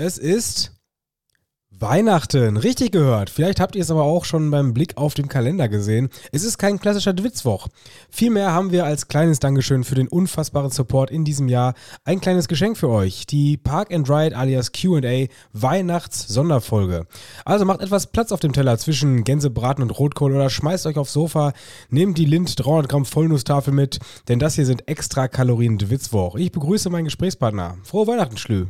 Es ist Weihnachten, richtig gehört. Vielleicht habt ihr es aber auch schon beim Blick auf den Kalender gesehen. Es ist kein klassischer Dwitzwoch. Vielmehr haben wir als kleines Dankeschön für den unfassbaren Support in diesem Jahr ein kleines Geschenk für euch. Die Park and Ride alias QA Weihnachts-Sonderfolge. Also macht etwas Platz auf dem Teller zwischen Gänsebraten und Rotkohl oder schmeißt euch aufs Sofa, nehmt die Lind 300 Gramm Vollnusstafel mit, denn das hier sind extra Kalorien Dwitzwoch. Ich begrüße meinen Gesprächspartner. Frohe Weihnachten, Schlü.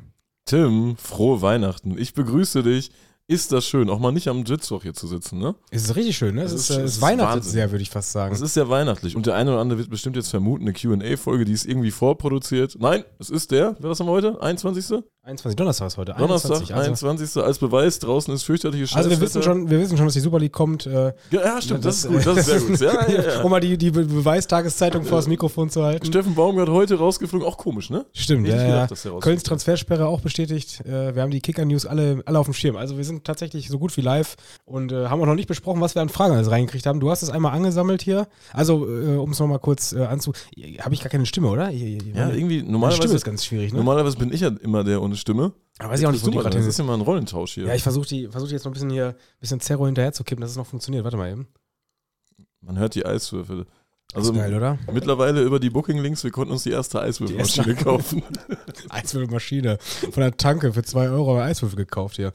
Tim, frohe Weihnachten. Ich begrüße dich. Ist das schön, auch mal nicht am Jitzwoch hier zu sitzen, ne? Es ist richtig schön, ne? Es, ist, ist- äh, ist weihnachtet Wahnsinn. sehr, würde ich fast sagen. Es ist sehr weihnachtlich und der eine oder andere wird bestimmt jetzt vermuten, eine QA-Folge, die ist irgendwie vorproduziert. Nein, es ist der, was haben wir heute? 21. 21 Donnerstag ist heute. Donnerstag, 21, also, 21. Als Beweis, draußen ist fürchterliche Scheiße. also wir wissen schon, wir wissen schon, dass die Super League kommt. Äh, Ja, stimmt, das, das- ist gut, das ist sehr gut. Ja, ja, ja. um mal die, die Be Beweistageszeitung vor das Mikrofon zu halten. Steffen Baumgart heute rausgeflogen, auch komisch, ne? Stimmt, Hätte ja, ich ja. gedacht. Kölns Transfersperre auch bestätigt. Äh, wir haben die Kicker-News alle, alle auf dem Schirm. Also wir sind tatsächlich so gut wie live und äh, haben auch noch nicht besprochen, was wir an Fragen alles reingekriegt haben. Du hast es einmal angesammelt hier. Also, äh, um es nochmal kurz äh, anzu... Habe ich gar keine Stimme, oder? Ja, irgendwie, Meine Stimme normalerweise, ist ganz schwierig, ne? normalerweise bin ich ja immer der ohne Stimme. Aber weiß ich auch nicht, wo die gerade hin Das ist mal ein Rollentausch hier. Ja, ich versuche die, versuch die jetzt noch ein bisschen hier, ein bisschen Zerro hinterher zu kippen, dass es noch funktioniert. Warte mal eben. Man hört die Eiswürfel. Also, ist geil, oder? mittlerweile über die Booking-Links, wir konnten uns die erste Eiswürfelmaschine kaufen. Eiswürfelmaschine von der Tanke für 2 Euro Eiswürfel gekauft hier.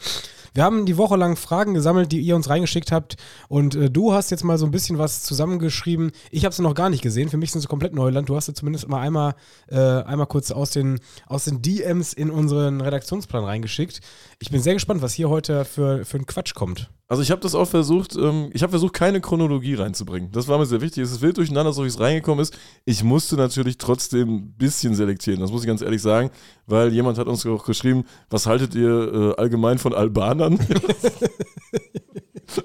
Wir haben die Woche lang Fragen gesammelt, die ihr uns reingeschickt habt. Und äh, du hast jetzt mal so ein bisschen was zusammengeschrieben. Ich habe sie noch gar nicht gesehen. Für mich sind sie komplett Neuland. Du hast sie zumindest mal einmal, äh, einmal kurz aus den, aus den DMs in unseren Redaktionsplan reingeschickt. Ich bin sehr gespannt, was hier heute für, für ein Quatsch kommt. Also ich habe das auch versucht, ähm, ich habe versucht, keine Chronologie reinzubringen. Das war mir sehr wichtig. Es ist wild durcheinander, so wie es reingekommen ist. Ich musste natürlich trotzdem ein bisschen selektieren, das muss ich ganz ehrlich sagen, weil jemand hat uns auch geschrieben, was haltet ihr äh, allgemein von Albanern?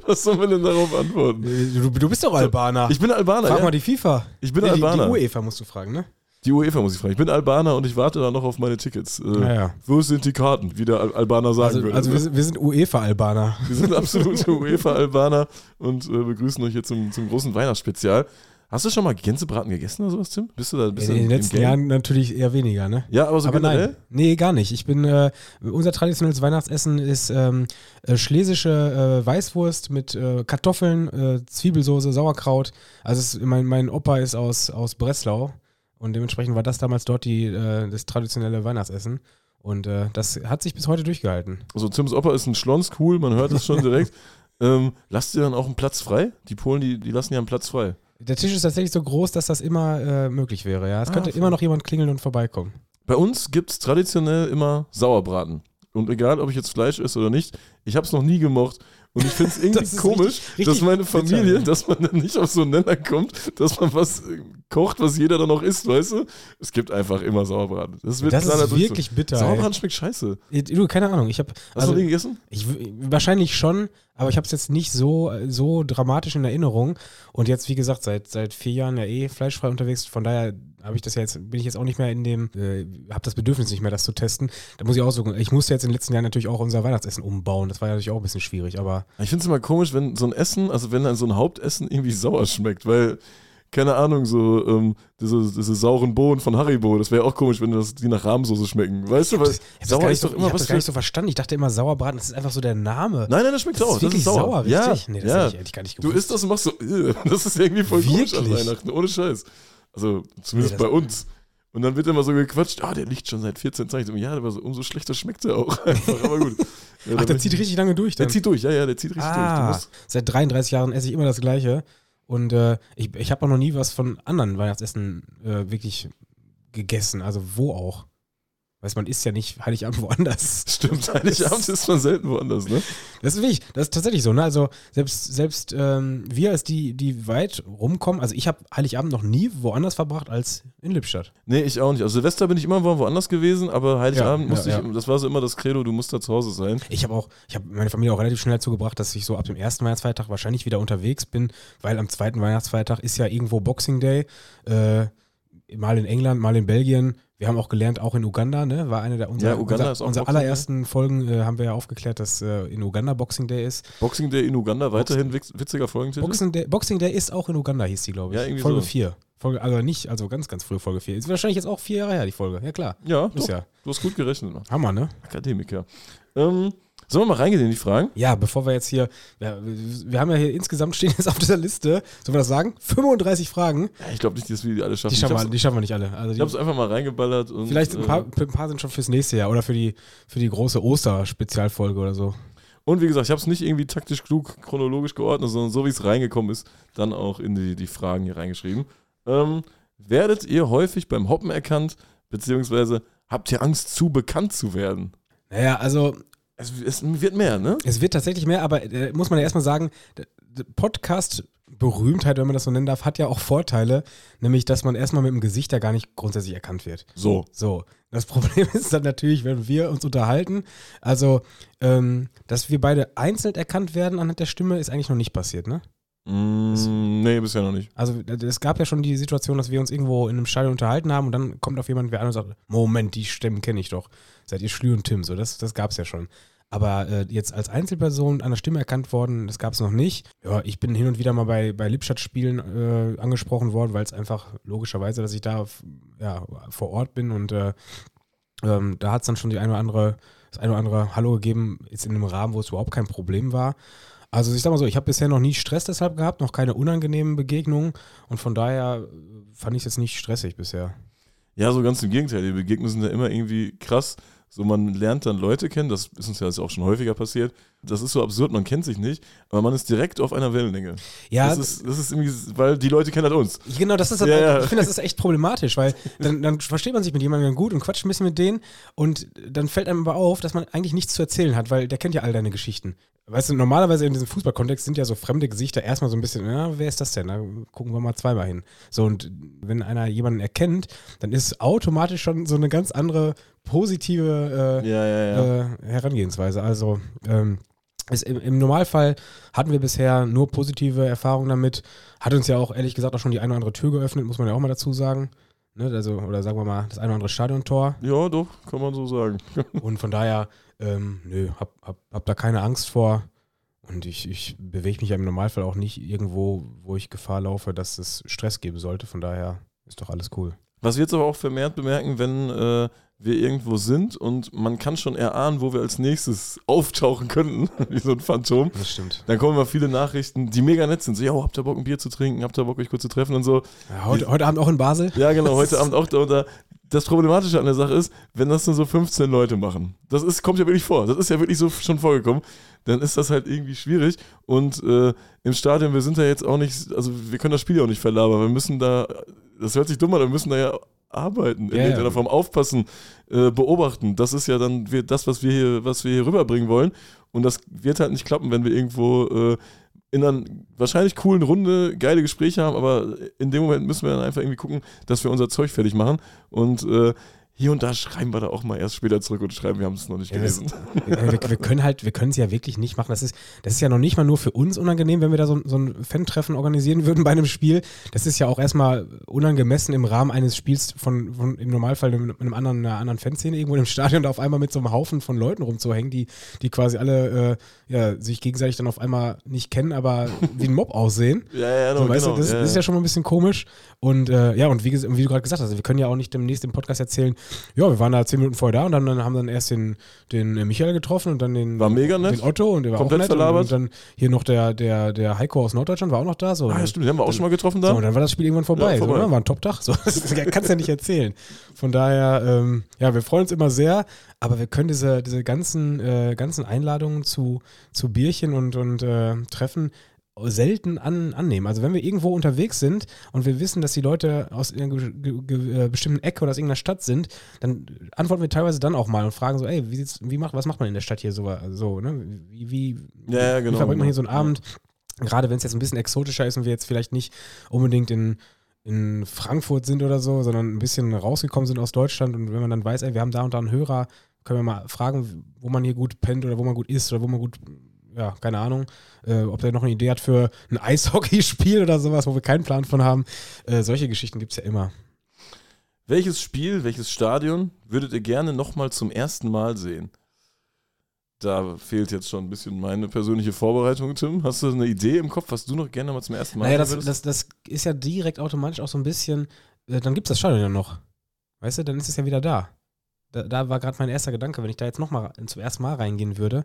was soll man denn darauf antworten? Du, du bist doch Albaner. Ich bin Albaner, Frag ja. mal die FIFA. Ich bin Nee, die, Albaner. Die UEFA musst du fragen, ne? Die UEFA muss ich fragen. Ich bin Albaner und ich warte da noch auf meine Tickets. Äh, Ja, ja. Wo sind die Karten, wie der Al Albaner sagen Also, würde? also wir, sind- wir sind UEFA-Albaner. Wir sind absolute UEFA-Albaner und äh, begrüßen euch hier zum, zum großen Weihnachtsspezial. Hast du schon mal Gänsebraten gegessen oder sowas, Tim? Bist du da bist In du den im letzten? Jahren natürlich eher weniger, ne? Ja, aber so Aber generell? nein, nee, gar nicht. Ich bin, äh, unser traditionelles Weihnachtsessen ist ähm, äh, schlesische äh, Weißwurst mit äh, Kartoffeln, äh, Zwiebelsoße, Sauerkraut. Also es, mein, mein Opa ist aus, aus Breslau und dementsprechend war das damals dort die, das traditionelle Weihnachtsessen. Und das hat sich bis heute durchgehalten. Also Tims Opa ist ein Schlons, cool, man hört es schon direkt. ähm, lasst ihr dann auch einen Platz frei? Die Polen, die, die lassen ja einen Platz frei. Der Tisch ist tatsächlich so groß, dass das immer äh, möglich wäre. Ja, es Ah, könnte voll. immer noch jemand klingeln und vorbeikommen. Bei uns gibt es traditionell immer Sauerbraten. Und egal, ob ich jetzt Fleisch esse oder nicht, ich habe es noch nie gemocht. Und ich finde es irgendwie komisch, richtig- richtig dass meine bitter, Familie, ja. dass man dann nicht auf so einen Nenner kommt, dass man was äh, kocht, was jeder dann noch isst, weißt du? Es gibt einfach immer Sauerbraten. Das wird Das ist wirklich bitter. Sauerbraten schmeckt scheiße. Ey. Du, keine Ahnung. Ich habe Hast du den gegessen? Ich, wahrscheinlich schon, aber ich habe es jetzt nicht so, so dramatisch in Erinnerung. Und jetzt, wie gesagt, seit, seit vier Jahren ja eh fleischfrei unterwegs. Von daher habe ich das ja jetzt, bin ich jetzt auch nicht mehr in dem, äh, habe das Bedürfnis nicht mehr, das zu testen. Da muss ich auch so, ich musste jetzt in den letzten Jahren natürlich auch unser Weihnachtsessen umbauen. Das war ja natürlich auch ein bisschen schwierig, aber Ich finde es immer komisch, wenn so ein Essen, also wenn dann so ein Hauptessen irgendwie sauer schmeckt, weil, keine Ahnung, so ähm, diese, diese sauren Bohnen von Haribo, das wäre auch komisch, wenn das, die nach Rahmsoße schmecken. Weißt du, weil ich das, sauer ist so, doch ich immer hab was das gar nicht so verstanden. Ich dachte immer, Sauerbraten, das ist einfach so der Name. Nein, nein, das schmeckt das sauer. ist wirklich das ist sauer. richtig? Ja, nee, das ja. hätte, ich, hätte ich gar nicht Du gewusst. isst das und machst so, das ist irgendwie voll komisch an Wirklich? Weihnachten, ohne Scheiß. Also zumindest Nee, bei uns. Und dann wird immer so gequatscht, ah, der liegt schon seit 14 Tagen. Ja, aber so, umso schlechter schmeckt er auch einfach, aber gut. Ja, Ach, der zieht ich- richtig lange durch. Der Dann. zieht durch, ja, ja, der zieht richtig durch. Du Ah, musst, seit 33 Jahren esse ich immer das Gleiche. Und äh, ich, ich habe auch noch nie was von anderen Weihnachtsessen äh, wirklich gegessen. Also wo auch. Weißt man isst ja nicht Heiligabend woanders. Stimmt, Heiligabend ist man selten woanders, ne? Das ist wirklich, das ist tatsächlich so, ne? Also selbst, selbst ähm, wir als die, die weit rumkommen, also ich habe Heiligabend noch nie woanders verbracht als in Lippstadt. Nee, ich auch nicht. Also Silvester bin ich immer wo- woanders gewesen, aber Heiligabend Ja, musste ja, ich, das war so immer das Credo, du musst da zu Hause sein. Ich habe auch, ich habe meine Familie auch relativ schnell dazu gebracht, dass ich so ab dem ersten Weihnachtsfeiertag wahrscheinlich wieder unterwegs bin, weil am zweiten Weihnachtsfeiertag ist ja irgendwo Boxing Day. Äh, mal in England, mal in Belgien. Wir haben auch gelernt, auch in Uganda, ne? War eine der unserer, Ja, Uganda unser, Boxing, allerersten Folgen äh, haben wir ja aufgeklärt, dass äh, in Uganda Boxing Day ist. Boxing Day in Uganda, weiterhin witz- witziger Folgentitel. Boxing Day, Boxing Day ist auch in Uganda, hieß die, glaube ich. Ja, irgendwie Folge so. 4. Folge, also nicht, also ganz, ganz früh Folge 4. Ist wahrscheinlich jetzt auch vier Jahre her, die Folge. Ja, klar. ja, Ist ja. du hast gut gerechnet. Mann. Hammer, ne? Akademiker. Ähm, sollen wir mal reingehen in die Fragen? Ja, bevor wir jetzt hier, ja, wir haben ja hier insgesamt stehen jetzt auf dieser Liste, sollen wir das sagen? 35 Fragen. Ja, ich glaube nicht, dass wir die alle schaffen. Die schaffen, wir, die schaffen wir nicht alle. Also ich die, hab's einfach mal reingeballert. Und, vielleicht ein paar, äh, ein paar sind schon fürs nächste Jahr oder für die, für die große Oster-Spezialfolge oder so. Und wie gesagt, ich habe es nicht irgendwie taktisch klug chronologisch geordnet, sondern so wie es reingekommen ist, dann auch in die, die Fragen hier reingeschrieben. Ähm, werdet ihr häufig beim Hoppen erkannt, beziehungsweise habt ihr Angst, zu bekannt zu werden? Naja, also Es, es wird mehr, ne? Es wird tatsächlich mehr, aber äh, muss man ja erstmal sagen, Podcast-Berühmtheit, wenn man das so nennen darf, hat ja auch Vorteile, nämlich, dass man erstmal mit dem Gesicht ja gar nicht grundsätzlich erkannt wird. So. So, das Problem ist dann natürlich, wenn wir uns unterhalten, also, ähm, dass wir beide einzeln erkannt werden anhand der Stimme, ist eigentlich noch nicht passiert, ne? Mm, nee, bisher noch nicht. Also, es gab ja schon die Situation, dass wir uns irgendwo in einem Stadion unterhalten haben und dann kommt auf jemanden wer an und sagt, Moment, die Stimmen kenne ich doch. Seid ihr Schlü und Tim, so, das, das gab es ja schon. Aber äh, jetzt als Einzelperson an der Stimme erkannt worden, das gab es noch nicht. Ja, ich bin hin und wieder mal bei, bei Lipstadt-Spielen äh, angesprochen worden, weil es einfach logischerweise, dass ich da ja, vor Ort bin und äh, ähm, da hat es dann schon die eine oder andere, das eine oder andere Hallo gegeben, jetzt in einem Rahmen, wo es überhaupt kein Problem war. Also ich sag mal so, ich habe bisher noch nie Stress deshalb gehabt, noch keine unangenehmen Begegnungen und von daher fand ich es jetzt nicht stressig bisher. Ja, so ganz im Gegenteil. Die Begegnungen sind ja immer irgendwie krass. So, man lernt dann Leute kennen, das ist uns ja auch schon häufiger passiert. Das ist so absurd, man kennt sich nicht, aber man ist direkt auf einer Wellenlänge. Ja, Das ist, das ist irgendwie, weil die Leute kennen halt uns. Genau, das ist halt, Ja, ja. ich finde, das ist echt problematisch, weil dann, dann versteht man sich mit jemandem gut und quatscht ein bisschen mit denen und dann fällt einem aber auf, dass man eigentlich nichts zu erzählen hat, weil der kennt ja all deine Geschichten. Weißt du, normalerweise in diesem Fußballkontext sind ja so fremde Gesichter erstmal so ein bisschen, ja, wer ist das denn? Da gucken wir mal zweimal hin. So, und wenn einer jemanden erkennt, dann ist automatisch schon so eine ganz andere positive äh, Ja, ja, ja. äh, Herangehensweise. Also ähm, es, im, im Normalfall hatten wir bisher nur positive Erfahrungen damit. Hat uns ja auch ehrlich gesagt auch schon die eine oder andere Tür geöffnet, muss man ja auch mal dazu sagen. Ne? Also, oder sagen wir mal, das eine oder andere Stadiontor. ja, doch, kann man so sagen. Und von daher, ähm, nö, hab, hab, hab da keine Angst vor. Und ich, ich bewege mich ja im Normalfall auch nicht irgendwo, wo ich Gefahr laufe, dass es Stress geben sollte. Von daher ist doch alles cool. Was wir jetzt aber auch vermehrt bemerken, wenn äh, wir irgendwo sind und man kann schon erahnen, wo wir als nächstes auftauchen könnten, wie so ein Phantom. Das stimmt. Dann kommen immer viele Nachrichten, die mega nett sind. So, ja, habt ihr Bock, ein Bier zu trinken? Habt ihr Bock, euch kurz zu treffen und so. Ja, heute, heute Abend auch in Basel. Ja, genau, heute Abend auch da. Und da. Das Problematische an der Sache ist, wenn das nur so 15 Leute machen, das ist, kommt ja wirklich vor, das ist ja wirklich so schon vorgekommen, dann ist das halt irgendwie schwierig. Und äh, im Stadion, wir sind ja jetzt auch nicht, also wir können das Spiel ja auch nicht verlabern, wir müssen da, das hört sich dumm an, wir müssen da ja arbeiten, in Ja, irgendeiner. Form aufpassen, äh, beobachten. Das ist ja dann wir, das, was wir hier, was wir hier rüberbringen wollen. Und das wird halt nicht klappen, wenn wir irgendwo äh, in einer wahrscheinlich coolen Runde geile Gespräche haben, aber in dem Moment müssen wir dann einfach irgendwie gucken, dass wir unser Zeug fertig machen. Und äh, hier und da schreiben wir da auch mal erst später zurück und schreiben, wir haben es noch nicht Ja, gelesen. wir, wir können halt, wir können es ja wirklich nicht machen. Das ist, das ist ja noch nicht mal nur für uns unangenehm, wenn wir da so, so ein Fan-Treffen organisieren würden bei einem Spiel. Das ist ja auch erstmal unangemessen im Rahmen eines Spiels von, von im Normalfall mit einem anderen, einer anderen Fanszene irgendwo im Stadion da auf einmal mit so einem Haufen von Leuten rumzuhängen, die, die quasi alle äh, ja, sich gegenseitig dann auf einmal nicht kennen, aber wie ein Mob aussehen. Ja, ja, So, genau. du, das, ja, das ist ja schon mal ein bisschen komisch. Und äh, ja, und wie, wie du gerade gesagt hast, wir können ja auch nicht demnächst im Podcast erzählen, ja, wir waren da zehn Minuten vorher da und dann, dann haben dann erst den, den äh, Michael getroffen und dann den, War mega nett. den Otto und der war Komplett auch nett. Und, verlabert. und dann hier noch der, der, der Heiko aus Norddeutschland war auch noch da. So, Ah, ja, stimmt, den haben wir auch schon mal getroffen da. so, und dann war das Spiel irgendwann vorbei. Ja, vorbei. So, ne? War ein Top-Tag. So, das kannst du ja nicht erzählen. Von daher, ähm, ja, wir freuen uns immer sehr, aber wir können diese, diese ganzen, äh, ganzen Einladungen zu, zu Bierchen und, und äh, Treffen selten an, annehmen. Also wenn wir irgendwo unterwegs sind und wir wissen, dass die Leute aus einer ge- ge- ge- äh, bestimmten Ecke oder aus irgendeiner Stadt sind, dann antworten wir teilweise dann auch mal und fragen so, ey, wie wie macht, was macht man in der Stadt hier so, so ne? Wie, wie, Ja, ja, genau, wie verbringt man hier so genau. einen Abend? Gerade wenn es jetzt ein bisschen exotischer ist und wir jetzt vielleicht nicht unbedingt in, in Frankfurt sind oder so, sondern ein bisschen rausgekommen sind aus Deutschland und wenn man dann weiß, ey, wir haben da und da einen Hörer, können wir mal fragen, wo man hier gut pennt oder wo man gut isst oder wo man gut, ja, keine Ahnung, äh, ob der noch eine Idee hat für ein Eishockeyspiel oder sowas, wo wir keinen Plan von haben. Äh, solche Geschichten gibt es ja immer. Welches Spiel, welches Stadion würdet ihr gerne nochmal zum ersten Mal sehen? Da fehlt jetzt schon ein bisschen meine persönliche Vorbereitung, Tim. Hast du eine Idee im Kopf, was du noch gerne mal zum ersten Mal Naja, das, sehen das, das ist ja direkt automatisch auch so ein bisschen, äh, dann gibt es das Stadion ja noch. Weißt du, dann ist es ja wieder da. Da, da war gerade mein erster Gedanke, wenn ich da jetzt nochmal zum ersten Mal reingehen würde,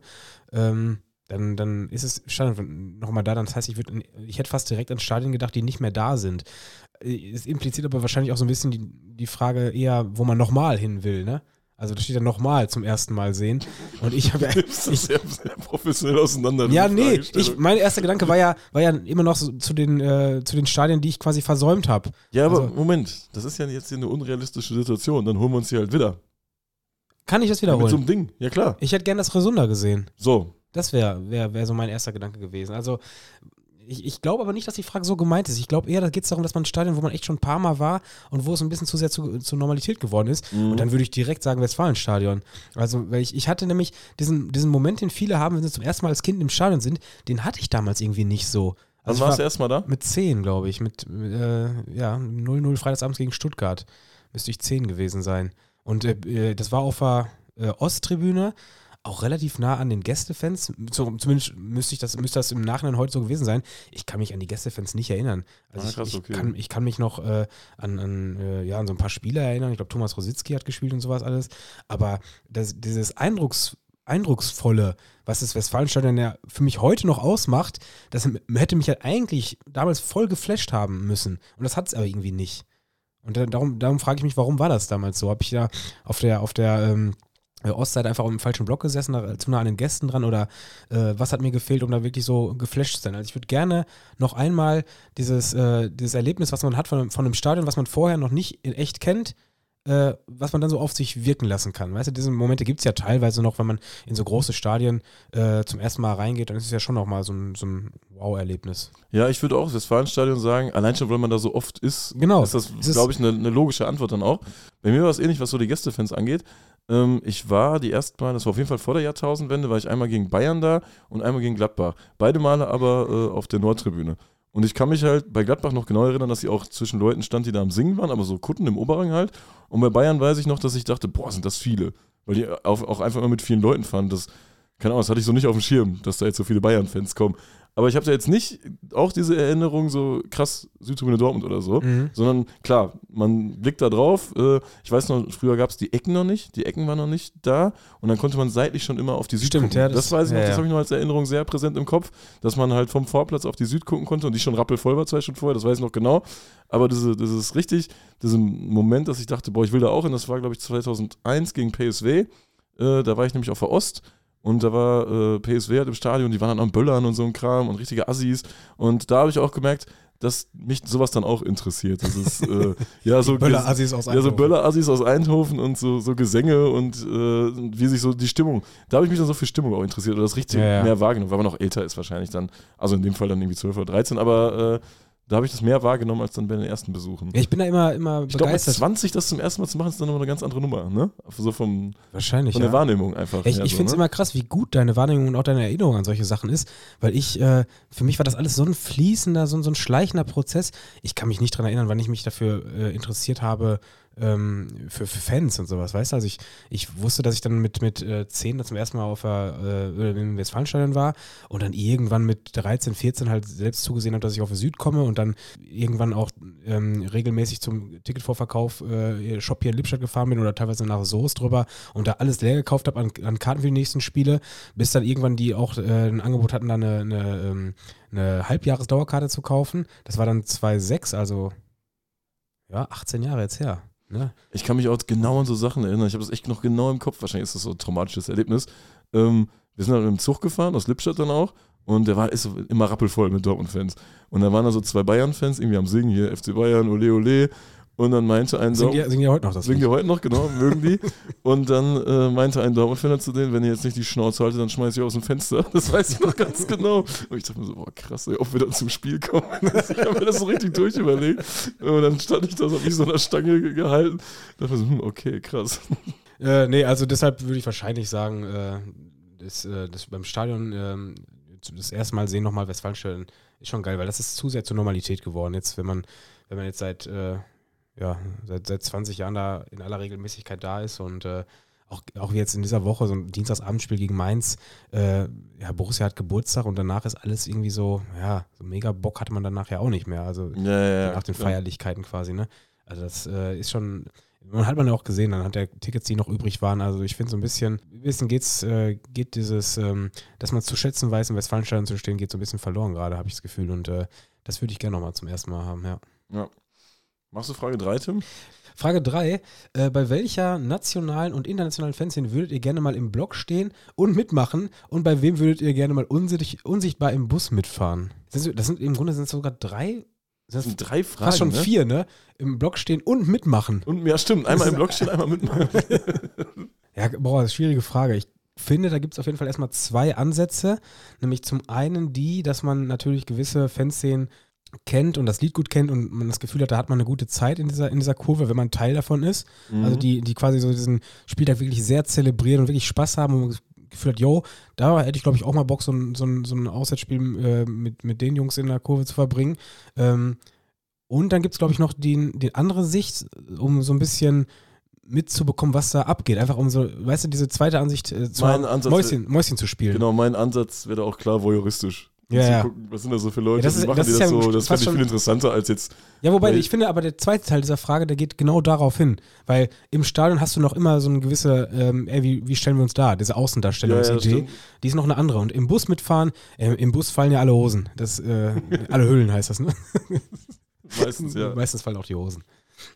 ähm, dann, dann ist es Stadion nochmal da. Das heißt, ich, würd, ich hätte fast direkt an Stadien gedacht, die nicht mehr da sind. Äh, Es impliziert aber wahrscheinlich auch so ein bisschen die, die Frage eher, wo man nochmal hin will, ne? Also da steht ja nochmal zum ersten Mal sehen. Und ich habe das sehr, sehr professionell auseinander. ja, nee, ich, mein erster Gedanke war ja, war ja immer noch so zu, den, äh, zu den Stadien, die ich quasi versäumt habe. ja, aber also- Moment, das ist ja jetzt hier eine unrealistische Situation. Dann holen wir uns hier halt wieder. Kann ich das Ja, mit so wiederholen? einem Ding, ja klar. Ich hätte gern das Resunda gesehen. So, Das wäre wär, wär so mein erster Gedanke gewesen. Also, ich, ich glaube aber nicht, dass die Frage so gemeint ist. Ich glaube eher, da geht es darum, dass man ein Stadion, wo man echt schon ein paar Mal war und wo es ein bisschen zu sehr zu, zur Normalität geworden ist. Mhm. Und dann würde ich direkt sagen Westfalenstadion. Also, weil ich, ich hatte nämlich diesen, diesen Moment, den viele haben, wenn sie zum ersten Mal als Kind im Stadion sind, den hatte ich damals irgendwie nicht so. Wann Also ich warst du war erstmal da? mit 10, glaube ich. Mit, äh, ja, 0-0 freitagsabends gegen Stuttgart. Müsste ich 10 gewesen sein. Und äh, äh, das war auf der äh, Osttribüne, auch relativ nah an den Gästefans. So, zumindest müsste ich das, müsste das im Nachhinein heute so gewesen sein. Ich kann mich an die Gästefans nicht erinnern. Also Ah, ich, krass, ich, okay. kann, ich kann mich noch äh, an, an, äh, ja, an so ein paar Spieler erinnern. Ich glaube, Thomas Rositzky hat gespielt und sowas alles. Aber das, dieses Eindrucks, Eindrucksvolle, was das Westfalenstadion ja für mich heute noch ausmacht, das hätte mich ja eigentlich damals voll geflasht haben müssen. Und das hat es aber irgendwie nicht. Und da, darum, darum frage ich mich, warum war das damals so? Habe ich da auf der, auf der ähm, äh, Ostseite einfach im falschen Block gesessen, da, zu nah an den Gästen dran oder äh, was hat mir gefehlt, um da wirklich so geflasht zu sein? Also ich würde gerne noch einmal dieses, äh, dieses Erlebnis, was man hat von, einem- von einem Stadion, was man vorher noch nicht in echt kennt, äh, was man dann so auf sich wirken lassen kann. Weißt du, diese Momente gibt es ja teilweise noch, wenn man in so große Stadien äh, zum ersten Mal reingeht, dann ist es ja schon noch mal so ein, so ein Wow-Erlebnis. Ja, ich würde auch das Westfalenstadion sagen, allein schon, weil man da so oft ist, Genau. ist das, glaube ich, eine, eine logische Antwort dann auch. Bei mir war es ähnlich, was so die Gästefans angeht. Ähm, ich war die ersten Mal, das war auf jeden Fall vor der Jahrtausendwende, war ich einmal gegen Bayern da und einmal gegen Gladbach. Beide Male aber äh, auf der Nordtribüne. Und ich kann mich halt bei Gladbach noch genau erinnern, dass sie auch zwischen Leuten stand, die da am Singen waren, aber so Kutten im Oberrang halt. Und bei Bayern weiß ich noch, dass ich dachte, boah, sind das viele. Weil die auch, auch einfach immer mit vielen Leuten fahren. Das, keine Ahnung, das hatte ich so nicht auf dem Schirm, dass da jetzt so viele Bayern-Fans kommen. Aber ich habe da jetzt nicht auch diese Erinnerung so krass Südtribüne Dortmund oder so, Mhm. sondern klar, man blickt da drauf. Äh, ich weiß noch, früher gab es die Ecken noch nicht, die Ecken waren noch nicht da und dann konnte man seitlich schon immer auf die Süd Stimmt, gucken. ja, das, das- weiß ich noch, ja, das habe ich noch als Erinnerung sehr präsent im Kopf, dass man halt vom Vorplatz auf die Süd gucken konnte und die schon rappelvoll war zwei Stunden vorher, das weiß ich noch genau. Aber das ist richtig, diesen Moment, dass ich dachte, boah, ich will da auch hin, das war glaube ich 2001 gegen PSW. Äh, da war ich nämlich auf der Ost und da war äh, PSW halt im Stadion, die waren dann am Böllern und so ein Kram und richtige Assis. Und da habe ich auch gemerkt, dass mich sowas dann auch interessiert. Das ist äh, ja so Böller-Assis aus ja, so Eindhoven. Böller-Assis aus Eindhoven und so, so Gesänge und äh, wie sich so die Stimmung. Da habe ich mich dann so für Stimmung auch interessiert oder das richtig Ja, ja. mehr wahrgenommen, weil man noch älter ist wahrscheinlich dann. Also in dem Fall dann irgendwie 12 oder 13, aber äh, da habe ich das mehr wahrgenommen als dann bei den ersten Besuchen. Ja, ich bin da immer, immer Ich glaube, mit begeistert. 20 das zum ersten Mal zu machen, ist dann nochmal eine ganz andere Nummer, ne? So vom, Wahrscheinlich, von ja. der Wahrnehmung einfach. Ich, ich so, finde es ne? immer krass, wie gut deine Wahrnehmung und auch deine Erinnerung an solche Sachen ist, weil ich, äh, für mich war das alles so ein fließender, so, ein- so ein schleichender Prozess. Ich kann mich nicht daran erinnern, wann ich mich dafür äh, interessiert habe, ähm, für, für Fans und sowas, weißt du? Also ich, ich wusste, dass ich dann mit, mit äh, 10 da zum ersten Mal auf der, äh, im Westfalenstadion war und dann irgendwann mit 13, 14 halt selbst zugesehen habe, dass ich auf die Süd komme und dann irgendwann auch ähm, regelmäßig zum Ticketvorverkauf äh, Shop hier in Lippstadt gefahren bin oder teilweise nach Soest drüber und da alles leer gekauft habe an, an Karten für die nächsten Spiele, bis dann irgendwann die auch äh, ein Angebot hatten, da eine, eine, ähm, eine Halbjahresdauerkarte zu kaufen. Das war dann 2,6, also ja, 18 Jahre jetzt her. Ne? Ich kann mich auch genau an so Sachen erinnern. Ich habe das echt noch genau im Kopf. Wahrscheinlich ist das so ein traumatisches Erlebnis. Ähm, wir sind dann dem Zug gefahren, aus Lippstadt dann auch. Und der war ist immer rappelvoll mit Dortmund-Fans. Und da waren da so zwei Bayern-Fans irgendwie am Singen, hier FC Bayern, ole ole. Und dann meinte ein Singen die, singen die heute noch das Singen die heute noch, genau, mögen die. Und dann äh, meinte ein Dortmund-Fan zu denen, wenn ihr jetzt nicht die Schnauze haltet, dann schmeiß ich aus dem Fenster. Das weiß ich noch ganz genau. Und ich dachte mir so, boah, krass, ey, ob wir dann zum Spiel kommen. ich habe mir das so richtig durchüberlegt. Und dann stand ich da so wie so einer Stange ge- gehalten. Da dachte ich mir so, hm, okay, krass. Äh, nee, also deshalb würde ich wahrscheinlich sagen, äh, das, äh, das beim Stadion ähm, das erste Mal sehen nochmal Westfalenstadion ist schon geil, weil das ist zu sehr zur Normalität geworden. Jetzt, wenn man, wenn man jetzt seit, äh, ja, seit, seit 20 Jahren da in aller Regelmäßigkeit da ist und äh, auch, auch jetzt in dieser Woche, so ein Dienstagsabendspiel gegen Mainz, äh, ja, Borussia hat Geburtstag und danach ist alles irgendwie so, ja, so mega Bock hatte man danach ja auch nicht mehr. Also Ja, ja, nach den. Feierlichkeiten quasi, ne? Also das äh, ist schon, man hat man ja auch gesehen, dann hat der Tickets, die noch übrig waren. Also ich finde so ein bisschen, ein bisschen geht's, äh, geht dieses, ähm, dass man zu schätzen weiß, im Westfalenstadion zu stehen, geht so ein bisschen verloren gerade, habe ich das Gefühl. Und äh, das würde ich gerne nochmal zum ersten Mal haben, ja. Ja. Machst du Frage 3, Tim? Frage 3. Äh, bei welcher nationalen und internationalen Fanszene würdet ihr gerne mal im Block stehen und mitmachen? Und bei wem würdet ihr gerne mal unsicht, unsichtbar im Bus mitfahren? Das sind, das sind im Grunde sind es sogar drei, Das sind drei Fragen. fast schon ne? vier, ne? Im Block stehen und mitmachen. Und ja, stimmt. Einmal im Block stehen, einmal mitmachen. Ja, boah, das ist eine schwierige Frage. Ich finde, da gibt es auf jeden Fall erstmal zwei Ansätze. Nämlich zum einen die, dass man natürlich gewisse Fanszenen kennt und das Lied gut kennt und man das Gefühl hat, da hat man eine gute Zeit in dieser, in dieser Kurve, wenn man Teil davon ist. Also die, die quasi so diesen Spieltag wirklich sehr zelebrieren und wirklich Spaß haben und man das Gefühl hat, yo, da hätte ich glaube ich auch mal Bock, so ein, so ein, so ein Auswärtsspiel äh, mit, mit den Jungs in der Kurve zu verbringen. Ähm, und dann gibt es glaube ich noch die, die andere Sicht, um so ein bisschen mitzubekommen, was da abgeht. Einfach um so, weißt du, diese zweite Ansicht äh, zu Mäuschen, Mäuschen zu spielen. Genau, mein Ansatz wäre auch klar voyeuristisch. Ja, Zu ja. Gucken, was sind da so für Leute, Ja, das ist- machen das die das ja so? Das fände ich viel interessanter als jetzt. Ja, wobei ich finde aber der zweite Teil dieser Frage, der geht genau darauf hin. Weil im Stadion hast du noch immer so eine gewisse, ähm, ey, wie, wie stellen wir uns da? Diese Außendarstellungsidee, stimmt. die ist noch eine andere. Und im Bus mitfahren, äh, im Bus fallen ja alle Hosen. Das, äh, alle Hüllen heißt das, ne? Meistens, ja. Meistens fallen auch die Hosen.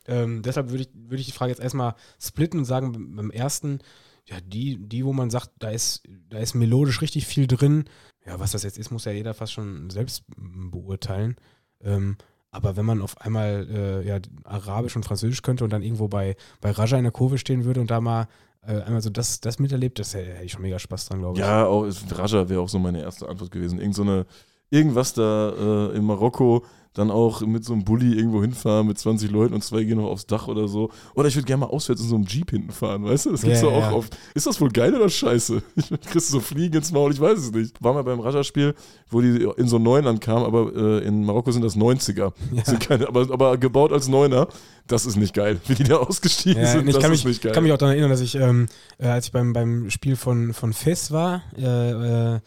Ähm, deshalb würde ich, würde ich die Frage jetzt erstmal splitten und sagen, beim beim ersten, ja, die, die, wo man sagt, da ist, da ist melodisch richtig viel drin. Ja, was das jetzt ist, muss ja jeder fast schon selbst beurteilen. Ähm, aber wenn man auf einmal äh, ja, Arabisch und Französisch könnte und dann irgendwo bei, bei Raja in der Kurve stehen würde und da mal äh, einmal so das, das miterlebt, das hätte ich schon mega Spaß dran, glaube ich. Ja, auch Raja wäre auch so meine erste Antwort gewesen. Irgend so eine, irgendwas da äh, in Marokko, dann auch mit so einem Bulli irgendwo hinfahren mit 20 Leuten und zwei gehen noch aufs Dach oder so. Oder ich würde gerne mal auswärts in so einem Jeep hinten fahren, weißt du? Das gibt's Ja, doch auch ja. auf. Ist das wohl geil oder scheiße? Ich kriegst du so Fliegen ins Maul, ich weiß es nicht. War mal beim Raja-Spiel, wo die in so Neuland kamen, aber äh, in Marokko sind das 90er. Ja. Sind keine, aber, aber gebaut als Neuner. Das ist nicht geil. Wie die da ausgestiegen Ja, sind, ich das kann ist mich, nicht geil. kann mich auch daran erinnern, dass ich, ähm, äh, als ich beim, beim Spiel von, von FES war, äh, äh,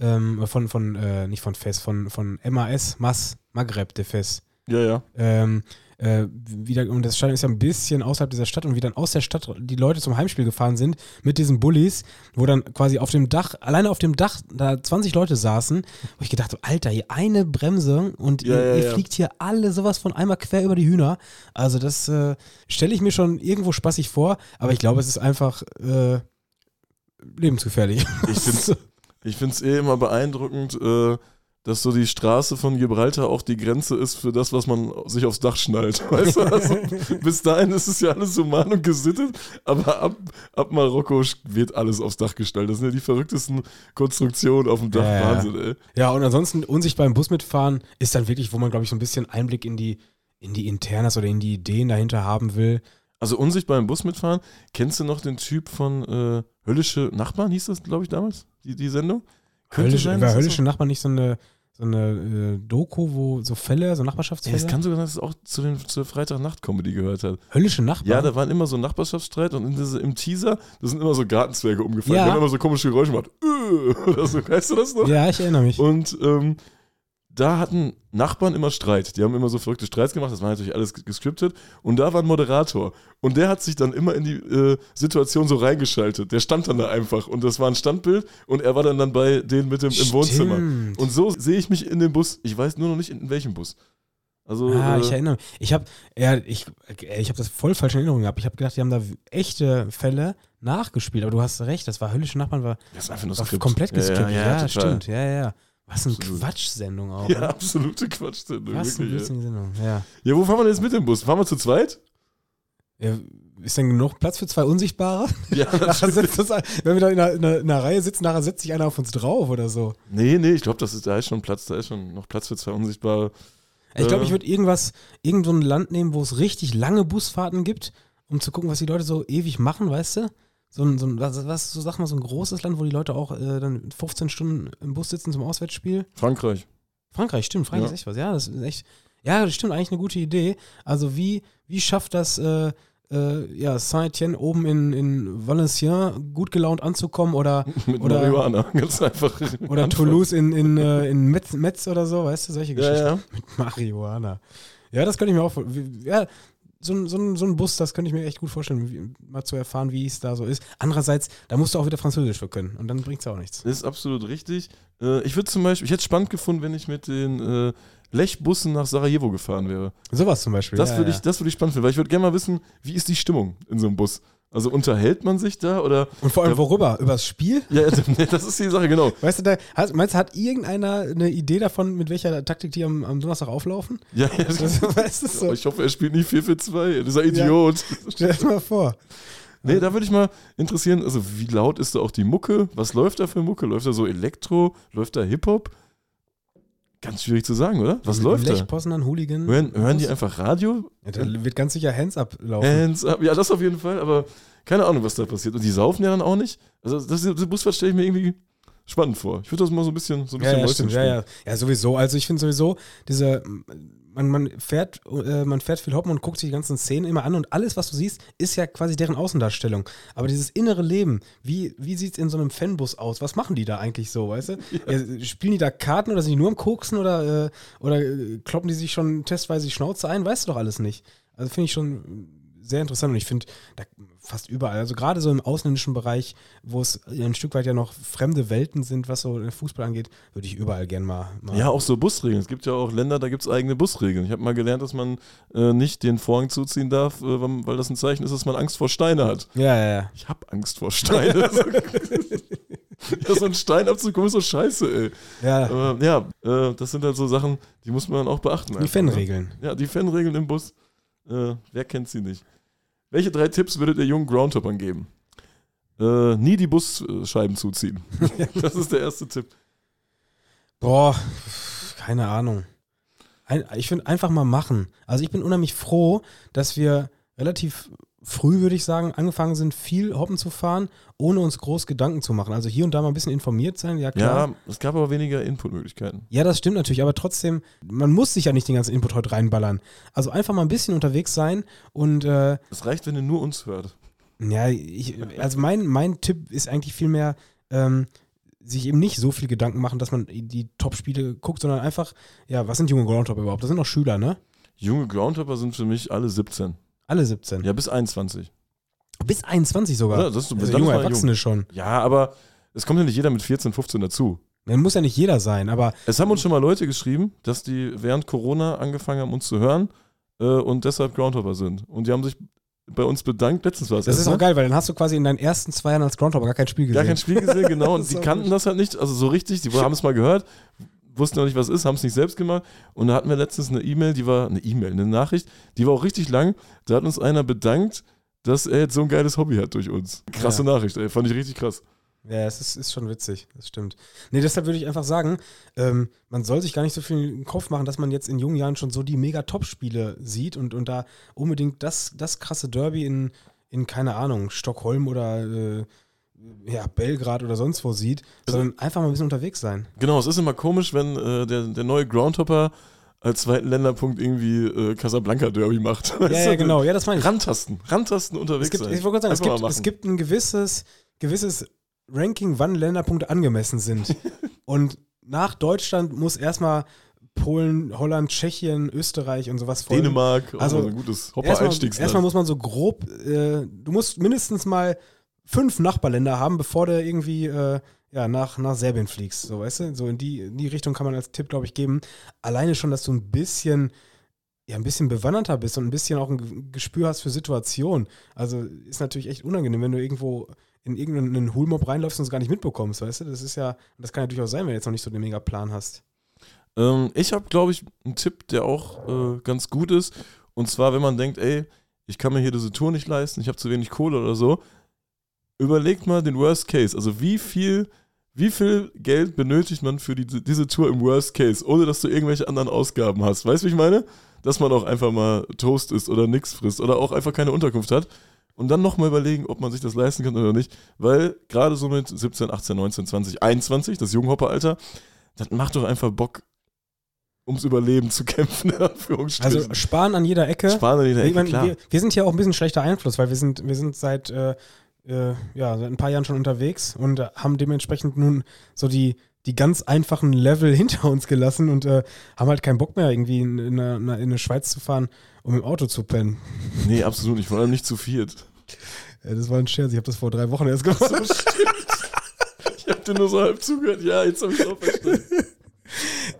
ähm, von, von äh, nicht von FES, von, von MAS, MAS, Maghreb de FES, ja, ja. ähm, äh, wieder, und das Stadion ist ja ein bisschen außerhalb dieser Stadt und wie dann aus der Stadt die Leute zum Heimspiel gefahren sind mit diesen Bullies, wo dann quasi auf dem Dach, alleine auf dem Dach da 20 Leute saßen, wo ich gedacht habe, Alter, hier eine Bremse und Ja, ihr, ja, ihr ja. fliegt hier alle sowas von einmal quer über die Hühner. Also das äh, stelle ich mir schon irgendwo spaßig vor, aber ich glaube, es ist einfach äh, lebensgefährlich. Ich finde ich find's eh immer beeindruckend, äh, dass so die Straße von Gibraltar auch die Grenze ist für das, was man sich aufs Dach schnallt. Weißt du? Also, bis dahin ist es ja alles human und gesittet, aber ab, ab Marokko wird alles aufs Dach gestellt. Das sind ja die verrücktesten Konstruktionen auf dem Dach. Ja. Wahnsinn, ey. Ja, und ansonsten unsichtbar im Bus mitfahren ist dann wirklich, wo man, glaube ich, so ein bisschen Einblick in die, in die Internas oder in die Ideen dahinter haben will. Also unsichtbar im Bus mitfahren. Kennst du noch den Typ von äh, Höllische Nachbarn, hieß das, glaube ich, damals, die, die Sendung? Könnte Höllische, sein, war höllische Nachbarn nicht so eine, so eine äh, Doku, wo so Fälle, so Ja, Nachbarschaftsfälle? es kann sogar sein, dass es auch zu den, zur Freitagnacht-Comedy gehört hat. höllische Nachbarn? Ja, da waren immer so Nachbarschaftsstreit und in diese, im Teaser, da sind immer so Gartenzwerge umgefallen. Ja. Die haben immer so komische Geräusche gemacht. Äh, Oder so, weißt du das noch? ja, ich erinnere mich. Und ähm, da hatten Nachbarn immer Streit. Die haben immer so verrückte Streits gemacht. Das war natürlich alles gescriptet. Und da war ein Moderator. Und der hat sich dann immer in die äh, Situation so reingeschaltet. Der stand dann da einfach. Und das war ein Standbild. Und er war dann, dann bei denen mit dem, im Wohnzimmer. Und so sehe ich mich in dem Bus. Ich weiß nur noch nicht, in welchem Bus. Also, Ah, äh, ich erinnere mich. Ich habe ja, ich, ich hab das voll falsch in Erinnerung gehabt. Ich habe gedacht, die haben da echte Fälle nachgespielt. Aber du hast recht, das war höllische Nachbarn, war, das ist einfach nur war komplett gescriptet. Ja, total. stimmt. Ja, ja. Was eine. Quatschsendung auch. Ja, ne? absolute Quatsch. Was eine Wirklich, blödsinnige Sendung. Ja. ja, wo fahren wir denn jetzt mit dem Bus? Fahren wir zu zweit? ja. Ist denn genug Platz für zwei Unsichtbare? Ja, das, wenn wir da in einer, in, einer, in einer Reihe sitzen, nachher setzt sich einer auf uns drauf oder so. Nee, nee, ich glaube, da ist schon Platz, da ist schon noch Platz für zwei unsichtbare. Ich glaube, Äh. ich würde irgendwas, irgend so ein Land nehmen, wo es richtig lange Busfahrten gibt, um zu gucken, was die Leute so ewig machen, weißt du? So ein, so ein was, was, so sag mal, so ein großes Land, wo die Leute auch äh, dann 15 Stunden im Bus sitzen zum Auswärtsspiel. Frankreich. Frankreich, stimmt, Frankreich Ja. ist echt was. Ja, das ist echt, Ja, das stimmt, eigentlich eine gute Idee. Also wie, wie schafft das äh, äh, ja, Saint-Etienne oben in, in Valenciennes gut gelaunt anzukommen oder, Mit oder, Marihuana, ganz einfach. oder Antwort. Toulouse in, in, äh, in Metz, Metz oder so, weißt du, solche Ja, Geschichten. ja. Mit Marihuana. Ja, das könnte ich mir auch Ja, so, ein- so, so ein Bus, das könnte ich mir echt gut vorstellen, wie, mal zu erfahren, wie es da so ist. Andererseits, da musst du auch wieder Französisch für können und dann bringt es auch nichts. Das ist absolut richtig. Äh, ich würde zum Beispiel, ich hätte es spannend gefunden, wenn ich mit den äh, Lech-Bussen nach Sarajevo gefahren wäre. Sowas zum Beispiel. Das ja, würde ja. ich, das würde ich spannend finden, weil ich würde gerne mal wissen, wie ist die Stimmung in so einem Bus? Also unterhält man sich da oder? Und vor allem Ja. worüber? Übers Spiel? Ja, das ist die Sache, genau. Weißt du, da, hat, meinst du, hat irgendeiner eine Idee davon, mit welcher Taktik die am, am Donnerstag auflaufen? Ja, ja, Das, weißt du, so, Ich hoffe, er spielt nie 4 für 2. Dieser Idiot. stell dir mal vor. Nee, da würde ich mal interessieren, also wie laut ist da auch die Mucke? Was läuft da für Mucke? Läuft da so Elektro? Läuft da Hip-Hop? Ganz schwierig zu sagen, oder? Was läuft da? Lech, Poznan, Hooligan. Hören, hören die einfach Radio? Ja, da wird ganz sicher Hands up laufen. Hands up. Ja, das auf jeden Fall, aber keine Ahnung, was da passiert. Und die saufen ja dann auch nicht. Also das, das Busfahrt stelle ich mir irgendwie spannend vor. Ich würde das mal so ein bisschen, so ein ja, bisschen ja, stimmt, ja, spielen. ja. Ja, sowieso. Also ich finde sowieso, diese, man, man fährt, äh, man fährt viel Hoppen und guckt sich die ganzen Szenen immer an und alles, was du siehst, ist ja quasi deren Außendarstellung. Aber dieses innere Leben, wie, wie sieht es in so einem Fanbus aus? Was machen die da eigentlich so, weißt du? Ja, spielen die da Karten oder sind die nur am Koksen oder, äh, oder äh, kloppen die sich schon testweise die Schnauze ein? Weißt du doch alles nicht. Also finde ich schon sehr interessant und ich finde, da fast überall, also gerade so im ausländischen Bereich, wo es ein Stück weit ja noch fremde Welten sind, was so den Fußball angeht, würde ich überall gern mal. mal Ja, auch so Busregeln. Es gibt ja auch Länder, da gibt es eigene Busregeln. Ich habe mal gelernt, dass man äh, nicht den Vorhang zuziehen darf, äh, weil das ein Zeichen ist, dass man Angst vor Steine hat. ja, ja, ja. Ich habe Angst vor Steinen. ja, so ein Stein abzukommen ist so scheiße, ey. ja. Aber ja, äh, das sind halt so Sachen, die muss man auch beachten. Die einfach, Fanregeln. Ne? Ja, die Fanregeln im Bus. Äh, wer kennt sie nicht? Welche drei Tipps würdet ihr jungen Groundhoppern geben? Äh, nie die Busscheiben zuziehen. das ist der erste Tipp. Boah, keine Ahnung. Ein, ich finde einfach mal machen. Also ich bin unheimlich froh, dass wir relativ früh, würde ich sagen, angefangen sind, viel Hoppen zu fahren, ohne uns groß Gedanken zu machen. Also hier und da mal ein bisschen informiert sein, ja klar. Ja, es gab aber weniger Inputmöglichkeiten. Ja, das stimmt natürlich, aber trotzdem, man muss sich ja nicht den ganzen Input heute reinballern. Also einfach mal ein bisschen unterwegs sein und äh, Es reicht, wenn ihr nur uns hört. ja, ich, also mein, mein Tipp ist eigentlich vielmehr, ähm, sich eben nicht so viel Gedanken machen, dass man die Top-Spiele guckt, sondern einfach, ja, was sind junge Groundhopper überhaupt? Das sind noch Schüler, ne? Junge Groundhopper sind für mich alle 17. Alle 17. Ja, bis 21. Bis 21 sogar. Ja, das ist, also junge ist Erwachsene schon. Ja, aber es kommt ja nicht jeder mit 14, 15 dazu. Dann muss ja nicht jeder sein, aber Es haben uns schon mal Leute geschrieben, dass die während Corona angefangen haben, uns zu hören äh, und deshalb Groundhopper sind. Und die haben sich bei uns bedankt. Letztens war es das ist erst, auch ne? geil, weil dann hast du quasi in deinen ersten zwei Jahren als Groundhopper gar kein Spiel gesehen. Gar kein Spiel gesehen, genau. Und ist die kannten das halt nicht, also so richtig. Die haben es mal gehört, wussten noch nicht, was es ist, haben es nicht selbst gemacht. Und da hatten wir letztens eine E-Mail, die war, eine E-Mail, eine Nachricht, die war auch richtig lang. Da hat uns einer bedankt, dass er jetzt so ein geiles Hobby hat durch uns. Krasse Nachricht, ey. Fand ich richtig krass. Ja, es ist, ist schon witzig, das stimmt. Nee, deshalb würde ich einfach sagen, ähm, man soll sich gar nicht so viel im Kopf machen, dass man jetzt in jungen Jahren schon so die mega Top-Spiele sieht und, und da unbedingt das, das krasse Derby in, in, keine Ahnung, Stockholm oder äh, ja, Belgrad oder sonst wo sieht, sondern einfach mal ein bisschen unterwegs sein. Genau, es ist immer komisch, wenn äh, der, der neue Groundhopper als zweiten Länderpunkt irgendwie äh, Casablanca Derby macht. Ja, ja, genau, ja, das meine ich. Rantasten, Rantasten unterwegs Es gibt, sein. ich wollte gerade sagen, es gibt, es gibt ein gewisses, gewisses Ranking, wann Länderpunkte angemessen sind. und nach Deutschland muss erstmal Polen, Holland, Tschechien, Österreich und sowas folgen. Dänemark, Also, mal ein gutes Erstmal, Hopper-Einstiegsland. erstmal muss man so grob, äh, du musst mindestens mal fünf Nachbarländer haben, bevor du irgendwie äh, ja, nach, nach Serbien fliegst. So, weißt du? So in die, in die Richtung kann man als Tipp, glaube ich, geben. Alleine schon, dass du ein bisschen, ja, ein bisschen bewanderter bist und ein bisschen auch ein Gespür hast für Situationen. Also ist natürlich echt unangenehm, wenn du irgendwo in irgendeinen Hulmob reinläufst und es gar nicht mitbekommst, weißt du? Das ist ja, das kann ja durchaus sein, wenn du jetzt noch nicht so den mega Plan hast. Ähm, ich habe, glaube ich, einen Tipp, der auch äh, ganz gut ist. Und zwar, wenn man denkt, ey, ich kann mir hier diese Tour nicht leisten, ich habe zu wenig Kohle oder so, überlegt mal den Worst Case. Also wie viel, wie viel Geld benötigt man für die, diese Tour im Worst Case, ohne dass du irgendwelche anderen Ausgaben hast. Weißt du, wie ich meine? Dass man auch einfach mal Toast isst oder nichts frisst oder auch einfach keine Unterkunft hat. Und dann nochmal überlegen, ob man sich das leisten kann oder nicht. Weil gerade so mit 17, 18, 19, 20, 21, das Junghopperalter, das macht doch einfach Bock, ums Überleben zu kämpfen. Also sparen an jeder Ecke. Sparen an jeder Ecke, meine, klar. wir, wir sind hier auch ein bisschen schlechter Einfluss, weil wir sind, wir sind seit, äh, äh, ja, seit ein paar Jahren schon unterwegs und äh, haben dementsprechend nun so die, die ganz einfachen Level hinter uns gelassen und äh, haben halt keinen Bock mehr, irgendwie in, in, eine, in eine Schweiz zu fahren, um im Auto zu pennen. Nee, absolut nicht, vor allem nicht zu viert. Ja, das war ein Scherz, ich habe das vor drei Wochen erst gemacht. Ich hab dir nur so halb zugehört. Ja, jetzt habe ich auch verstanden.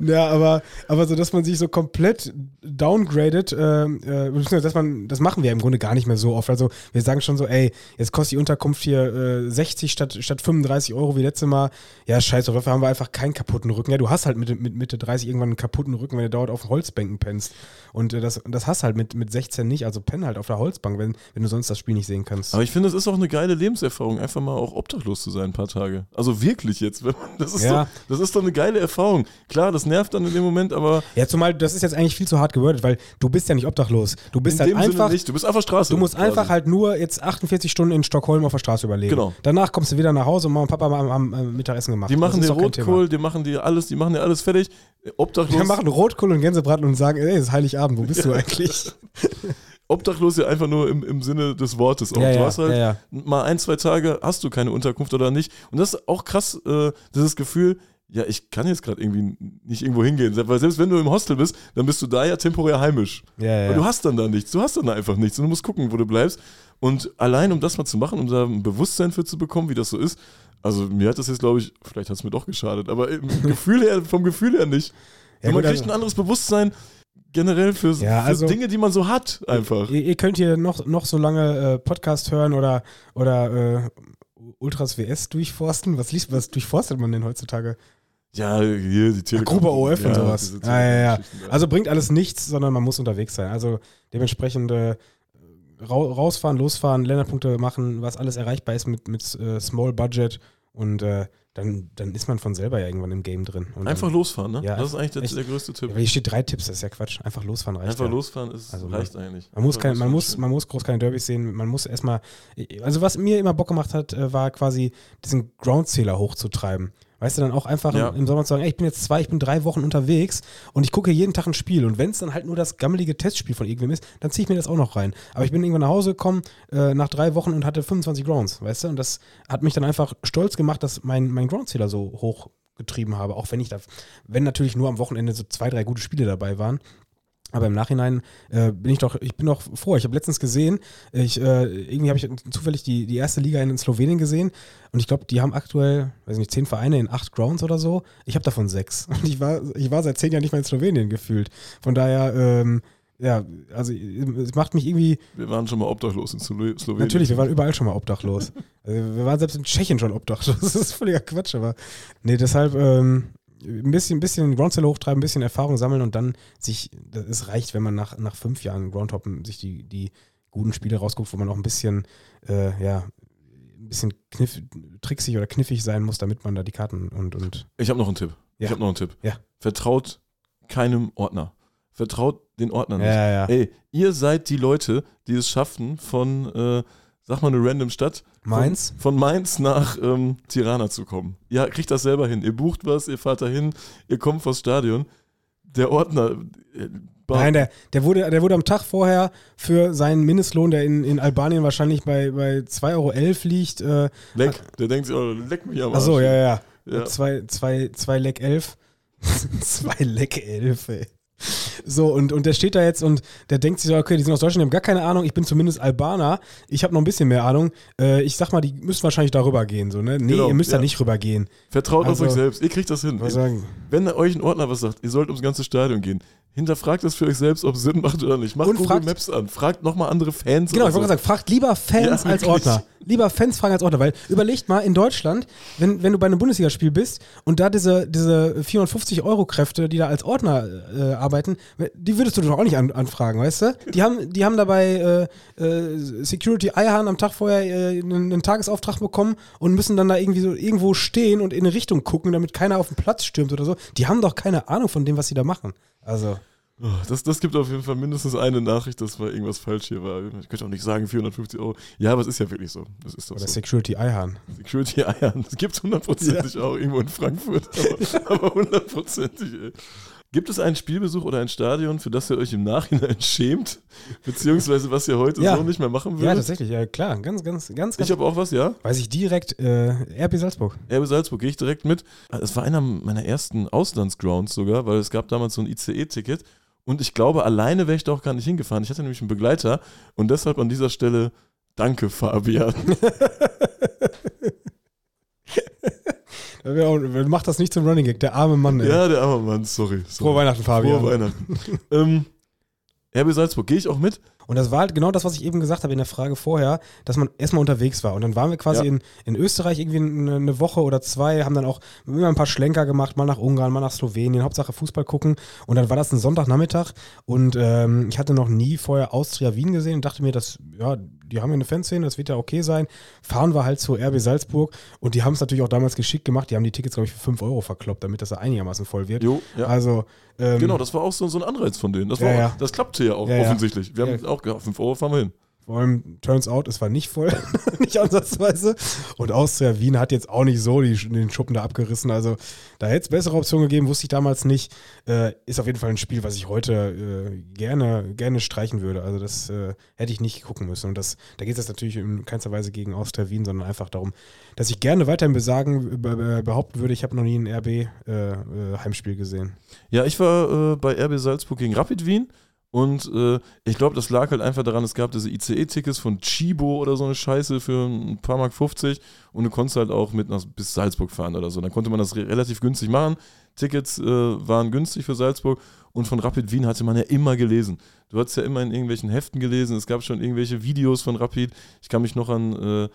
Ja, aber, aber so, dass man sich so komplett downgradet, äh, äh, beziehungsweise, dass man, das machen wir im Grunde gar nicht mehr so oft. Also wir sagen schon so, ey, jetzt kostet die Unterkunft hier äh, 60 statt, statt 35 Euro wie letztes Mal. Ja, scheiße, dafür haben wir einfach keinen kaputten Rücken. Ja, du hast halt mit, mit Mitte 30 irgendwann einen kaputten Rücken, wenn du dauernd auf Holzbänken pennst. Und äh, das, das hast halt mit, mit 16 nicht, also penn halt auf der Holzbank, wenn, wenn du sonst das Spiel nicht sehen kannst. Aber ich finde, es ist auch eine geile Lebenserfahrung, einfach mal auch obdachlos zu sein ein paar Tage. Also wirklich jetzt. Das, ist Ja. doch, das ist doch eine geile Erfahrung. Klar, das nervt dann in dem Moment, aber Ja, zumal, das ist jetzt eigentlich viel zu hart gewordet, weil du bist ja nicht obdachlos. Du bist halt einfach, nicht. Du bist einfach Straße. Du musst quasi. einfach halt nur jetzt 48 Stunden in Stockholm auf der Straße überleben. Genau. Danach kommst du wieder nach Hause und Mama und Papa haben am, am Mittagessen gemacht. Die machen dir. Rotkohl, die machen dir alles, die machen dir alles fertig. Obdachlos, Wir machen Rotkohl und Gänsebraten und sagen, ey, es ist Heiligabend, wo bist du eigentlich? obdachlos ja einfach nur im, im Sinne des Wortes. Ja, du ja, hast halt ja. mal ein, zwei Tage hast du keine Unterkunft oder nicht. Und das ist auch krass, äh, dieses Gefühl, ja, ich kann jetzt gerade irgendwie nicht irgendwo hingehen. Weil selbst wenn du im Hostel bist, dann bist du da ja temporär heimisch. Ja, ja, Weil du hast dann da nichts. Du hast dann da einfach nichts. Und du musst gucken, wo du bleibst. Und allein, um das mal zu machen, um da ein Bewusstsein für zu bekommen, wie das so ist, also mir hat das jetzt, glaube ich, vielleicht hat es mir doch geschadet, aber im Gefühl her, vom Gefühl her nicht. Ja, man gut, kriegt also- ein anderes Bewusstsein generell für, Ja, für also- Dinge, die man so hat, einfach. Ihr, ihr könnt hier noch, noch so lange äh, Podcast hören oder, oder äh, Ultras WS durchforsten. Was liest, was durchforstet man denn heutzutage? Ja, hier die Telekom. Gruppe OF und sowas. Ja, ja, ja. Also bringt alles nichts, sondern man muss unterwegs sein. Also dementsprechend äh, rau rausfahren, losfahren, Länderpunkte machen, was alles erreichbar ist mit, mit äh, Small Budget und äh, dann, dann ist man von selber ja irgendwann im Game drin. Und Einfach dann, losfahren, ne? Ja, das ist eigentlich der, echt. der größte Tipp. Ja, aber hier steht drei Tipps, das ist ja Quatsch. Einfach losfahren reicht. Einfach ja. losfahren ist, Also reicht eigentlich. Man muss, Einfach kein, man, muss, man muss groß keine Derbys sehen. Man muss erstmal. Also, was mir immer Bock gemacht hat, äh, war quasi diesen Groundzähler hochzutreiben. Weißt du, dann auch einfach Ja. im, Sommer zu sagen, ey, ich bin jetzt zwei, ich bin drei Wochen unterwegs und ich gucke jeden Tag ein Spiel. Und wenn es dann halt nur das gammelige Testspiel von irgendwem ist, dann ziehe ich mir das auch noch rein. Aber ich bin irgendwann nach Hause gekommen äh, nach drei Wochen und hatte 25 Grounds, weißt du? Und das hat mich dann einfach stolz gemacht, dass mein, mein Groundzähler so hoch getrieben habe, auch wenn ich da, wenn natürlich nur am Wochenende so zwei, drei gute Spiele dabei waren. Aber im Nachhinein äh, bin ich doch, ich bin doch froh. Ich habe letztens gesehen, ich, äh, irgendwie habe ich zufällig die, die erste Liga in Slowenien gesehen und ich glaube, die haben aktuell, weiß nicht, zehn Vereine in acht Grounds oder so. Ich habe davon sechs. Und ich war, ich war seit zehn Jahren nicht mehr in Slowenien gefühlt. Von daher, ähm, ja, also es macht mich irgendwie, Wir waren schon mal obdachlos in Slo- Slowenien. natürlich, wir waren überall schon mal obdachlos. Also wir waren selbst in Tschechien schon obdachlos. Das ist völliger Quatsch, aber nee, deshalb ähm, ein bisschen, ein bisschen Groundzeller hochtreiben, ein bisschen Erfahrung sammeln und dann sich, es reicht, wenn man nach, nach fünf Jahren Groundhoppen sich die, die guten Spiele rausguckt, wo man auch ein bisschen, äh, ja, ein bisschen kniff, tricksig oder kniffig sein muss, damit man da die Karten und, und Ich habe noch einen Tipp. Ja. Ich habe noch einen Tipp. Ja. Vertraut keinem Ordner. Vertraut den Ordnern nicht. ja, ja. Ey, ihr seid die Leute, die es schaffen, von, äh, sag mal, eine random Stadt, Mainz? von, von Mainz nach ähm, Tirana zu kommen. Ihr kriegt das selber hin. Ihr bucht was, ihr fahrt dahin, ihr kommt vors Stadion. Der Ordner. Äh, Nein, der, der, wurde, der wurde am Tag vorher für seinen Mindestlohn, der in, in Albanien wahrscheinlich bei, bei 2,11 Euro liegt, äh, leck. Der denkt sich, oh, leck mich am Achso, ja, ja. Ja. Zwei, zwei, zwei Leck elf. zwei Leck elf, ey. So, und, und der steht da jetzt und der denkt sich so, okay, die sind aus Deutschland, die haben gar keine Ahnung, ich bin zumindest Albaner, ich habe noch ein bisschen mehr Ahnung. Äh, ich sag mal, die müssen wahrscheinlich da rübergehen, so, ne? Nee, Genau, ihr müsst da ja. nicht rübergehen. Vertraut Also- auf euch selbst. Ihr kriegt das hin. Was sagen? Wenn euch ein Ordner was sagt, ihr sollt ums ganze Stadion gehen, hinterfragt das für euch selbst, ob es Sinn macht oder nicht. Macht Und Google fragt- Maps an. Fragt nochmal andere Fans. Genau, ich wollte so. gerade sagen, fragt lieber Fans Ja, als. Ordner. Lieber Fans fragen als Ordner, weil überlegt mal, in Deutschland, wenn, wenn du bei einem Bundesligaspiel bist und da diese, diese 450-Euro-Kräfte, die da als Ordner äh, arbeiten, die würdest du doch auch nicht an, anfragen, weißt du? Die haben, die haben dabei äh, äh, Security Eihahn am Tag vorher äh, einen, einen Tagesauftrag bekommen und müssen dann da irgendwie so irgendwo stehen und in eine Richtung gucken, damit keiner auf den Platz stürmt oder so. Die haben doch keine Ahnung von dem, was sie da machen. Also. Oh, das, das gibt auf jeden Fall mindestens eine Nachricht, dass mal irgendwas falsch hier war. Ich könnte auch nicht sagen 450 Euro. Ja, aber es ist ja wirklich so. Das ist doch Oder so. Security Eihahn. Security Eiern. Das gibt es hundertprozentig auch irgendwo in Frankfurt. Aber hundertprozentig, ey. Gibt es einen Spielbesuch oder ein Stadion, für das ihr euch im Nachhinein schämt? Beziehungsweise was ihr heute Ja. so nicht mehr machen Ja, würdet? tatsächlich, ja klar, ganz, ganz, ganz, ganz. ich habe auch was, ja. weiß ich direkt, äh, RB Salzburg. RB Salzburg gehe ich direkt mit. Es war einer meiner ersten Auslandsgrounds sogar, weil es gab damals so ein ICE-Ticket. Und ich glaube, alleine wäre ich da auch gar nicht hingefahren. Ich hatte nämlich einen Begleiter. Und deshalb an dieser Stelle danke, Fabian. Macht das nicht zum Running Gag, der arme Mann. Ey. ja, der arme Mann, sorry. sorry. Frohe Weihnachten, Fabian. Frohe Weihnachten. ähm, RB Salzburg, gehe ich auch mit? Und das war halt genau das, was ich eben gesagt habe in der Frage vorher, dass man erstmal unterwegs war. Und dann waren wir quasi Ja. in, in Österreich irgendwie eine, eine Woche oder zwei, haben dann auch immer ein paar Schlenker gemacht, mal nach Ungarn, mal nach Slowenien, Hauptsache Fußball gucken. Und dann war das ein Sonntagnachmittag und ähm, ich hatte noch nie vorher Austria Wien gesehen und dachte mir, das, ja, die haben ja eine Fanszene, das wird ja okay sein. Fahren wir halt zu RB Salzburg und die haben es natürlich auch damals geschickt gemacht. Die haben die Tickets, glaube ich, für 5 Euro verkloppt, damit das einigermaßen voll wird. Jo, ja. Also, ähm, genau, das war auch so, so ein Anreiz von denen. Das, war, Ja, ja. das klappte ja auch offensichtlich. Wir haben auch gedacht, 5 Euro fahren wir hin. Vor allem, turns out, es war nicht voll, nicht ansatzweise. Und Austria Wien hat jetzt auch nicht so die, den Schuppen da abgerissen. Also da hätte es bessere Optionen gegeben, wusste ich damals nicht. Äh, ist auf jeden Fall ein Spiel, was ich heute äh, gerne, gerne streichen würde. Also das äh, hätte ich nicht gucken müssen. Und das, da geht es jetzt natürlich in keinster Weise gegen Austria Wien, sondern einfach darum, dass ich gerne weiterhin besagen, be, behaupten würde, ich habe noch nie ein RB-Heimspiel gesehen. Ja, ich war äh, bei RB Salzburg gegen Rapid Wien und äh, ich glaube, das lag halt einfach daran, es gab diese ICE-Tickets von Chibo oder so eine Scheiße für ein paar Mark 50 und du konntest halt auch mit nach, bis Salzburg fahren oder so. Dann konnte man das re relativ günstig machen. Tickets äh, waren günstig für Salzburg und von Rapid Wien hatte man ja immer gelesen. Du hattest ja immer in irgendwelchen Heften gelesen, es gab schon irgendwelche Videos von Rapid. Ich kann mich noch an äh,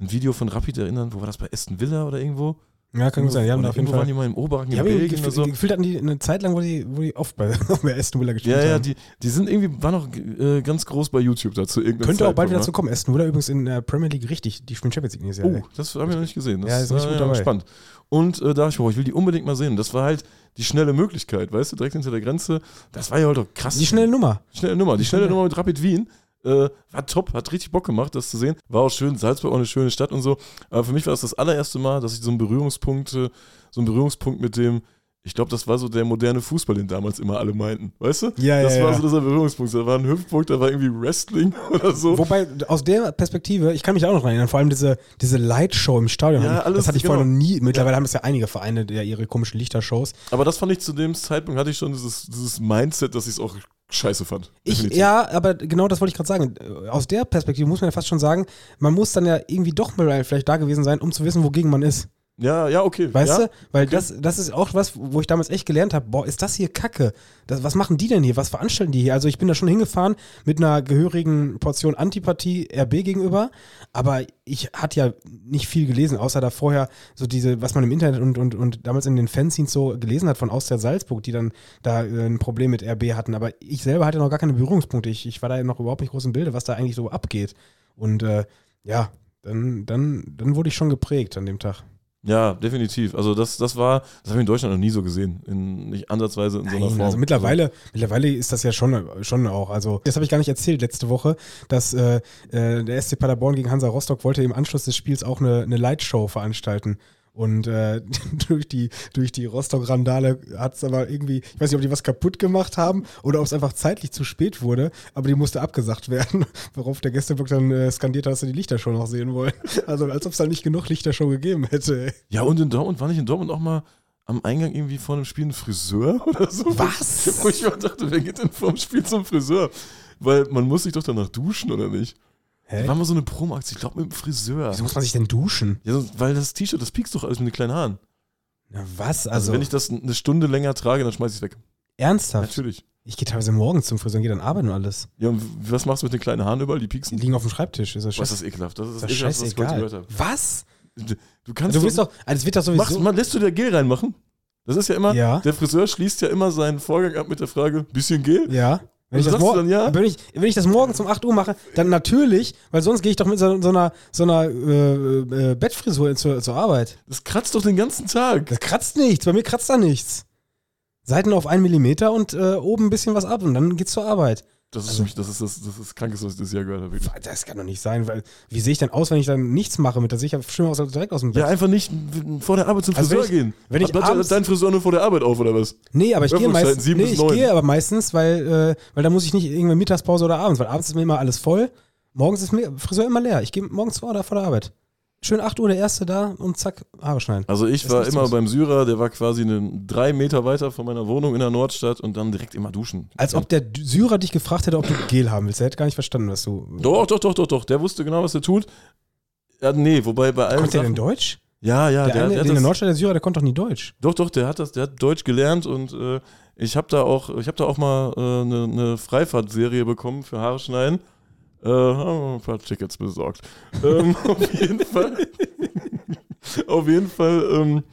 ein Video von Rapid erinnern, wo war das bei Aston Villa oder irgendwo? Ja, kann gut sein. Die haben da auf jeden Fall. waren die mal im Oberrang Die haben Belgien gefühlt, oder so. gefühlt hatten die eine Zeit lang, wo die, wo die oft bei, bei Aston Villa gespielt Ja, ja, haben. die, die sind irgendwie, waren auch äh, ganz groß bei YouTube dazu. Könnte auch bald wieder dazu kommen. Aston Villa übrigens in der Premier League richtig. Die spielen Champions League nächstes Jahr. Oh, das habe ich noch nicht gesehen. Das Ja, ist richtig gut dabei. spannend. Und äh, da dachte ich, boah, ich will die unbedingt mal sehen. Das war halt die schnelle Möglichkeit, weißt du, direkt hinter der Grenze. Das war ja halt doch krass. Die schnelle Nummer. Schnelle Nummer. Die schnelle schnelle- Nummer mit Rapid Wien. Äh, war top, hat richtig Bock gemacht, das zu sehen. War auch schön, Salzburg auch eine schöne Stadt und so. Aber für mich war das das allererste Mal, dass ich so einen Berührungspunkt, äh, so einen Berührungspunkt mit dem, ich glaube, das war so der moderne Fußball, den damals immer alle meinten. Weißt du? Ja, das ja, war ja. so dieser Berührungspunkt. Da war ein Hüftpunkt, da war irgendwie Wrestling oder so. Wobei, aus der Perspektive, ich kann mich auch noch erinnern, vor allem diese, diese Lightshow im Stadion. Ja, alles, das hatte ich genau. vorher noch nie. Mittlerweile haben es ja einige Vereine, die ja ihre komischen Lichtershows. Aber das fand ich zu dem Zeitpunkt, hatte ich schon dieses, dieses Mindset, dass ich es auch scheiße fand. Ich, Definitiv. ja, aber genau das wollte ich gerade sagen. Aus der Perspektive muss man ja fast schon sagen, man muss dann ja irgendwie doch mal vielleicht da gewesen sein, um zu wissen, wogegen man ist. Ja, ja, okay. Weißt ja. du? Weil okay. das, das ist auch was, wo ich damals echt gelernt habe, boah, ist das hier Kacke? Das, was machen die denn hier? Was veranstalten die hier? Also ich bin da schon hingefahren mit einer gehörigen Portion Antipathie RB gegenüber, aber ich hatte ja nicht viel gelesen, außer da vorher so diese, was man im Internet und, und, und damals in den Fanzines so gelesen hat von Austria Salzburg, die dann da äh, ein Problem mit RB hatten. Aber ich selber hatte noch gar keine Berührungspunkte. Ich, ich war da noch überhaupt nicht groß im Bilde, was da eigentlich so abgeht. Und äh, ja, dann, dann, dann wurde ich schon geprägt an dem Tag. Ja, definitiv. Also das, das war, das habe ich in Deutschland noch nie so gesehen. In, nicht ansatzweise in so einer Nein, Form. also mittlerweile, mittlerweile ist das ja schon, schon auch. Also, das habe ich gar nicht erzählt letzte Woche, dass äh, äh, der SC Paderborn gegen Hansa Rostock wollte im Anschluss des Spiels auch eine, eine Lightshow veranstalten. Und äh, durch die, durch die Rostock-Randale hat es aber irgendwie, ich weiß nicht, ob die was kaputt gemacht haben oder ob es einfach zeitlich zu spät wurde, aber die musste abgesagt werden, worauf der Gästeblock dann äh, skandiert hat, dass sie die Lichtershow noch sehen wollen. Also als ob es da nicht genug Lichtershow gegeben hätte. Ja, und in Dortmund, war nicht in Dortmund auch mal am Eingang irgendwie vor einem Spiel ein Friseur oder so? Was? Wo ich mir dachte, wer geht denn vor dem Spiel zum Friseur? Weil man muss sich doch danach duschen, oder nicht? Hä? Da war mal so eine Promo-Aktion, ich glaube mit dem Friseur. Wieso muss man sich denn duschen? Ja, weil das T-Shirt, das piekst doch alles mit den kleinen Haaren. Na was? Also, Also, wenn ich das eine Stunde länger trage, dann schmeiß ich es weg. ernsthaft? Natürlich. Ich gehe teilweise morgens zum Friseur und gehe dann arbeiten und alles. Ja, und was machst du mit den kleinen Haaren überall? Die Die pieksen? liegen auf dem Schreibtisch. Ist das Was scheiße? ist das ekelhaft? Das ist das ekelhaft, was ich gehört habe. Was? Du, du kannst Du willst doch, also es wird doch sowieso. Machst, man, lässt du dir Gel reinmachen? Das ist ja immer, Ja. der Friseur schließt ja immer seinen Vorgang ab mit der Frage, bisschen Gel? ja. Wenn ich, das dann ja? wenn, ich, wenn ich das morgens um 8 Uhr mache, dann natürlich, weil sonst gehe ich doch mit so, so einer, so einer äh, äh, Bettfrisur zur, zur Arbeit. Das kratzt doch den ganzen Tag. Das kratzt nichts, bei mir kratzt da nichts. Seiten auf 1 Millimeter und äh, oben ein bisschen was ab und dann geht's zur Arbeit. Das ist, Also- mich, das, ist das, das ist das Krankeste, was ich das Jahr gehört habe. wirklich. Das kann doch nicht sein, weil wie sehe ich denn aus, wenn ich dann nichts mache mit der Sicher schlimmer aus direkt aus dem Bett? Ja, einfach nicht vor der Arbeit zum Also Friseur wenn ich- gehen. wenn ich hat abends- dein Friseur nur vor der Arbeit auf, oder was? Nee, aber ich gehe meistens, nee, ich gehe aber meistens, weil, äh, weil da muss ich nicht irgendwie Mittagspause oder abends, weil abends ist mir immer alles voll. Morgens ist mir Friseur immer leer. Ich gehe morgens vor, da vor der Arbeit. Schön 8 Uhr der erste da und zack, Haare schneiden. Also ich Ist war immer los. beim Syrer, der war quasi eine, drei Meter weiter von meiner Wohnung in der Nordstadt und dann direkt immer duschen. Als ob der Syrer dich gefragt hätte, ob du Gel haben willst. Er hätte gar nicht verstanden, was du. Doch, doch, doch, doch, doch. Der wusste genau, was er tut. Ja, nee, wobei bei allen Konnte der Sachen, denn Deutsch? Ja, ja, der der, eine, der, der das, Nordstadt, der Syrer, der konnte doch nie Deutsch. Doch, doch, der hat das, der hat Deutsch gelernt und äh, ich habe da auch, ich habe da auch mal eine äh, ne- ne Freifahrtserie bekommen für Haare schneiden. Äh, haben ein paar Tickets besorgt. ähm, auf jeden Fall. auf jeden Fall ähm,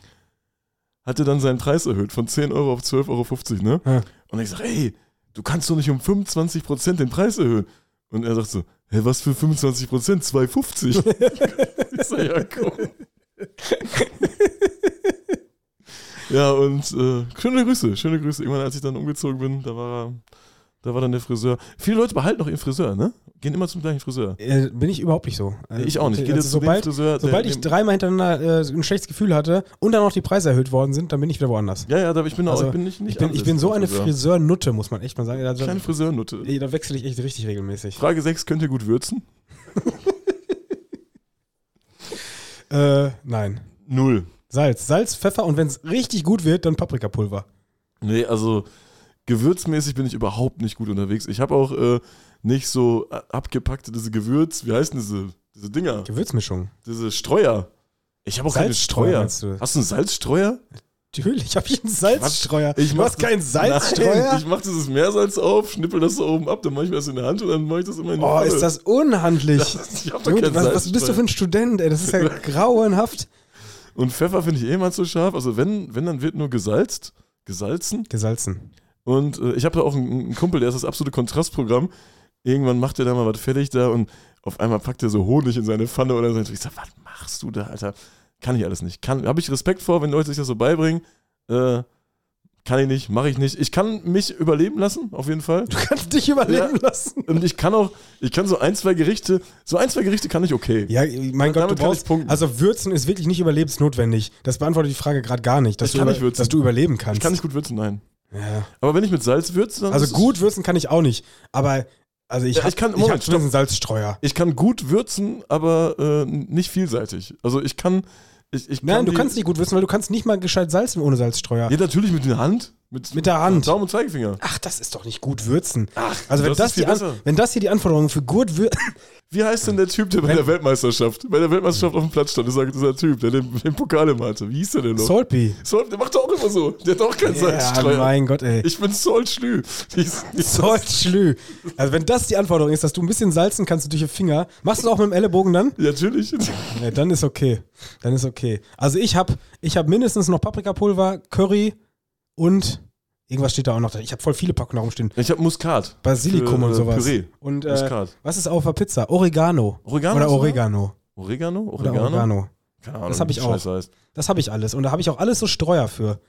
hat er dann seinen Preis erhöht von 10 Euro auf 12,50 Euro, ne? Ja. Und ich sage, ey, du kannst doch nicht um 25% den Preis erhöhen. Und er sagt so, hä, was für 25%? 2,50. ich sag, ja, komm. Ja, und äh, schöne Grüße, schöne Grüße. Irgendwann, als ich dann umgezogen bin, da war, da war dann der Friseur. Viele Leute behalten noch ihren Friseur, ne? Gehen immer zum gleichen Friseur. Äh, bin ich überhaupt nicht so. Also, ich auch nicht. Gehe also sobald, Friseur. sobald ich dreimal hintereinander äh, ein schlechtes Gefühl hatte und dann noch die Preise erhöht worden sind, dann bin ich wieder woanders. ja, ja, da, ich bin auch, Also, ich bin nicht, nicht Ich bin, ich bin so eine Friseur. Friseurnutte, muss man echt mal sagen. Da, Kleine Friseurnutte. da wechsle ich echt richtig regelmäßig. Frage 6, könnt ihr gut würzen? Äh, nein. Null. Salz. Salz, Pfeffer und wenn es richtig gut wird, dann Paprikapulver. Nee, also gewürzmäßig bin ich überhaupt nicht gut unterwegs. Ich habe auch äh, nicht so a- abgepackte diese Gewürz, wie heißen diese, diese Dinger? Gewürzmischung. Diese Streuer. Ich habe auch keine Streuer. Hast du einen Salzstreuer? Natürlich habe ich einen Salzstreuer. Ich du hast keinen das- Salzstreuer? Nein, ich mache dieses Meersalz auf, schnippel das so oben ab, dann mache ich mir das in der Hand und dann mache ich das immer in die oh, Pfanne. ist das unhandlich. Ich hab doch keinen was, was bist du für ein Student, ey? Das ist ja grauenhaft. Und Pfeffer finde ich eh mal zu scharf. Also wenn, wenn, dann wird nur gesalzt. Gesalzen. Gesalzen. Und äh, ich habe da auch einen, einen Kumpel, der ist das absolute Kontrastprogramm. Irgendwann macht er da mal was fertig da und auf einmal packt er so Honig in seine Pfanne oder so. Ich sag, was machst du da, Alter? Kann ich alles nicht. Kann, habe ich Respekt vor, wenn Leute sich das so beibringen. Äh, kann ich nicht, mache ich nicht. Ich kann mich überleben lassen, auf jeden Fall. Du kannst dich überleben lassen. Und ich kann auch, ich kann so ein, zwei Gerichte, so ein, zwei Gerichte kann ich okay. Ja, mein Gott, du brauchst, also Würzen ist wirklich nicht überlebensnotwendig. Das beantwortet die Frage gerade gar nicht, dass, Ich du über, nicht dass du überleben kannst. Ich kann nicht gut würzen, nein. Ja. Aber wenn ich mit Salz würze, dann Also gut würzen kann ich auch nicht, aber also ich Ja, hab, ich kann- ich Moment, zumindest einen Salzstreuer. Ich kann gut würzen, aber äh, nicht vielseitig. Also ich kann. Ich, ich Nein, kann du die- kannst nicht gut würzen, weil du kannst nicht mal gescheit salzen ohne Salzstreuer. Ja, natürlich mit der Hand. Mit, Mit der Hand. Daumen und Zeigefinger. Ach, das ist doch nicht gut würzen. Ach, Also wenn das das, ist die An wenn das hier die Anforderungen für gut würzen... Wie heißt denn der Typ, der bei der Weltmeisterschaft, bei der Weltmeisterschaft auf dem Platz stand, dieser, dieser Typ, der den, den Pokal immer hatte? Wie hieß der denn noch? Saltby. Sol, der macht doch auch immer so. Der hat auch keinen Ja, Salzstreuer. mein Gott, ey. Ich bin Sol Schlü. Die ist- die ist- Salzschlü. Also wenn das die Anforderung ist, dass du ein bisschen salzen kannst durch die Finger, machst du es auch mit dem Ellenbogen dann? Ja, natürlich. Ja, dann ist okay. Dann ist okay. Also ich habe ich hab mindestens noch Paprikapulver, Curry und irgendwas steht da auch noch. da. Ich habe voll viele Packungen rumstehen. Ich habe Muskat. Basilikum Für, und äh, sowas. Püree. Und äh, Muskat. was ist auf der Pizza? Oregano. Oregano? Oder da? Oregano. Oregano? Oder Oregano? Oregano. Keine Ahnung, Das hab wie ich auch. Heißt. Das habe ich alles. Und da habe ich auch alles so Streuer für.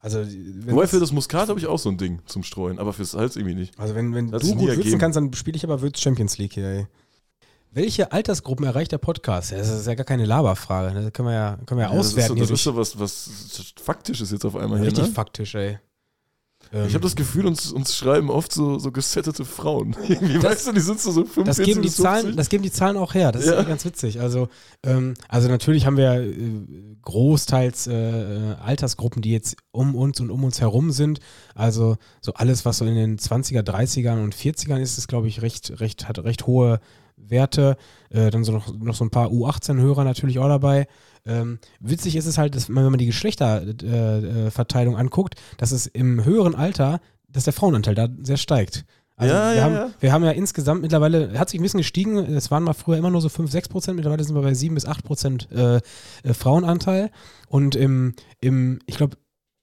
Also wenn, Wobei für das Muskat habe ich auch so ein Ding zum Streuen, aber fürs Salz irgendwie nicht. also wenn, wenn du gut würzen kannst, dann spiele ich aber Würz Champions League hier, ey. Welche Altersgruppen erreicht der Podcast? Ja, Das ist ja gar keine Laberfrage. Das können wir ja, können wir ja, Ja, das ist auswerten. so, das ist so was, was Faktisches jetzt auf einmal durch- hier, Richtig ne? faktisch, ey. Ähm, Ich habe das Gefühl, uns, uns schreiben oft so, so gesettete Frauen. Irgendwie, Das- weißt du, die sind so, so 45 Das geben, die Zahlen, 50. das geben die Zahlen auch her. Das ist Ja. ja ganz witzig. Also, ähm, also natürlich haben wir äh, großteils äh, äh, Altersgruppen, die jetzt um uns und um uns herum sind. Also so alles, was so in den 20er, 30ern und 40ern ist, ist, glaube ich, recht, recht, hat recht hohe Werte. Äh, dann so noch, noch so ein paar U18-Hörer natürlich auch dabei. Ähm, witzig ist es halt, dass, man, wenn man die Geschlechterverteilung äh, Verteilung anguckt, dass es im höheren Alter, dass der Frauenanteil da sehr steigt. Also Ja, wir, ja, haben, ja. wir haben ja insgesamt mittlerweile, hat sich ein bisschen gestiegen, es waren mal früher immer nur so 5, 6 Prozent, mittlerweile sind wir bei 7 bis 8 Prozent äh, äh, Frauenanteil. Und im, im ich glaube,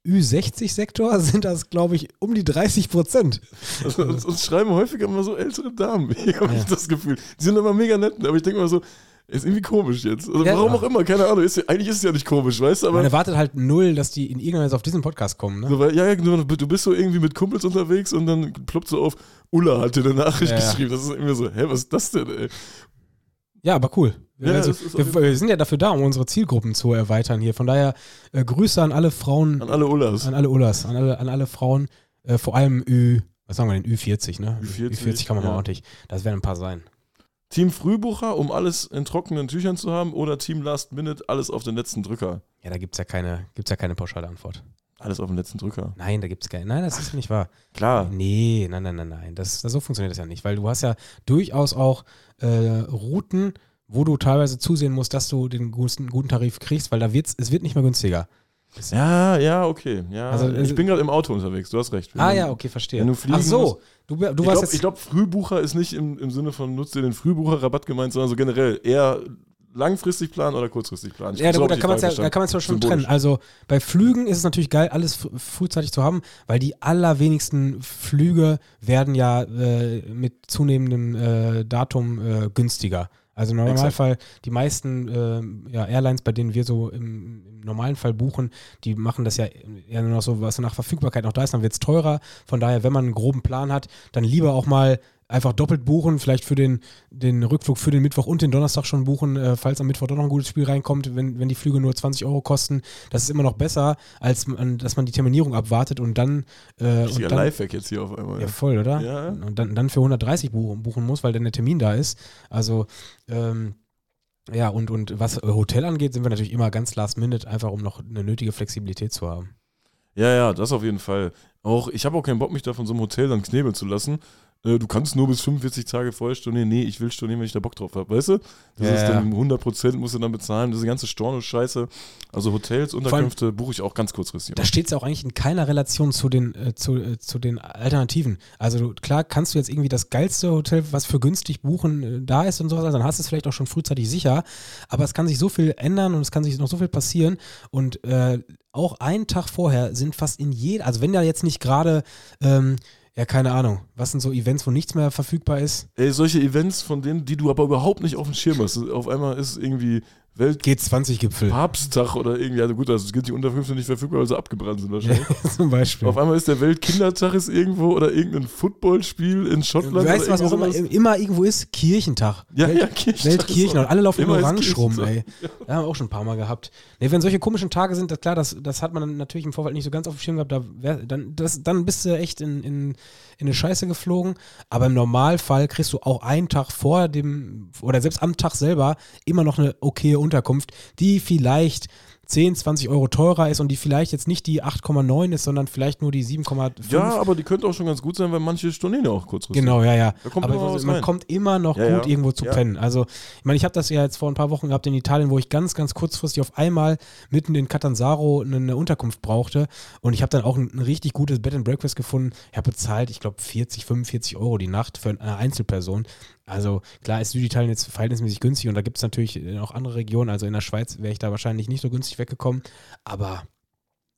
Ü60-Sektor sind das, glaube ich, um die 30 Prozent. Also, uns, uns schreiben häufiger immer so ältere Damen. Habe Ja. ich das Gefühl. Die sind immer mega nett, aber ich denke mal so, Ist irgendwie komisch jetzt. Also Ja. warum auch immer, keine Ahnung. Ist, ja- eigentlich ist es ja nicht komisch, weißt du, aber. Man erwartet halt null, dass die in irgendeiner Weise auf diesen Podcast kommen. Ne? So, weil, ja, ja, du, bist so irgendwie mit Kumpels unterwegs und dann ploppt so auf, Ulla hat dir eine Nachricht Ja, ja. geschrieben. Das ist irgendwie so, hä, was ist das denn, ey? Ja, aber cool. Ja, also, wir, wir sind ja dafür da, um unsere Zielgruppen zu erweitern hier. Von daher äh, Grüße an alle Frauen, An alle Ullas. an alle Ullas, an alle, an alle Frauen, äh, vor allem Ü, was sagen wir denn, Ü40, ne? Ü40, Ü40 kann man ja. mal ordentlich. Das werden ein paar sein. Team Frühbucher, um alles in trockenen Tüchern zu haben, oder Team Last Minute, alles auf den letzten Drücker? Ja, da gibt es ja keine, gibt's ja keine pauschale Antwort. Alles auf den letzten Drücker. Nein, da gibt es keine. Nein, das ist nicht wahr. Klar. Nee, nein, nein, nein, nein. Das, das, so funktioniert das ja nicht, weil du hast ja durchaus auch äh, Routen, wo du teilweise zusehen musst, dass du den guten, guten Tarif kriegst, weil da wird's, es wird nicht mehr günstiger. Ja, ja, okay. Ja, Also, ich also- bin gerade im Auto unterwegs, du hast recht. Ah ja, okay, verstehe. wenn du fliegen Ach so, du, du Ich warst glaube, jetzt. glaub, Frühbucher ist nicht im, im Sinne von nutzt dir den Frühbucher-Rabatt gemeint, sondern so generell eher langfristig planen oder kurzfristig planen. Ich ja, so da, kann ja, da kann man es ja schon Symbolisch. trennen. Also bei Flügen ist es natürlich geil, alles fr- frühzeitig zu haben, weil die allerwenigsten Flüge werden ja äh, mit zunehmendem äh, Datum äh, günstiger. Also im Exakt. Normalfall, die meisten äh, ja, Airlines, bei denen wir so im, im normalen Fall buchen, die machen das ja eher nur noch so, was nach Verfügbarkeit noch da ist, dann wird es teurer. Von daher, wenn man einen groben Plan hat, dann lieber auch mal einfach doppelt buchen, vielleicht für den, den Rückflug für den Mittwoch und den Donnerstag schon buchen, äh, falls am Mittwoch doch noch ein gutes Spiel reinkommt, wenn, wenn die Flüge nur 20 Euro kosten. Das ist immer noch besser, als man, dass man die Terminierung abwartet und dann, äh, und dann Lifehack jetzt hier auf einmal. ja, voll, oder? Ja. Und dann, dann für 130 buchen, buchen muss, weil dann der Termin da ist. Also, ähm, ja, und, und was äh, Hotel angeht, sind wir natürlich immer ganz last minute, einfach um noch eine nötige Flexibilität zu haben. Ja, ja, das auf jeden Fall. Auch, ich habe auch keinen Bock, mich da von so einem Hotel dann knebeln zu lassen. Äh, du kannst nur bis 45 Tage vorher stornieren. Nee, ich will stornieren, wenn ich da Bock drauf habe, weißt du? Das Ja, ist dann 100% musst du dann bezahlen. Diese ganze Storno-Scheiße. Also Hotels, Unterkünfte buche ich auch ganz kurzfristig. Da steht es ja auch eigentlich in keiner Relation zu den, äh, zu, äh, zu den Alternativen. Also du, klar kannst du jetzt irgendwie das geilste Hotel, was für günstig buchen äh, da ist und sowas, also dann hast du es vielleicht auch schon frühzeitig sicher, aber es kann sich so viel ändern und es kann sich noch so viel passieren und äh, auch einen Tag vorher sind fast in jedem, also wenn da jetzt nicht gerade, ähm, ja keine Ahnung, was sind so Events, wo nichts mehr verfügbar ist? Ey, solche Events, von denen, die du aber überhaupt nicht auf dem Schirm hast. Auf einmal ist irgendwie G20-Gipfel Weltpapsttag oder irgendwie, also gut, also sind die Unterkünfte nicht verfügbar, weil sie abgebrannt sind wahrscheinlich. zum Beispiel. Auf einmal ist der Weltkindertag ist irgendwo oder irgendein Footballspiel in Schottland. Weißt du, was auch immer, immer irgendwo ist? Kirchentag. Ja, Welt- ja, Kirchentag Weltkirchen und alle laufen immer Orange rum, ey. Ja, haben wir auch schon ein paar Mal gehabt. Nee, wenn solche komischen Tage sind, das, klar, das, das hat man natürlich im Vorfeld nicht so ganz auf dem Schirm gehabt, da wär, dann, das, dann bist du echt in, in, in eine Scheiße geflogen. Aber im Normalfall kriegst du auch einen Tag vor dem, oder selbst am Tag selber, immer noch eine okaye Unterkunft, die vielleicht 10, 20 Euro teurer ist und die vielleicht jetzt nicht die 8,9 ist, sondern vielleicht nur die 7,5. Ja, aber die könnte auch schon ganz gut sein, weil manche stornieren ja auch kurzfristig. Genau, ja, ja. Aber man rein. kommt immer noch Ja, gut ja. irgendwo zu Ja. pennen. Also, ich meine, ich habe das ja jetzt vor ein paar Wochen gehabt in Italien, wo ich ganz, ganz kurzfristig auf einmal mitten in Catanzaro eine, eine Unterkunft brauchte. Und ich habe dann auch ein, ein richtig gutes Bed and Breakfast gefunden. Ich habe bezahlt, ich glaube, 40, 45 Euro die Nacht für eine Einzelperson. Also klar ist Süditalien jetzt verhältnismäßig günstig und da gibt es natürlich auch andere Regionen. Also in der Schweiz wäre ich da wahrscheinlich nicht so günstig weggekommen. Aber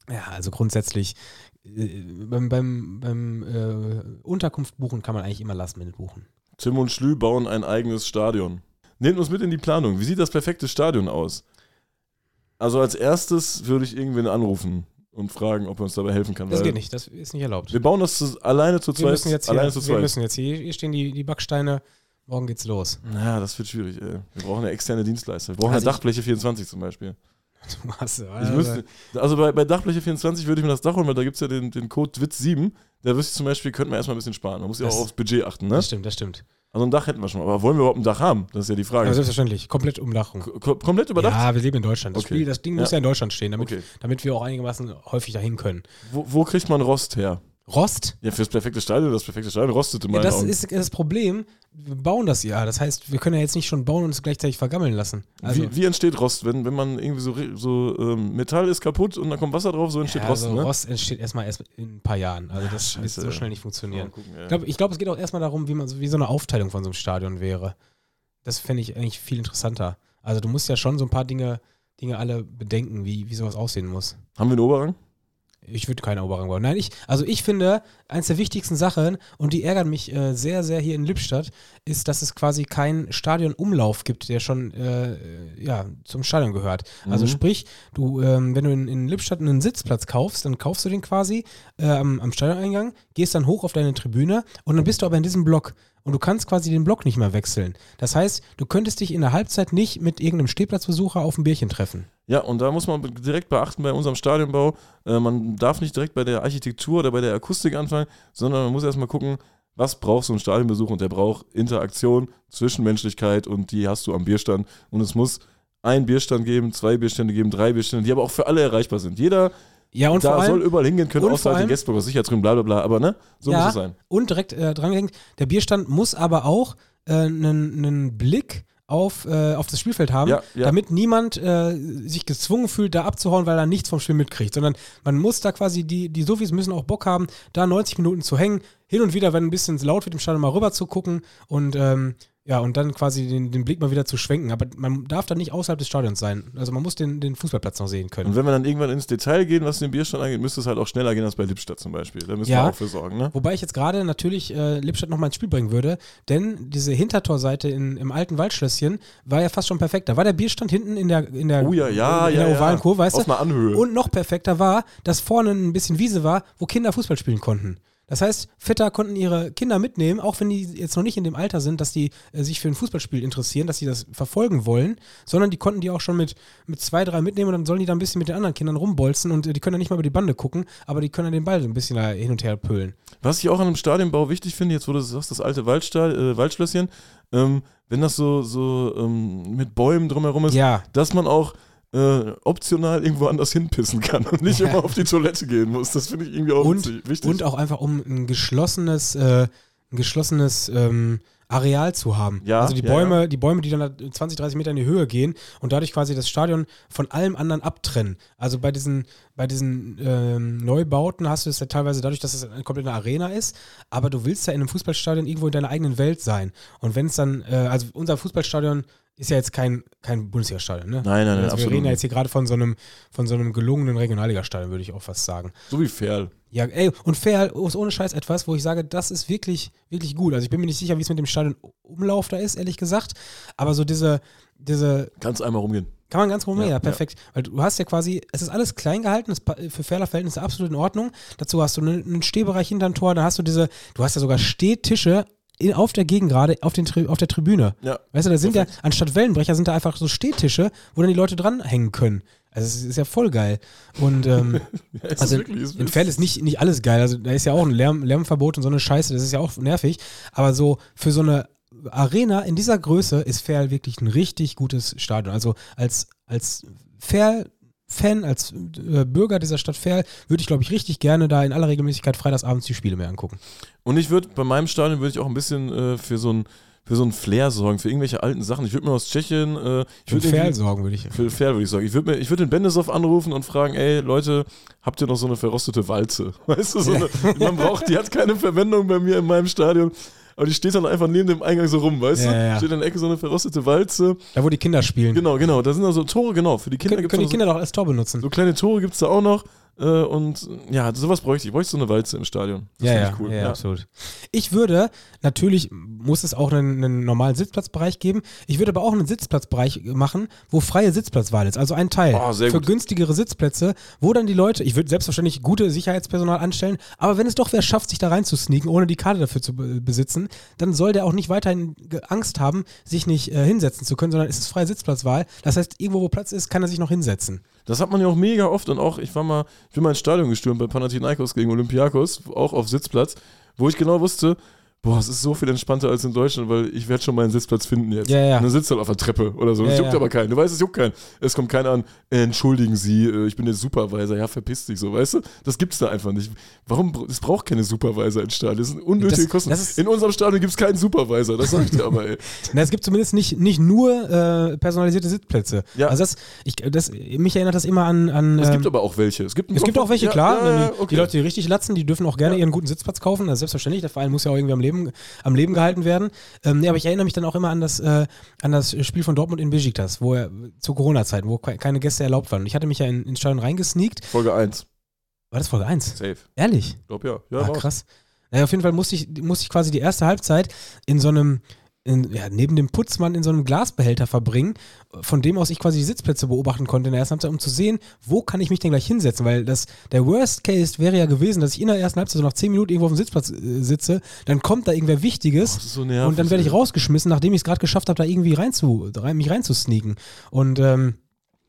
ja, also grundsätzlich äh, beim, beim, beim äh, Unterkunft buchen kann man eigentlich immer Last Minute buchen. Tim und Schlü bauen ein eigenes Stadion. Nehmt uns mit in die Planung. Wie sieht das perfekte Stadion aus? Also als erstes würde ich irgendwen anrufen und fragen, ob er uns dabei helfen kann. Das geht nicht, das ist nicht erlaubt. Wir bauen das zu, alleine zu Wir zweit. müssen jetzt alleine hier, wir zweit. müssen jetzt hier, hier stehen die, die Backsteine, morgen geht's los. Ja, das wird schwierig, ey. Wir brauchen eine externe Dienstleister. Wir brauchen Also eine Dachfläche 24 zum Beispiel. Du hast, Ich müsste, also bei, bei Dachfläche 24 würde ich mir das Dach holen, weil da gibt es ja den, den Code WITZ7. Da wüsste ich zum Beispiel, könnten wir erstmal ein bisschen sparen. Man muss ja auch aufs Budget achten, ne? das stimmt, das stimmt. Also ein Dach hätten wir schon. Aber wollen wir überhaupt ein Dach haben? Das ist ja die Frage. Aber selbstverständlich, komplett Umdachung. Ko komplett überdacht? Ja, wir leben in Deutschland. Das, Okay. Spiel, das Ding muss Ja. ja in Deutschland stehen, damit, Okay. damit wir auch einigermaßen häufig dahin können. Wo, wo kriegt man Rost her? Rost? Ja, fürs perfekte Stadion, das perfekte Stadion rostet in Ja, das Augen. ist das Problem. Wir bauen das ja. Das heißt, wir können ja jetzt nicht schon bauen und es gleichzeitig vergammeln lassen. Also, wie, wie entsteht Rost? Wenn, wenn man irgendwie so, so ähm, Metall ist kaputt und dann kommt Wasser drauf, so entsteht ja, Rost, also ne? Rost entsteht erstmal erst in ein paar Jahren. Also das wird scheiße. so schnell nicht funktionieren. gucken. Ich glaube, ich glaub, es geht auch erstmal darum, wie, man, so- wie so eine Aufteilung von so einem Stadion wäre. Das fände ich eigentlich viel interessanter. Also du musst ja schon so ein paar Dinge, Dinge alle bedenken, wie, wie sowas aussehen muss. Haben wir einen Oberrang? Ich würde keinen Oberrang bauen. Nein, ich, also ich finde, eins der wichtigsten Sachen, und die ärgern mich äh, sehr, sehr hier in Lippstadt, ist, dass es quasi keinen Stadionumlauf gibt, der schon äh, ja, zum Stadion gehört. Also Mhm. sprich, du, ähm, wenn du in, in Lippstadt einen Sitzplatz kaufst, dann kaufst du den quasi äh, am, am Stadioneingang, gehst dann hoch auf deine Tribüne und dann bist du aber in diesem Block. Und du kannst quasi den Block nicht mehr wechseln. Das heißt, du könntest dich in der Halbzeit nicht mit irgendeinem Stehplatzbesucher auf ein Bierchen treffen. Ja, und da muss man direkt beachten bei unserem Stadionbau, äh, man darf nicht direkt bei der Architektur oder bei der Akustik anfangen, sondern man muss erstmal gucken, was braucht so ein Stadionbesuch und der braucht Interaktion, Zwischenmenschlichkeit und die hast du am Bierstand. Und es muss ein Bierstand geben, zwei Bierstände geben, drei Bierstände, die aber auch für alle erreichbar sind. Jeder Ja, und da vor allem, soll überall hingehen können, außer allem- Gästeblock, sicher drin, bla bla bla, aber ne, so Ja. muss es sein. Und direkt äh, drangehängt, der Bierstand muss aber auch einen einen Blick auf, äh, auf das Spielfeld haben, Ja, ja. damit niemand äh, sich gezwungen fühlt, da abzuhauen, weil er nichts vom Spiel mitkriegt, sondern man muss da quasi, die, die Sofis müssen auch Bock haben, da 90 Minuten zu hängen, hin und wieder, wenn ein bisschen laut wird im Stadion, mal rüber zu gucken und ähm, ja, und dann quasi den, den Blick mal wieder zu schwenken. Aber man darf da nicht außerhalb des Stadions sein. Also man muss den, den Fußballplatz noch sehen können. Und wenn wir dann irgendwann ins Detail gehen, was den Bierstand angeht, müsste es halt auch schneller gehen als bei Lippstadt zum Beispiel. Da müssen Ja. wir auch für sorgen, ne? Wobei ich jetzt gerade natürlich äh, Lippstadt nochmal ins Spiel bringen würde, denn diese Hintertorseite in, im alten Waldschlösschen war ja fast schon perfekt. Da war der Bierstand hinten in der, in der, Oh ja, ja, in ja. der ovalen Kurve, weißt Aus du? einer Anhöhe. Und noch perfekter war, dass vorne ein bisschen Wiese war, wo Kinder Fußball spielen konnten. Das heißt, Väter konnten ihre Kinder mitnehmen, auch wenn die jetzt noch nicht in dem Alter sind, dass die äh, sich für ein Fußballspiel interessieren, dass sie das verfolgen wollen, sondern die konnten die auch schon mit, mit zwei, drei mitnehmen und dann sollen die da ein bisschen mit den anderen Kindern rumbolzen und äh, die können dann nicht mal über die Bande gucken, aber die können dann den Ball so ein bisschen da hin und her pölen. Was ich auch an einem Stadionbau wichtig finde, jetzt wo du sagst, das alte Waldstad, äh, Waldschlösschen, ähm, wenn das so, so ähm, mit Bäumen drumherum ist, Ja, dass man auch äh, optional irgendwo anders hinpissen kann und nicht Ja. immer auf die Toilette gehen muss. Das finde ich irgendwie auch Und- wichtig. Und auch einfach, um ein geschlossenes, äh, ein geschlossenes ähm, Areal zu haben. Ja, also die ja, Bäume, die Bäume, die dann da 20, 30 Meter in die Höhe gehen und dadurch quasi das Stadion von allem anderen abtrennen. Also bei diesen, bei diesen ähm, Neubauten hast du es ja teilweise dadurch, dass es eine komplette Arena ist, aber du willst ja in einem Fußballstadion irgendwo in deiner eigenen Welt sein. Und wenn es dann, äh, also unser Fußballstadion ist ja jetzt kein, kein Bundesliga-Stadion, ne? Nein, nein, nein, also wir absolut reden ja jetzt hier gerade von so einem, von so einem gelungenen Regionalligastadion, würde ich auch fast sagen. so wie Ferl. Ja, ey, und Fair ist ohne Scheiß etwas, wo ich sage, das ist wirklich, wirklich gut. Also ich bin mir nicht sicher, wie es mit dem Stadionumlauf da ist, ehrlich gesagt. Aber so diese, diese, Kannst einmal rumgehen. kann man ganz rum, ja, Ja, perfekt. Weil du hast ja quasi, es ist alles klein gehalten, das ist für Fairler Verhältnisse absolut in Ordnung. Dazu hast du einen, einen Stehbereich hinterm Tor, dann hast du diese, du hast ja sogar Stehtische in, auf der Gegengrade, auf, den, Tri- auf der Tribüne. Ja. Weißt du, da sind ja, anstatt Wellenbrecher sind da einfach so Stehtische, wo dann die Leute dranhängen können. Also es ist ja voll geil. Und ähm, Ja, ist also wirklich, ist in Fell ist nicht, nicht alles geil. Also da ist ja auch ein Lärm, Lärmverbot und so eine Scheiße, das ist ja auch nervig. Aber so für so eine Arena in dieser Größe ist Ferl wirklich ein richtig gutes Stadion. Also als, als Ferl-Fan, als äh, Bürger dieser Stadt Ferl, würde ich, glaube ich, richtig gerne da in aller Regelmäßigkeit freitagsabends die Spiele mehr angucken. Und ich würde, bei meinem Stadion würde ich auch ein bisschen äh, für so ein für so einen Flair sorgen, für irgendwelche alten Sachen. Ich würde mir aus Tschechien, äh, ich Für irgendwie- sorgen, würde ich. Für Fair würde ich sagen. Ich würde würd den Bendesov anrufen und fragen, ey Leute, habt ihr noch so eine verrostete Walze? Weißt du, so eine, man braucht, die hat keine Verwendung bei mir in meinem Stadion. Aber die steht dann einfach neben dem Eingang so rum, weißt Ja, du? ja. Steht in der Ecke so eine verrostete Walze. Da, wo die Kinder spielen. Genau, genau. Da sind also Tore, genau. Für die Kinder Können, gibt können die Kinder doch als Tor benutzen. so, so kleine Tore gibt es da auch noch. Äh, und ja, sowas bräuchte ich. Ich bräuchte so eine Walze im Stadion. Das Ja, ja, ich cool. ja, absolut. Ich würde, natürlich muss es auch einen, einen normalen Sitzplatzbereich geben. Ich würde aber auch einen Sitzplatzbereich machen, wo freie Sitzplatzwahl ist. Also ein Teil Oh, für gut. günstigere Sitzplätze, wo dann die Leute, ich würde selbstverständlich gute Sicherheitspersonal anstellen, aber wenn es doch wer schafft, sich da reinzusneaken, ohne die Karte dafür zu be- besitzen, dann soll der auch nicht weiterhin Angst haben, sich nicht äh, hinsetzen zu können, sondern es ist freie Sitzplatzwahl. Das heißt, irgendwo, wo Platz ist, kann er sich noch hinsetzen. Das hat man ja auch mega oft und auch, ich war mal, ich bin mal ins Stadion gestürmt bei Panathinaikos gegen Olympiakos, auch auf Sitzplatz, wo ich genau wusste, boah, es ist so viel entspannter als in Deutschland, weil ich werde schon meinen Sitzplatz finden jetzt. Ja, ja. Und dann sitzt halt auf der Treppe oder so. Ja, Es juckt ja. aber keinen. Du weißt, es juckt keinen. Es kommt keiner an, äh, entschuldigen Sie, äh, ich bin der Supervisor, ja, verpiss dich so, weißt du? Das gibt's da einfach nicht. Warum? Es braucht keine Supervisor im Stadion. Das sind unnötige Das- Kosten. das in unserem Stadion gibt's keinen Supervisor, das sag ich dir aber, ey. Na, es gibt zumindest nicht, nicht nur äh, personalisierte Sitzplätze. Ja. Also das, ich, das, mich erinnert das immer an. an Es ähm, gibt aber auch welche. Es gibt, es gibt auch welche, klar. Okay. die Leute, die richtig latzen, die dürfen auch gerne ihren guten Sitzplatz kaufen. Das ist selbstverständlich. Der Verein muss ja auch irgendwie am Leben, am Leben gehalten werden. Ähm, nee, aber ich erinnere mich dann auch immer an das, äh, an das Spiel von Dortmund in Besiktas, wo er zu Corona-Zeiten, wo ke- keine Gäste erlaubt waren. Und ich hatte mich ja in, ins Stadion reingesneakt. Folge 1. War das Folge 1? Safe. Ehrlich? Ich glaube ja. ja ah, krass. Naja, auf jeden Fall musste ich, musste ich quasi die erste Halbzeit in so einem, in, ja, neben dem Putzmann in so einem Glasbehälter verbringen, von dem aus ich quasi die Sitzplätze beobachten konnte in der ersten Halbzeit, um zu sehen, wo kann ich mich denn gleich hinsetzen, weil das, der Worst Case wäre ja gewesen, dass ich in der ersten Halbzeit so nach 10 Minuten irgendwo auf dem Sitzplatz äh, sitze, dann kommt da irgendwer Wichtiges ist so nervig. und dann werde ich rausgeschmissen, nachdem ich es gerade geschafft habe, da irgendwie rein zu, rein, mich reinzusneaken. Und, ähm,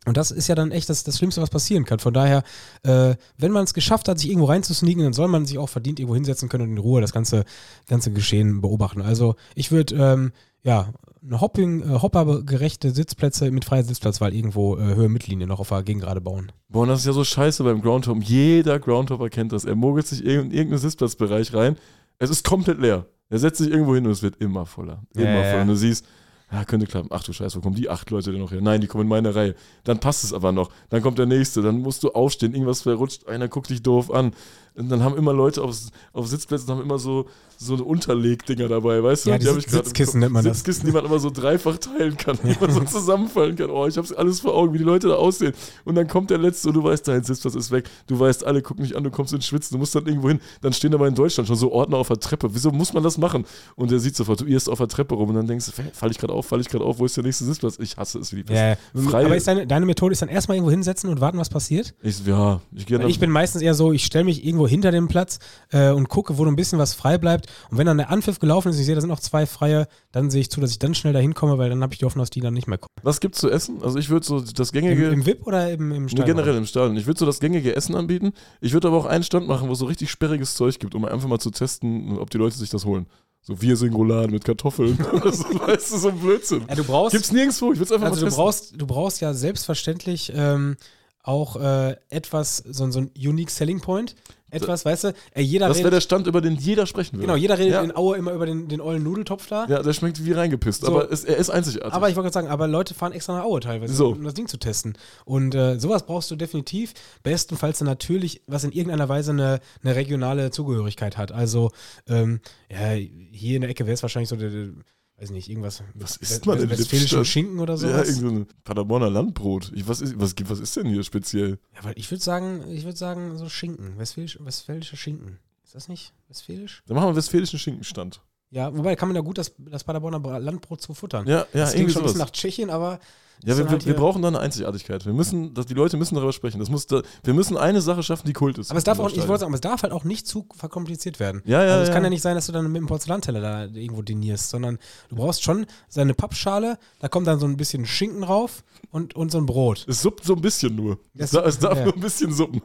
und das ist ja dann echt das, das Schlimmste, was passieren kann. Von daher, äh, wenn man es geschafft hat, sich irgendwo reinzusneaken, dann soll man sich auch verdient irgendwo hinsetzen können und in Ruhe das ganze, ganze Geschehen beobachten. Also ich würde, ähm, ja, eine Hopping, äh, hoppergerechte Sitzplätze mit freier Sitzplatzwahl irgendwo äh, Höhe Mittellinie noch auf der Gegengrade bauen. Boah, und das ist ja so scheiße beim Groundhopper. Jeder Groundhopper kennt das. Er mogelt sich in in irgendeinen Sitzplatzbereich rein. Es ist komplett leer. Er setzt sich irgendwo hin und es wird immer voller. Immer Ja, ja, voller. ja. Und du siehst, ja, könnte klappen. Ach du Scheiße, wo kommen die acht Leute denn noch her? Nein, die kommen in meine Reihe. Dann passt es aber noch. Dann kommt der nächste. Dann musst du aufstehen. Irgendwas verrutscht. Einer guckt dich doof an. Und dann haben immer Leute auf, auf Sitzplätzen haben immer so, so Unterlegdinger dabei, weißt du? Ja, die grad im Sitzkissen nennt man das. Sitzkissen, die man immer so dreifach teilen kann, die man so zusammenfallen kann. Oh, ich hab's alles vor Augen, wie die Leute da aussehen. Und dann kommt der Letzte und du weißt, dein Sitzplatz ist weg. Du weißt, alle gucken dich an, du kommst ins Schwitzen, du musst dann irgendwo hin. Dann stehen aber in Deutschland schon so Ordner auf der Treppe. Wieso muss man das machen? Und der sieht sofort, du irrst auf der Treppe rum und dann denkst du, fall ich gerade auf, fall ich gerade auf, wo ist der nächste Sitzplatz? Ich hasse es wie die Pest. Ja, Freie- aber ist deine, deine Methode ist dann erstmal irgendwo hinsetzen und warten, was passiert? Ich, ja, ich gehe ich bin meistens eher so, ich stelle mich irgendwo hinter dem Platz äh, und gucke, wo noch ein bisschen was frei bleibt. Und wenn dann der Anpfiff gelaufen ist und ich sehe, da sind noch zwei freie, dann sehe ich zu, dass ich dann schnell dahin komme, weil dann habe ich die Hoffnung, dass die dann nicht mehr kommen. was gibt's zu essen? Also ich würde so das Im, gängige. Im VIP oder im, im Stadion? generell im Stadion. Ich würde so das gängige Essen anbieten. Ich würde aber auch einen Stand machen, wo es so richtig sperriges Zeug gibt, um einfach mal zu testen, ob die Leute sich das holen. So wir Rouladen mit Kartoffeln. oder so, weißt du, so ein Blödsinn. Ja, du brauchst, Gibt's nirgendwo. Ich es einfach also mal du testen. brauchst, du brauchst ja selbstverständlich ähm, auch äh, etwas, so, so ein Unique Selling Point. Etwas, weißt du, äh, jeder das wäre der Stand, über den jeder sprechen würde. genau, jeder redet Ja. in Aue immer über den, den ollen Nudeltopf da. Ja, der schmeckt wie reingepisst, So. aber es, er ist einzigartig. Aber ich wollte gerade sagen, aber Leute fahren extra nach Aue teilweise, So. um das Ding zu testen. Und äh, sowas brauchst du definitiv. Bestenfalls natürlich, was in irgendeiner Weise eine, eine regionale Zugehörigkeit hat. Also, ähm, ja, hier in der Ecke wäre es wahrscheinlich so der, der, weiß nicht, irgendwas. Was isst man in Westfälischen? Schinken oder ja, sowas. irgendwie so ein Paderborner Landbrot. Ich, was, ist, was, gibt- was ist denn hier speziell? Ja, weil ich würde sagen, ich würde sagen, so Schinken. Westfälisch, westfälischer Schinken. Ist das nicht westfälisch? Dann machen wir einen westfälischen Schinkenstand. Ja, wobei kann man ja gut das, das Paderborner Landbrot zu futtern. Ja, ja, das klingt irgendwie schon ein bisschen sowas. nach Tschechien, aber Ja, wir, halt wir, brauchen da eine Einzigartigkeit. Wir müssen, dass die Leute müssen darüber sprechen. Das muss da, wir müssen eine Sache schaffen, die Kult ist. Aber es darf auch, ich wollte sagen, aber es darf halt auch nicht zu verkompliziert werden. Ja, ja, Also es ja. kann ja nicht sein, dass du dann mit einem Porzellanteller da irgendwo dinierst, sondern du brauchst schon seine Pappschale, da kommt dann so ein bisschen Schinken drauf und, und so ein Brot. Es suppt so ein bisschen nur. Das- Es, da- es darf ja. nur ein bisschen suppen.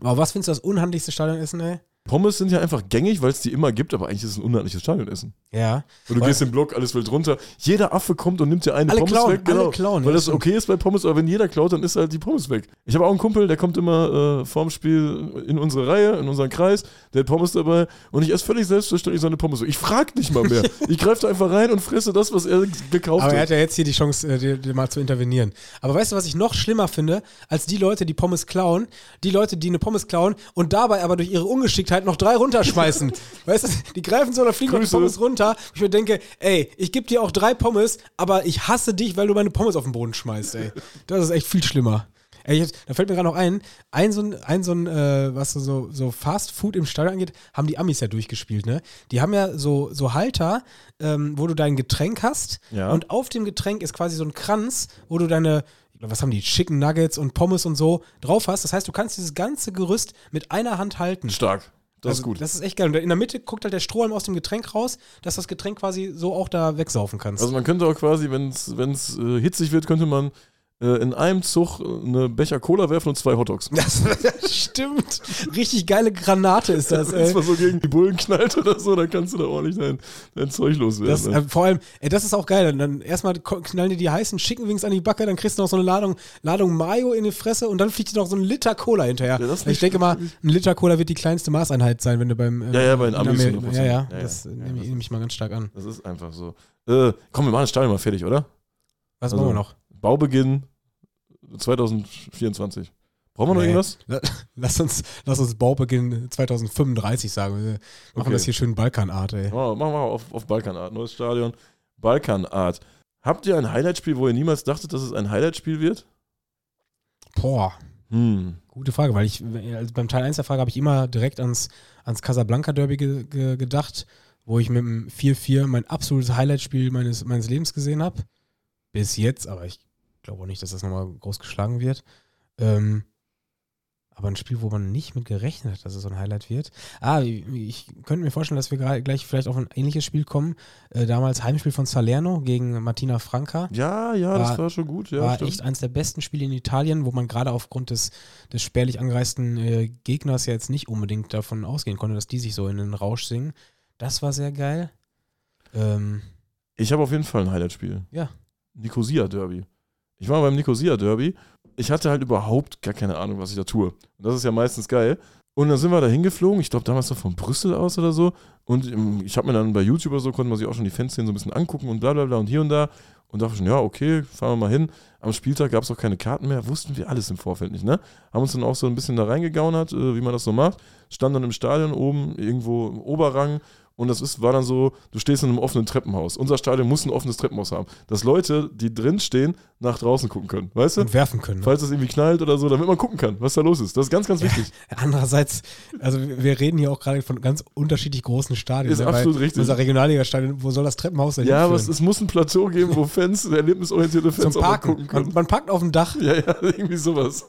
Aber was findest du das unhandlichste Stadionessen, ey? Pommes sind ja einfach gängig, weil es die immer gibt, aber eigentlich ist es ein unheimliches Stadionessen. Ja. Und du gehst im Block, alles fällt runter. Jeder Affe kommt und nimmt dir eine Alle Pommes klauen, weg. Genau, alle klauen, weil ja, das stimmt. okay ist bei Pommes, aber wenn jeder klaut, dann ist halt die Pommes weg. Ich habe auch einen Kumpel, der kommt immer äh, vorm Spiel in unsere Reihe, in unseren Kreis, der hat Pommes dabei und ich esse völlig selbstverständlich seine Pommes. Ich frage nicht mal mehr. ich greife da einfach rein und fresse das, was er gekauft Aber er hat hat. ja jetzt hier die Chance, äh, die, die mal zu intervenieren. Aber weißt du, was ich noch schlimmer finde, als die Leute, die Pommes klauen, die Leute, die eine Pommes klauen und dabei aber durch ihre Ungeschicktheit noch drei runterschmeißen. weißt du, die greifen so oder fliegen noch die Grüße. Pommes runter. Ich mir denke, ey, ich gebe dir auch drei Pommes, aber ich hasse dich, weil du meine Pommes auf den Boden schmeißt, ey. Das ist echt viel schlimmer. Ey, da fällt mir gerade noch ein, ein so ein, ein, so ein äh, was so, so Fast Food im Stadion angeht, haben die Amis ja durchgespielt, ne? Die haben ja so, so Halter, ähm, wo du dein Getränk hast Ja. und auf dem Getränk ist quasi so ein Kranz, wo du deine, was haben die, Chicken Nuggets und Pommes und so drauf hast. Das heißt, du kannst dieses ganze Gerüst mit einer Hand halten. Stark. Das also, ist gut. Das ist echt geil. Und in der Mitte guckt halt der Strohhalm aus dem Getränk raus, dass das Getränk quasi so auch da wegsaufen kannst. Also man könnte auch quasi, wenn es äh, hitzig wird, könnte man in einem Zug eine Becher Cola werfen und zwei Hotdogs. das, das stimmt. Richtig geile Granate ist das, Wenn es mal so gegen die Bullen knallt oder so, dann kannst du da ordentlich dein, dein Zeug loswerden. Das, ne? äh, vor allem, ey, das ist auch geil. Dann, dann erstmal knallen dir die heißen Chicken Wings an die Backe, dann kriegst du noch so eine Ladung, Ladung Mayo in die Fresse und dann fliegt dir noch so ein Liter Cola hinterher. Ja, ich denke mal, ein Liter Cola wird die kleinste Maßeinheit sein, wenn du beim. äh, Ja, ja, bei den Amis Amer- 100%. Ja, ja, Ja, das Ja, nehme ich, nehm ich mal ganz stark an. Das ist einfach so. Äh, komm, wir machen das Stadion mal fertig, oder? Was Also- machen wir noch? Baubeginn 2024. Brauchen wir noch Nee. irgendwas? La- Lass uns, lass uns Baubeginn 2035 sagen. Wir machen Okay. das hier schön Balkanart, ey. Oh, machen wir mal auf, auf Balkanart. Neues Stadion. Balkanart. Habt ihr ein Highlightspiel, wo ihr niemals dachtet, dass es ein Highlightspiel wird? Boah. Hm. Gute Frage, weil ich also beim Teil 1 der Frage habe ich immer direkt ans, ans Casablanca Derby ge, ge, gedacht, wo ich mit dem 4-4 mein absolutes Highlight-Spiel meines, meines Lebens gesehen habe. Bis jetzt, aber ich glaube auch nicht, dass das nochmal groß geschlagen wird. Ähm, aber ein Spiel, wo man nicht mit gerechnet hat, dass es so ein Highlight wird. Ah, ich, ich könnte mir vorstellen, dass wir gerade gleich vielleicht auf ein ähnliches Spiel kommen. Äh, damals Heimspiel von Salerno gegen Martina Franca. Ja, ja, War- das war schon gut. Ja, war stimmt. echt eines der besten Spiele in Italien, wo man gerade aufgrund des, des spärlich angereisten äh, Gegners ja jetzt nicht unbedingt davon ausgehen konnte, dass die sich so in den Rausch singen. Das war sehr geil. Ähm, Ich habe auf jeden Fall ein Highlight-Spiel. Ja. Nicosia Derby. Ich war beim Nicosia Derby. Ich hatte halt überhaupt gar keine Ahnung, was ich da tue. Und das ist ja meistens geil. Und dann sind wir da hingeflogen, ich glaube damals noch von Brüssel aus oder so. Und ähm, ich habe mir dann bei YouTube oder so, konnte man sich auch schon die Fanszenen so ein bisschen angucken und bla bla bla und hier und da. Und dachte schon, ja, okay, fahren wir mal hin. Am Spieltag gab es auch keine Karten mehr, wussten wir alles im Vorfeld nicht, ne? Haben uns dann auch so ein bisschen da reingegaunert, äh, wie man das so macht. Standen dann im Stadion oben, irgendwo im Oberrang. Und das ist, war dann so, du stehst in einem offenen Treppenhaus. Unser Stadion muss ein offenes Treppenhaus haben. Dass Leute, die drin stehen, nach draußen gucken können. Weißt du? und werfen können. Ne? Falls es irgendwie knallt oder so, damit man gucken kann, was da los ist. Das ist ganz, ganz wichtig. Andererseits, also wir reden hier auch gerade von ganz unterschiedlich großen Stadien. Ist ne? absolut richtig. Unser Regionalliga-Stadion, wo soll das Treppenhaus denn Ja, aber es, es muss ein Plateau geben, wo Fans, erlebnisorientierte Fans Zum Parken. gucken können. Man, man parkt auf dem Dach. Ja, ja, irgendwie sowas.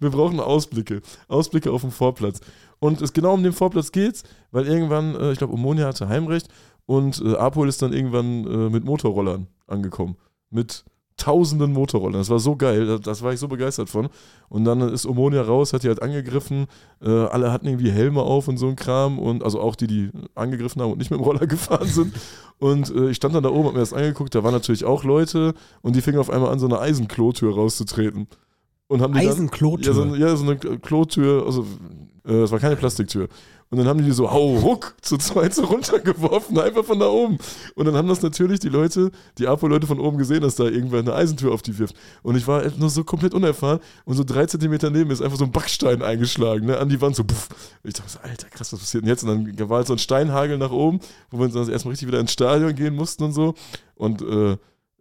Wir brauchen Ausblicke. Ausblicke auf den Vorplatz. Und es genau um den Vorplatz geht's, weil irgendwann, äh, ich glaube, Omonia hatte Heimrecht und äh, Apol ist dann irgendwann äh, mit Motorrollern angekommen. Mit tausenden Motorrollern. Das war so geil, da- das war ich so begeistert von. Und dann ist Omonia raus, hat die halt angegriffen. Äh, alle hatten irgendwie Helme auf und so ein Kram. Und also auch die, die angegriffen haben und nicht mit dem Roller gefahren sind. Und äh, ich stand dann da oben, hab mir das angeguckt. Da waren natürlich auch Leute und die fingen auf einmal an, so eine Eisenklotür rauszutreten. Und haben die dann, Eisenklotür. ja, so, eine- ja, so eine Klotür, also äh, es war keine Plastiktür. Und dann haben die so, hau, ruck, zu zweit so runtergeworfen, einfach von da oben. Und dann haben das natürlich die Leute, die APO-Leute von oben gesehen, dass da irgendwer eine Eisentür auf die wirft. Und ich war nur so komplett unerfahren und so drei Zentimeter neben mir ist einfach so ein Backstein eingeschlagen, ne, an die Wand, so puff. Und ich dachte so, Alter, krass, was passiert denn jetzt? Und dann war halt so ein Steinhagel nach oben, wo wir dann erstmal richtig wieder ins Stadion gehen mussten und so. Und äh,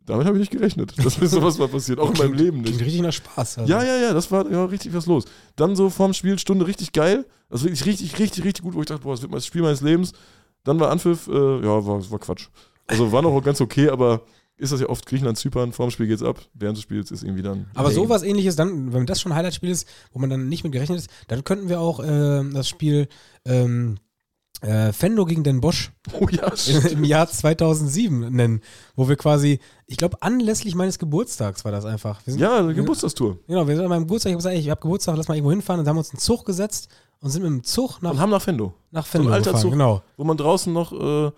damit habe ich nicht gerechnet, dass mir sowas mal passiert, auch in meinem Leben nicht. Richtig nach Spaß. Also. Ja, ja, ja, das war ja richtig was los. Dann so vorm Spiel, Stunde richtig geil. Also wirklich richtig, richtig, richtig gut, wo ich dachte, boah, das wird mal das Spiel meines Lebens. Dann war Anpfiff, äh, ja, war, war Quatsch. Also war noch ganz okay, aber ist das ja oft Griechenland, Zypern, vorm Spiel geht's ab, während des Spiels ist irgendwie dann. Aber lame. sowas ähnliches, dann, wenn das schon ein Highlight-Spiel ist, wo man dann nicht mit gerechnet ist, dann könnten wir auch ähm, das Spiel ähm, äh, Fendo gegen Den Bosch Oh ja, im Jahr 2007 nennen, wo wir quasi, ich glaube, anlässlich meines Geburtstags war das einfach. Sind, Ja, eine Geburtstagstour. Genau, wir sind an meinem Geburtstag, ich habe gesagt, ey, ich habe Geburtstag, lass mal irgendwo hinfahren und haben uns einen Zug gesetzt und sind mit dem Zug nach, Und haben nach Fendo, nach Fendo alter gefahren. Zug. Genau. wo man draußen noch äh,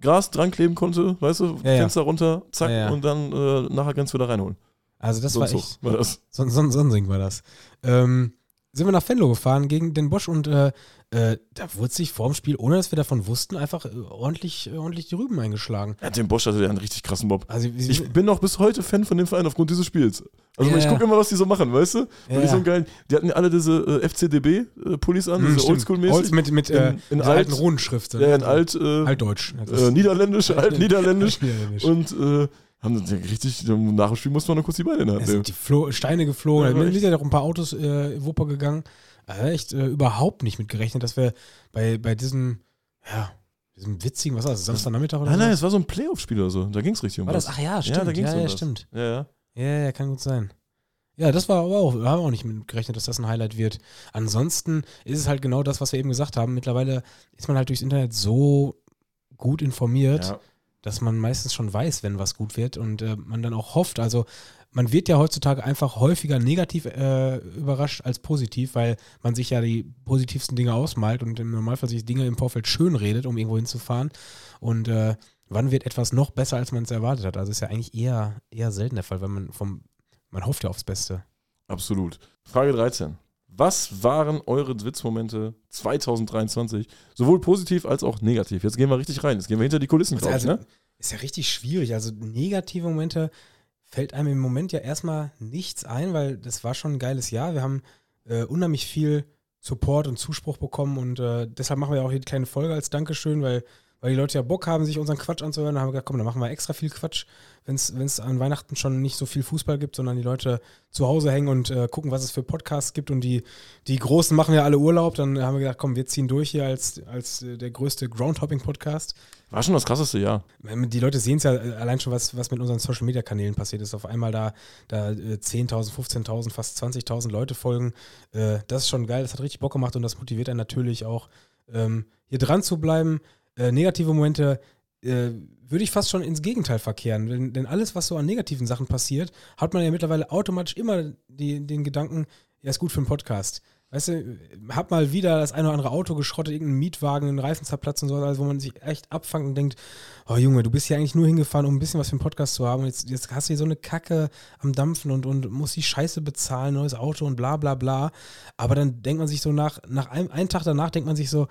Gras dran kleben konnte, weißt du, Ja, ja. Fenster runter, zack, Ja, ja. und dann äh, nachher ganz wieder reinholen. Also das so war ein Zug echt, war das. so, so, so ein Sing war das. Ähm, sind wir nach Venlo gefahren gegen den Bosch und äh, äh, da wurde sich vorm Spiel, ohne dass wir davon wussten, einfach äh, ordentlich, äh, ordentlich die Rüben eingeschlagen. Ja, den Bosch hatte ja einen richtig krassen Mob. Also Ich bin auch bis heute Fan von dem Verein aufgrund dieses Spiels. Also Ja, ich gucke immer, was die so machen, weißt du? Ja, die so ja. geil, die hatten ja alle diese äh, FCDB-Pullis an, Hm, diese. Oldschool-mäßig. Olds mit, mit äh, In- in dieser alt- alten Runenschrift. Ja, in alt, äh, Altdeutsch. äh, Niederländisch, alt Niederländisch. Niederländisch. Und äh, haben dann richtig, nach dem Spiel musste man noch kurz die Beine in der Hand nehmen. die Flo Steine geflogen. Ja, Ja, echt. sind ja auch ein paar Autos äh, in Wupper gegangen. Also echt äh, überhaupt nicht mit gerechnet, dass wir bei, bei diesem, ja, diesem witzigen, was war das, Samstagnachmittag oder Nein, nein, es war so ein Playoff-Spiel oder so. Da ging es richtig um War das? Ach ja, stimmt. da ging's ja, um ja, stimmt. Ja, ja. Ja, ja, kann gut sein. Ja, das war aber auch, wir haben auch nicht mit gerechnet, dass das ein Highlight wird. Ansonsten ist es halt genau das, was wir eben gesagt haben. Mittlerweile ist man halt durchs Internet so gut informiert, ja. Dass man meistens schon weiß, wenn was gut wird und äh, man dann auch hofft. Also man wird ja heutzutage einfach häufiger negativ äh, überrascht als positiv, weil man sich ja die positivsten Dinge ausmalt und im Normalfall sich Dinge im Vorfeld schön redet, um irgendwo hinzufahren. Und äh, wann wird etwas noch besser, als man es erwartet hat? Also ist ja eigentlich eher, eher selten der Fall, weil man vom, man hofft ja aufs Beste. Absolut. Frage 13. Was waren eure Witzmomente 2023? Sowohl positiv als auch negativ. Jetzt gehen wir richtig rein. Jetzt gehen wir hinter die Kulissen, ich, Also, ne? ist ja richtig schwierig. Also negative Momente fällt einem im Moment ja erstmal nichts ein, weil das war schon ein geiles Jahr. Wir haben äh, unheimlich viel Support und Zuspruch bekommen und äh, deshalb machen wir auch hier die kleine Folge als Dankeschön, weil, weil die Leute ja Bock haben, sich unseren Quatsch anzuhören. Da haben wir gesagt, komm, dann machen wir extra viel Quatsch, wenn es an Weihnachten schon nicht so viel Fußball gibt, sondern die Leute zu Hause hängen und äh, gucken, was es für Podcasts gibt. Und die, die Großen machen ja alle Urlaub. Dann haben wir gesagt, komm, wir ziehen durch hier als, als äh, der größte Groundhopping-Podcast. War schon das krasseste Jahr. Die Leute sehen es ja äh, allein schon, was, was mit unseren Social-Media-Kanälen passiert ist. Auf einmal da, da 10.000, 15.000, fast 20.000 Leute folgen. Äh, das ist schon geil, das hat richtig Bock gemacht und das motiviert einen natürlich auch, ähm, hier dran zu bleiben. Äh, negative Momente äh, würde ich fast schon ins Gegenteil verkehren. Denn, denn, alles, was so an negativen Sachen passiert, hat man ja mittlerweile automatisch immer die, den Gedanken, ja, ist gut für einen Podcast. Weißt du, hab mal wieder das eine oder andere Auto geschrottet, irgendeinen Mietwagen, einen Reifen zerplatzt und so, also wo man sich echt abfangt und denkt, oh Junge, du bist hier eigentlich nur hingefahren, um ein bisschen was für einen Podcast zu haben. Und jetzt, jetzt hast du hier so eine Kacke am Dampfen und, und musst die Scheiße bezahlen, neues Auto und bla bla bla. Aber dann denkt man sich so nach, nach einem, einen Tag danach denkt man sich so,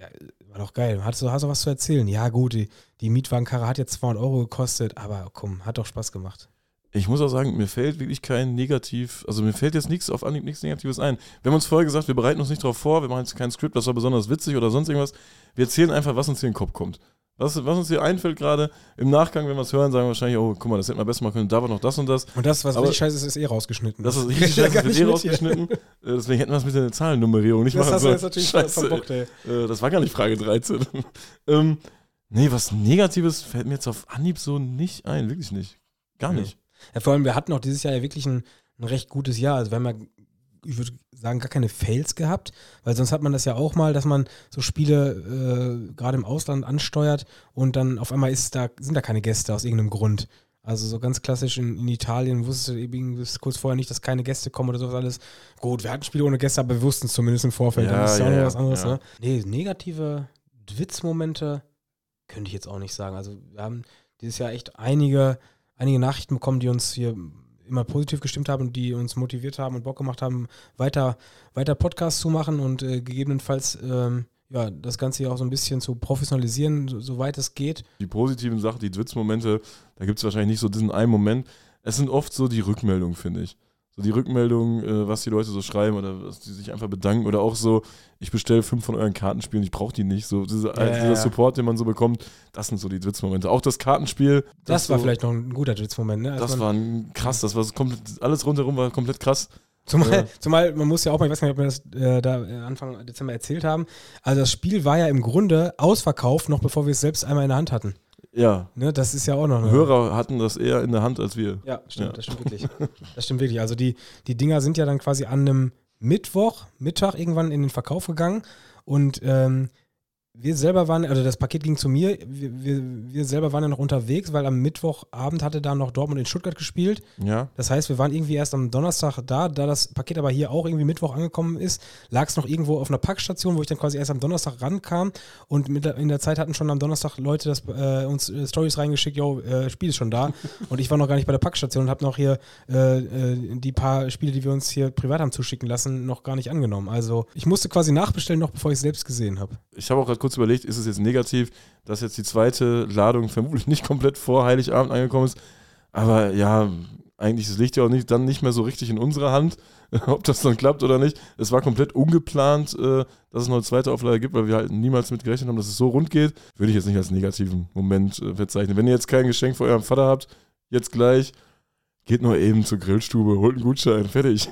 ja, war doch geil. Hast du, hast du was zu erzählen? Ja, gut, die, die Mietwagenkarre hat jetzt 200 Euro gekostet, aber komm, hat doch Spaß gemacht. Ich muss auch sagen, mir fällt wirklich kein Negativ, also mir fällt jetzt nichts auf Anhieb, nichts Negatives ein. Wir haben uns vorher gesagt, wir bereiten uns nicht darauf vor, wir machen jetzt kein Skript, das war besonders witzig oder sonst irgendwas. Wir erzählen einfach, was uns hier in den Kopf kommt. Was, was uns hier einfällt gerade, im Nachgang, wenn wir es hören, sagen wir wahrscheinlich, oh, guck mal, das hätten wir besser machen können, da war noch das und das. Und das, was Aber richtig scheiße ist, ist eh rausgeschnitten. Das ist richtig scheiße, ist eh rausgeschnitten. Äh, deswegen hätten wir es mit der Zahlennummerierung nicht das machen sollen. Das hast du jetzt natürlich verbockt, ey. Äh, das war gar nicht Frage 13. ähm, nee, was Negatives fällt mir jetzt auf Anhieb so nicht ein, wirklich nicht. Gar nicht. Ja, vor allem, wir hatten auch dieses Jahr ja wirklich ein, ein recht gutes Jahr. Also wir haben ja ich würde sagen, gar keine Fails gehabt, weil sonst hat man das ja auch mal, dass man so Spiele äh, gerade im Ausland ansteuert und dann auf einmal ist da, sind da keine Gäste aus irgendeinem Grund. Also so ganz klassisch in, in Italien wusste eben bis kurz vorher nicht, dass keine Gäste kommen oder sowas alles. Gut, wir hatten Spiele ohne Gäste, aber wir wussten es zumindest im Vorfeld. Ja, dann ist ja, auch noch was anderes. Ja. Ne? Nee, negative Witzmomente könnte ich jetzt auch nicht sagen. Also wir haben dieses Jahr echt einige, einige Nachrichten bekommen, die uns hier immer positiv gestimmt haben und die uns motiviert haben und Bock gemacht haben, weiter, weiter Podcasts zu machen und äh, gegebenenfalls ähm, ja, das Ganze auch so ein bisschen zu professionalisieren, so, soweit es geht. Die positiven Sachen, die Witzmomente, da gibt es wahrscheinlich nicht so diesen einen Moment. Es sind oft so die Rückmeldungen, finde ich so die Rückmeldung, äh, was die Leute so schreiben oder was die sich einfach bedanken oder auch so, ich bestelle fünf von euren Kartenspielen, ich brauche die nicht. So diese, ja, dieser ja. Support, den man so bekommt, das sind so die Witzmomente. Auch das Kartenspiel. Das, das war so, vielleicht noch ein guter Witzmoment, ne? Als das war ein, krass, das war komplett, alles rundherum war komplett krass. Zumal, ja. zumal, man muss ja auch mal, ich weiß nicht, ob wir das äh, da Anfang Dezember erzählt haben, also das Spiel war ja im Grunde ausverkauft, noch bevor wir es selbst einmal in der Hand hatten. Ja. Ne, das ist ja auch noch. Eine Hörer hatten das eher in der Hand als wir. Ja, stimmt, ja. das stimmt wirklich. Das stimmt wirklich. Also die, die Dinger sind ja dann quasi an einem Mittwoch, Mittag irgendwann in den Verkauf gegangen und ähm, wir selber waren, also das Paket ging zu mir, wir, wir, wir, selber waren ja noch unterwegs, weil am Mittwochabend hatte da noch Dortmund in Stuttgart gespielt. Ja. Das heißt, wir waren irgendwie erst am Donnerstag da, da das Paket aber hier auch irgendwie Mittwoch angekommen ist, lag es noch irgendwo auf einer Packstation, wo ich dann quasi erst am Donnerstag rankam und mit, in der Zeit hatten schon am Donnerstag Leute das, äh, uns äh, Stories reingeschickt, yo, äh, Spiel ist schon da und ich war noch gar nicht bei der Packstation und habe noch hier äh, äh, die paar Spiele, die wir uns hier privat haben zuschicken lassen, noch gar nicht angenommen. Also ich musste quasi nachbestellen, noch bevor ich es selbst gesehen habe. Ich habe auch gerade kurz überlegt, ist es jetzt negativ, dass jetzt die zweite Ladung vermutlich nicht komplett vor Heiligabend angekommen ist. Aber ja, eigentlich das liegt ja auch nicht, dann nicht mehr so richtig in unserer Hand, ob das dann klappt oder nicht. Es war komplett ungeplant, äh, dass es noch eine zweite Auflage gibt, weil wir halt niemals mit gerechnet haben, dass es so rund geht. Würde ich jetzt nicht als negativen Moment äh, bezeichnen. Wenn ihr jetzt kein Geschenk für euren Vater habt, jetzt gleich, geht nur eben zur Grillstube, holt einen Gutschein, fertig.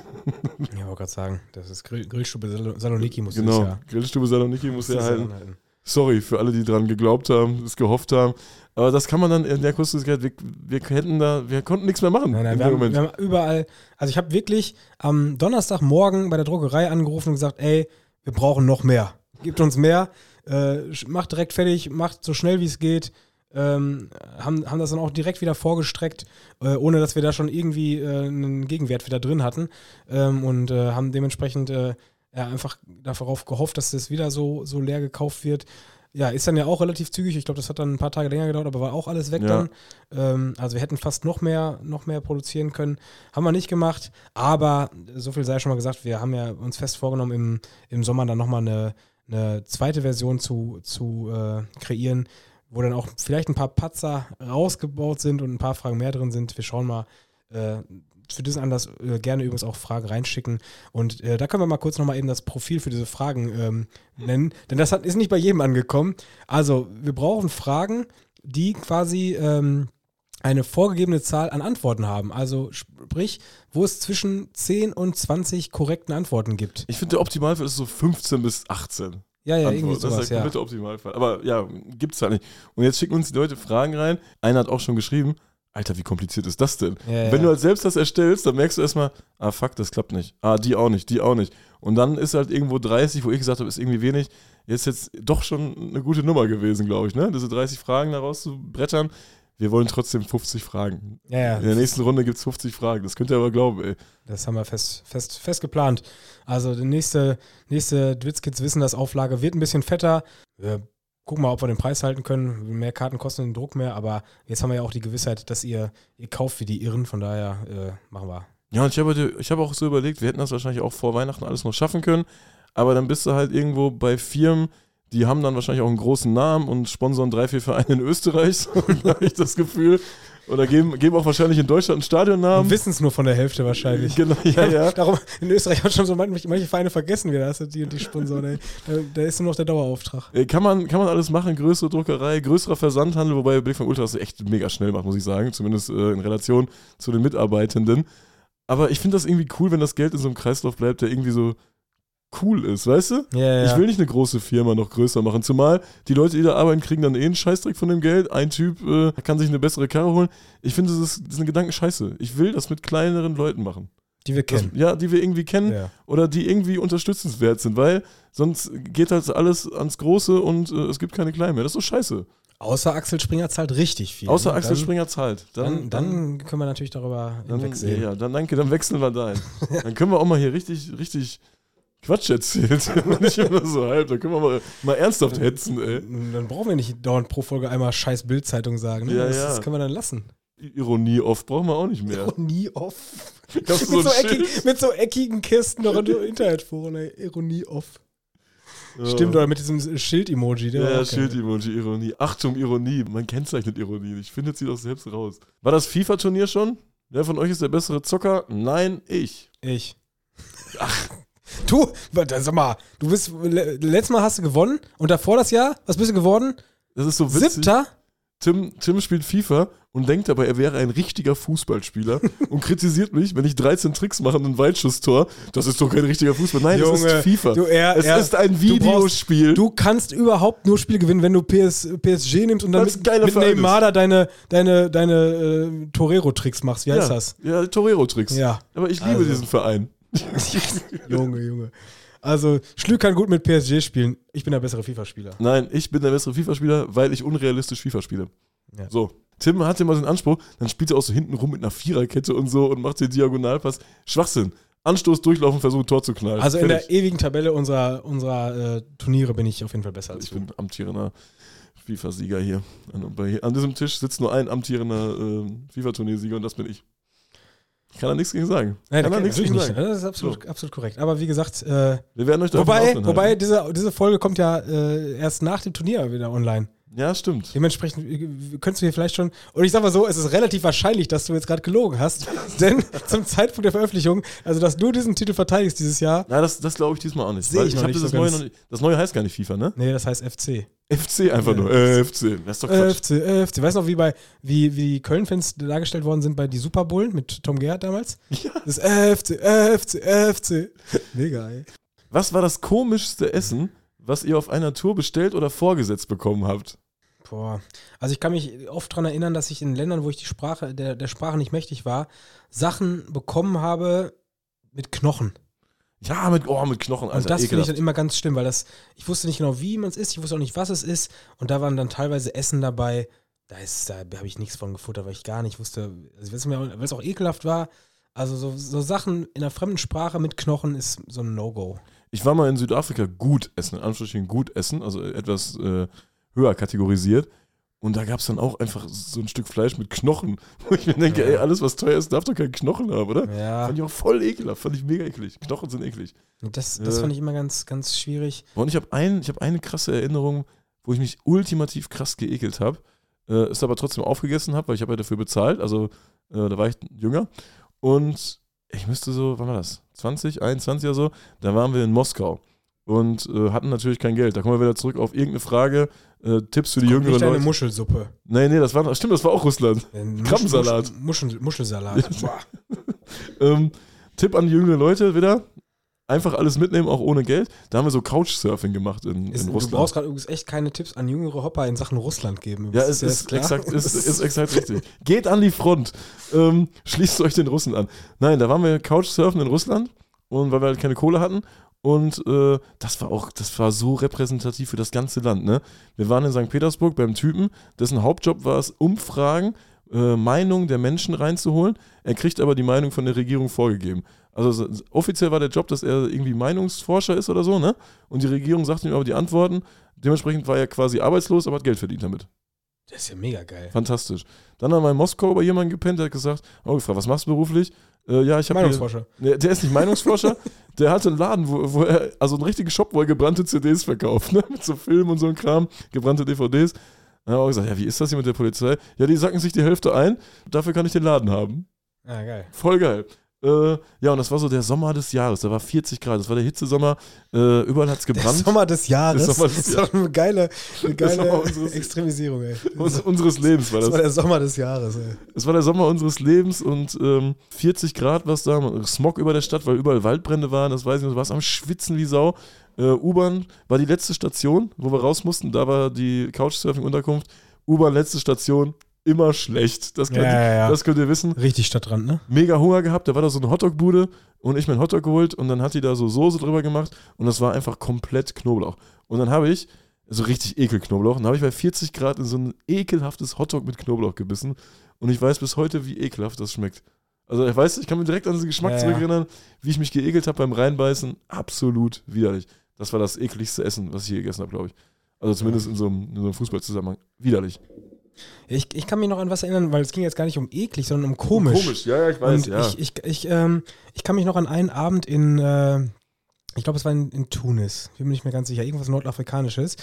Ja, wollte gerade sagen, das ist Grill, Grillstube Saloniki muss Genau, ja. Grillstube Saloniki muss ja halten. Sorry für alle, die dran geglaubt haben, es gehofft haben. Aber das kann man dann in der Kurzfristigkeit, wir, wir hätten da, wir konnten nichts mehr machen. Nein, nein, wir haben, wir haben, überall, also ich habe wirklich am Donnerstagmorgen bei der Druckerei angerufen und gesagt, ey, wir brauchen noch mehr. Gibt uns mehr, äh, macht direkt fertig, macht so schnell wie es geht. Ähm, haben, haben das dann auch direkt wieder vorgestreckt, äh, ohne dass wir da schon irgendwie äh, einen Gegenwert wieder drin hatten. Ähm, und äh, haben dementsprechend äh, ja, einfach darauf gehofft, dass das wieder so, so leer gekauft wird. Ja, ist dann ja auch relativ zügig. Ich glaube, das hat dann ein paar Tage länger gedauert, aber war auch alles weg ja. dann. Ähm, also wir hätten fast noch mehr, noch mehr produzieren können. Haben wir nicht gemacht. Aber so viel sei schon mal gesagt, wir haben ja uns fest vorgenommen, im, im Sommer dann nochmal eine, eine zweite Version zu, zu äh, kreieren, wo dann auch vielleicht ein paar Patzer rausgebaut sind und ein paar Fragen mehr drin sind. Wir schauen mal, Äh, für diesen Anlass äh, gerne übrigens auch Fragen reinschicken. Und äh, da können wir mal kurz nochmal eben das Profil für diese Fragen ähm, nennen. Denn das hat, ist nicht bei jedem angekommen. Also, wir brauchen Fragen, die quasi ähm, eine vorgegebene Zahl an Antworten haben. Also sprich, wo es zwischen 10 und 20 korrekten Antworten gibt. Ich finde, der Optimalfall ist so 15 bis 18. Ja, ja, Antwort. irgendwie sowas, das ist der ja. komplette Optimalfall. Aber ja, gibt's halt nicht. Und jetzt schicken uns die Leute Fragen rein. Einer hat auch schon geschrieben, Alter, wie kompliziert ist das denn? Ja, ja. Wenn du halt selbst das erstellst, dann merkst du erstmal, ah fuck, das klappt nicht. Ah, die auch nicht, die auch nicht. Und dann ist halt irgendwo 30, wo ich gesagt habe, ist irgendwie wenig. Jetzt jetzt doch schon eine gute Nummer gewesen, glaube ich, ne? Diese 30 Fragen daraus zu brettern. Wir wollen trotzdem 50 Fragen. Ja, ja. In der nächsten Runde gibt es 50 Fragen. Das könnt ihr aber glauben, ey. Das haben wir fest, fest, fest geplant. Also die nächste, nächste Dwitzkids wissen das Auflage wird ein bisschen fetter. Wir gucken mal, ob wir den Preis halten können. Mehr Karten kosten den Druck mehr, aber jetzt haben wir ja auch die Gewissheit, dass ihr, ihr kauft wie die Irren. Von daher äh, machen wir. Ja, und ich habe ich hab auch so überlegt, wir hätten das wahrscheinlich auch vor Weihnachten alles noch schaffen können. Aber dann bist du halt irgendwo bei Firmen, die haben dann wahrscheinlich auch einen großen Namen und sponsern drei, vier Vereine in Österreich, so habe ich das Gefühl. Oder geben, geben auch wahrscheinlich in Deutschland einen Stadionnamen. wissen es nur von der Hälfte wahrscheinlich. Genau, ja, ja. Darum, in Österreich haben schon so manche, manche Vereine vergessen, wie das ist, die und die Sponsoren. Da, da ist nur noch der Dauerauftrag. Äh, Kann man, kann man alles machen, größere Druckerei, größerer Versandhandel, wobei Blick von Ultra das echt mega schnell macht, muss ich sagen, zumindest äh, in Relation zu den Mitarbeitenden. Aber ich finde das irgendwie cool, wenn das Geld in so einem Kreislauf bleibt, der irgendwie so cool ist, weißt du? Ja, ja. Ich will nicht eine große Firma noch größer machen, zumal die Leute, die da arbeiten, kriegen dann eh einen Scheißdreck von dem Geld. Ein Typ äh, kann sich eine bessere Karre holen. Ich finde, das ist, das ist ein Gedanken scheiße. Ich will das mit kleineren Leuten machen. die wir Das, kennen. ja, die wir irgendwie kennen Ja. oder die irgendwie unterstützenswert sind, weil sonst geht halt alles ans Große und äh, es gibt keine Kleinen mehr. Das ist so scheiße. Außer Axel Springer zahlt richtig viel. Außer? Axel dann, Springer zahlt. Dann, dann können wir natürlich darüber dann, hinwegsehen. ja, dann danke, dann wechseln wir dahin. dann können wir auch mal hier richtig, richtig Quatsch erzählen. Nicht immer so halb. Dann können wir mal, mal ernsthaft hetzen, ey. Dann brauchen wir nicht dauernd pro Folge einmal scheiß Bildzeitung sagen. Ne? Ja, das, ja. das können wir dann lassen. Ironie oft brauchen wir auch nicht mehr. Ironie off. Mit, so so eckig, mit so eckigen Kisten noch in der Internetforen, ey. Ironie off. Ja. Stimmt, oder mit diesem Schild-Emoji. der Ja, ja. Schild-Emoji, Ironie. Achtung, Ironie. Man kennzeichnet Ironie nicht. Findet sie doch selbst raus. War das FIFA-Turnier schon? Wer von euch ist der bessere Zocker? Nein, ich. Ich. Ach. Du, sag mal, du bist, le- letztes Mal hast du gewonnen und davor das Jahr, was bist du geworden? Das ist so witzig. Siebter? Tim, Tim spielt FIFA und denkt dabei, er wäre ein richtiger Fußballspieler und kritisiert mich, wenn ich 13 Tricks mache und ein Weitschusstor. Das ist doch kein richtiger Fußball. Nein, das ist FIFA. Du, er, es er, ist ein du brauchst- Videospiel. Du kannst überhaupt nur Spiele gewinnen, wenn du PS, PSG nimmst und dann mit, mit Neymar da deine, deine, deine äh, Torero-Tricks machst. Wie heißt ja, das? Ja, Torero-Tricks. Ja. Aber ich liebe Also. diesen Verein. Junge, Junge. Also, Schlü kann gut mit PSG spielen. Ich bin der bessere FIFA-Spieler. Nein, ich bin der bessere FIFA-Spieler, weil ich unrealistisch FIFA spiele. Ja. So. Tim hat immer den Anspruch, dann spielt er auch so hinten rum mit einer Viererkette und so und macht den Diagonalpass. Schwachsinn. Anstoß, durchlaufen, versuchen, Tor zu knallen. Also in Fertig. der ewigen Tabelle unserer, unserer äh, Turniere bin ich auf jeden Fall besser als Ich du. bin amtierender FIFA-Sieger hier. An, bei, an diesem Tisch sitzt nur ein amtierender äh, FIFA-Turniersieger und das bin ich. Ich kann da nichts gegen sagen. Nein, kann da nichts gegen nicht. sagen. Das ist absolut, absolut korrekt. Aber wie gesagt, äh, Wir werden euch da wobei, wobei diese, diese Folge kommt ja äh, erst nach dem Turnier wieder online. Ja, stimmt. Dementsprechend äh, könntest du hier vielleicht schon. Und ich sag mal so, es ist relativ wahrscheinlich, dass du jetzt gerade gelogen hast. denn zum Zeitpunkt der Veröffentlichung, also dass du diesen Titel verteidigst dieses Jahr, Na, das, das glaube ich diesmal auch nicht. Seh weil ich ich noch nicht so neue noch nicht. Das neue heißt gar nicht FIFA, ne? nee, das heißt FC. FC einfach nur. Äh, FC. Das ist doch Quatsch. FC, äh, FC. Weißt du noch, wie bei wie, wie die Köln-Fans dargestellt worden sind bei die Super Bowl mit Tom Gerhardt damals? Ja. Das FC, FC, FC. Mega, ey. Was war das komischste Essen, was ihr auf einer Tour bestellt oder vorgesetzt bekommen habt? Boah. Also ich kann mich oft daran erinnern, dass ich in Ländern, wo ich die Sprache, der, der Sprache nicht mächtig war, Sachen bekommen habe mit Knochen. Ja, mit, oh, mit Knochen, Alter. Und das finde ich dann immer ganz schlimm, weil das, ich wusste nicht genau, wie man es isst, ich wusste auch nicht, was es ist. Und da waren dann teilweise Essen dabei, da ist, da habe ich nichts von gefuttert, weil ich gar nicht wusste, also weil es mir- weil es auch ekelhaft war. Also so, so Sachen in einer fremden Sprache mit Knochen ist so ein No-Go. Ich war mal in Südafrika gut essen, in Anführungsstrichen gut essen, also etwas äh, höher kategorisiert. Und da gab es dann auch einfach so ein Stück Fleisch mit Knochen. Wo ich mir denke, Ja. ey, alles, was teuer ist, darf doch keinen Knochen haben, oder? Ja, Fand ich auch voll ekelhaft, fand ich mega eklig. Knochen sind eklig. das, das Ja. fand ich immer ganz, ganz schwierig. Und ich habe ein, ich hab eine krasse Erinnerung, wo ich mich ultimativ krass geekelt habe. äh, es aber trotzdem aufgegessen habe, weil ich habe ja dafür bezahlt, also äh, da war ich jünger. Und ich müsste so, wann war das? 20, 21 oder so, da waren wir in Moskau und äh, hatten natürlich kein Geld. Da kommen wir wieder zurück auf irgendeine Frage. Äh, Tipps für die jüngeren nicht deine Leute. Muschelsuppe. Nee, nee, das war, stimmt, das war auch Russland. Ein Krabbensalat. Muschel, Muschel, Muschelsalat. Ähm, Tipp an die jüngeren Leute wieder. Einfach alles mitnehmen, auch ohne Geld. Da haben wir so Couchsurfing gemacht in, Ist, in du Russland. brauchst gerade übrigens echt keine Tipps an jüngere Hopper in Sachen Russland geben. Ja, es ist klar? exakt, ist, ist exakt richtig. Geht an die Front. Ähm, schließt euch den Russen an. Nein, da waren wir Couchsurfen in Russland und weil wir halt keine Kohle hatten. Und äh, das war auch, das war so repräsentativ für das ganze Land. Ne? Wir waren in St. Petersburg beim Typen, dessen Hauptjob war es, Umfragen, äh, Meinungen der Menschen reinzuholen. Er kriegt aber die Meinung von der Regierung vorgegeben. Also so- offiziell war der Job, dass er irgendwie Meinungsforscher ist oder so, ne? Und die Regierung sagt ihm aber die Antworten. Dementsprechend war er quasi arbeitslos, aber hat Geld verdient damit. Das ist ja mega geil. Fantastisch. Dann haben wir in Moskau bei jemandem gepennt, der hat gesagt, oh, gefragt, was machst du beruflich? Äh, ja, ich habe Meinungsforscher. Nee, der ist nicht Meinungsforscher, der hatte einen Laden, wo, wo er, also einen richtigen Shop, wo er gebrannte CDs verkauft, ne? mit so Filmen und so einem Kram, gebrannte DVDs. Dann haben wir auch gesagt, ja, wie ist das hier mit der Polizei? Ja, die sacken sich die Hälfte ein, dafür kann ich den Laden haben. Ja, geil. Voll geil. Äh, ja, und das war so der Sommer des Jahres, da war 40 Grad, das war der Hitzesommer, äh, überall hat es Der gebrannt. Sommer des Jahres. Der Sommer des das ist doch eine geile, eine geile unseres- Extremisierung, ey. Uns, unseres Lebens war Das das. war der Sommer des Jahres, ey. Es war der Sommer unseres Lebens und ähm, 40 Grad war es da, Smog über der Stadt, weil überall Waldbrände waren, das weiß ich nicht, du warst am Schwitzen wie Sau. Äh, U-Bahn war die letzte Station, wo wir raus mussten, da war die Couchsurfing-Unterkunft. U-Bahn letzte Station, immer schlecht. Das könnt, Ja, ja, ja. das könnt ihr wissen. Richtig Stadtrand, ne? Mega Hunger gehabt, da war da so eine Hotdog-Bude und ich mir einen Hotdog geholt und dann hat die da so Soße drüber gemacht und das war einfach komplett Knoblauch. Und dann habe ich, so richtig Ekelknoblauch, und dann habe ich bei 40 Grad in so ein ekelhaftes Hotdog mit Knoblauch gebissen und ich weiß bis heute, wie ekelhaft das schmeckt. Also ich weiß, ich kann mir direkt an diesen Geschmack Ja, ja. zurückerinnern, wie ich mich geekelt habe beim Reinbeißen. Absolut widerlich. Das war das ekligste Essen, was ich je gegessen habe, glaube ich. Also zumindest in so einem, in so einem Fußballzusammenhang. Widerlich. Ich, ich kann mich noch an was erinnern, weil es ging jetzt gar nicht um eklig, sondern um komisch. ja, ja, ich Und ich, ich, ich, ähm, ich kann mich noch an einen Abend in, äh, ich glaube, es war in, in Tunis, bin mir nicht mehr ganz sicher, irgendwas Nordafrikanisches.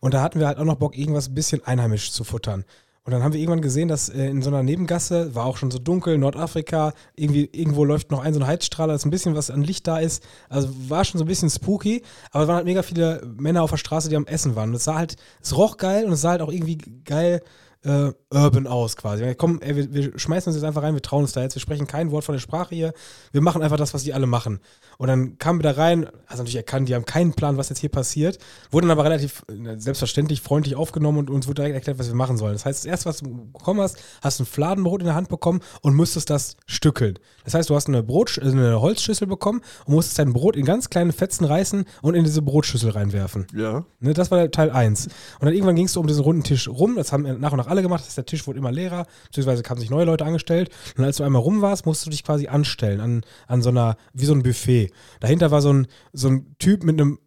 Und da hatten wir halt auch noch Bock, irgendwas ein bisschen einheimisch zu futtern. Und dann haben wir irgendwann gesehen, dass äh, in so einer Nebengasse, war auch schon so dunkel, Nordafrika, irgendwie, irgendwo läuft noch ein so ein Heizstrahler, dass ein bisschen was an Licht da ist. Also war schon so ein bisschen spooky, aber es waren halt mega viele Männer auf der Straße, die am Essen waren. Und es sah halt, es roch geil und es sah halt auch irgendwie geil äh, urban aus quasi. Wir, komm, ey, wir, wir schmeißen uns jetzt einfach rein, wir trauen uns da jetzt, wir sprechen kein Wort von der Sprache hier, wir machen einfach das, was die alle machen. Und dann kamen wir da rein, also natürlich erkannt, die haben keinen Plan, was jetzt hier passiert, wurden aber relativ äh, selbstverständlich freundlich aufgenommen und uns wurde direkt erklärt, was wir machen sollen. Das heißt, das erste, was du bekommen hast, hast ein Fladenbrot in der Hand bekommen und musstest das stückeln. Das heißt, du hast eine, Brot, äh, eine Holzschüssel bekommen und musstest dein Brot in ganz kleine Fetzen reißen und in diese Brotschüssel reinwerfen. Ja. Ne, das war Teil 1. Und dann irgendwann ging es um diesen runden Tisch rum. Das haben nach und nach alle gemacht. Das heißt, der Tisch wurde immer leerer, beziehungsweise haben sich neue Leute angestellt. Und als du einmal rum warst, musst du dich quasi anstellen an, an so einer, wie so ein Buffet. Dahinter war so ein, so ein Typ mit einem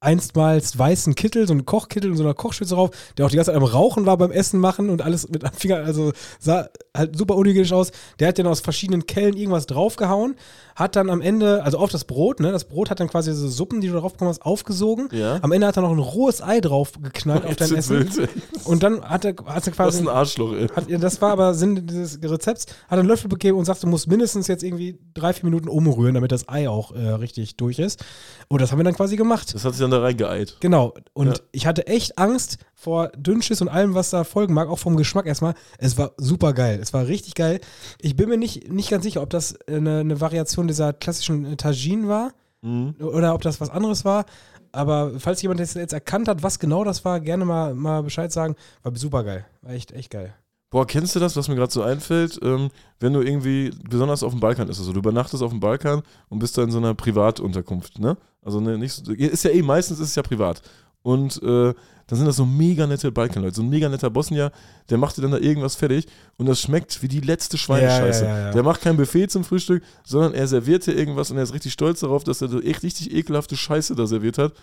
einstmals weißen Kittel, so ein Kochkittel und so einer Kochschütze drauf, der auch die ganze Zeit am Rauchen war beim Essen machen und alles mit am Finger, also sah halt super unhygienisch aus. Der hat dann aus verschiedenen Kellen irgendwas draufgehauen, hat dann am Ende, also auf das Brot, ne, das Brot hat dann quasi so Suppen, die du drauf bekommen hast, aufgesogen. Ja. Am Ende hat er noch ein rohes Ei drauf geknallt auf dein Essen. wild. Und dann hat er, hat er quasi. ein Arschloch, ey. Hat, das war aber Sinn dieses Rezepts, hat einen Löffel begeben und sagt, du musst mindestens jetzt irgendwie drei, vier Minuten umrühren, damit das Ei auch äh, richtig durch ist. Und das haben wir dann quasi gemacht. Das hat sich dann da reingeeilt. Genau. Und Ja. ich hatte echt Angst vor Dünnschiss und allem, was da folgen mag, auch vom Geschmack erstmal. Es war super geil. Es war richtig geil. Ich bin mir nicht, nicht ganz sicher, ob das eine, eine Variation dieser klassischen äh, Tagine war Mhm. oder ob das was anderes war. Aber falls jemand das jetzt erkannt hat, was genau das war, gerne mal, mal Bescheid sagen. War super geil. War echt, echt geil. Boah, kennst du das, was mir gerade so einfällt, ähm, wenn du irgendwie, besonders auf dem Balkan ist es so, du übernachtest auf dem Balkan und bist da in so einer Privatunterkunft, ne? Also ne, nicht so, ist ja eh, meistens ist es ja privat. Und äh, dann sind das so mega nette Balkanleute, so ein mega netter Bosnier, der macht dir dann da irgendwas fertig und das schmeckt wie die letzte Schweinescheiße. Ja, ja, ja. Der macht kein Buffet zum Frühstück, sondern er serviert dir irgendwas und er ist richtig stolz darauf, dass er so echt richtig ekelhafte Scheiße da serviert hat.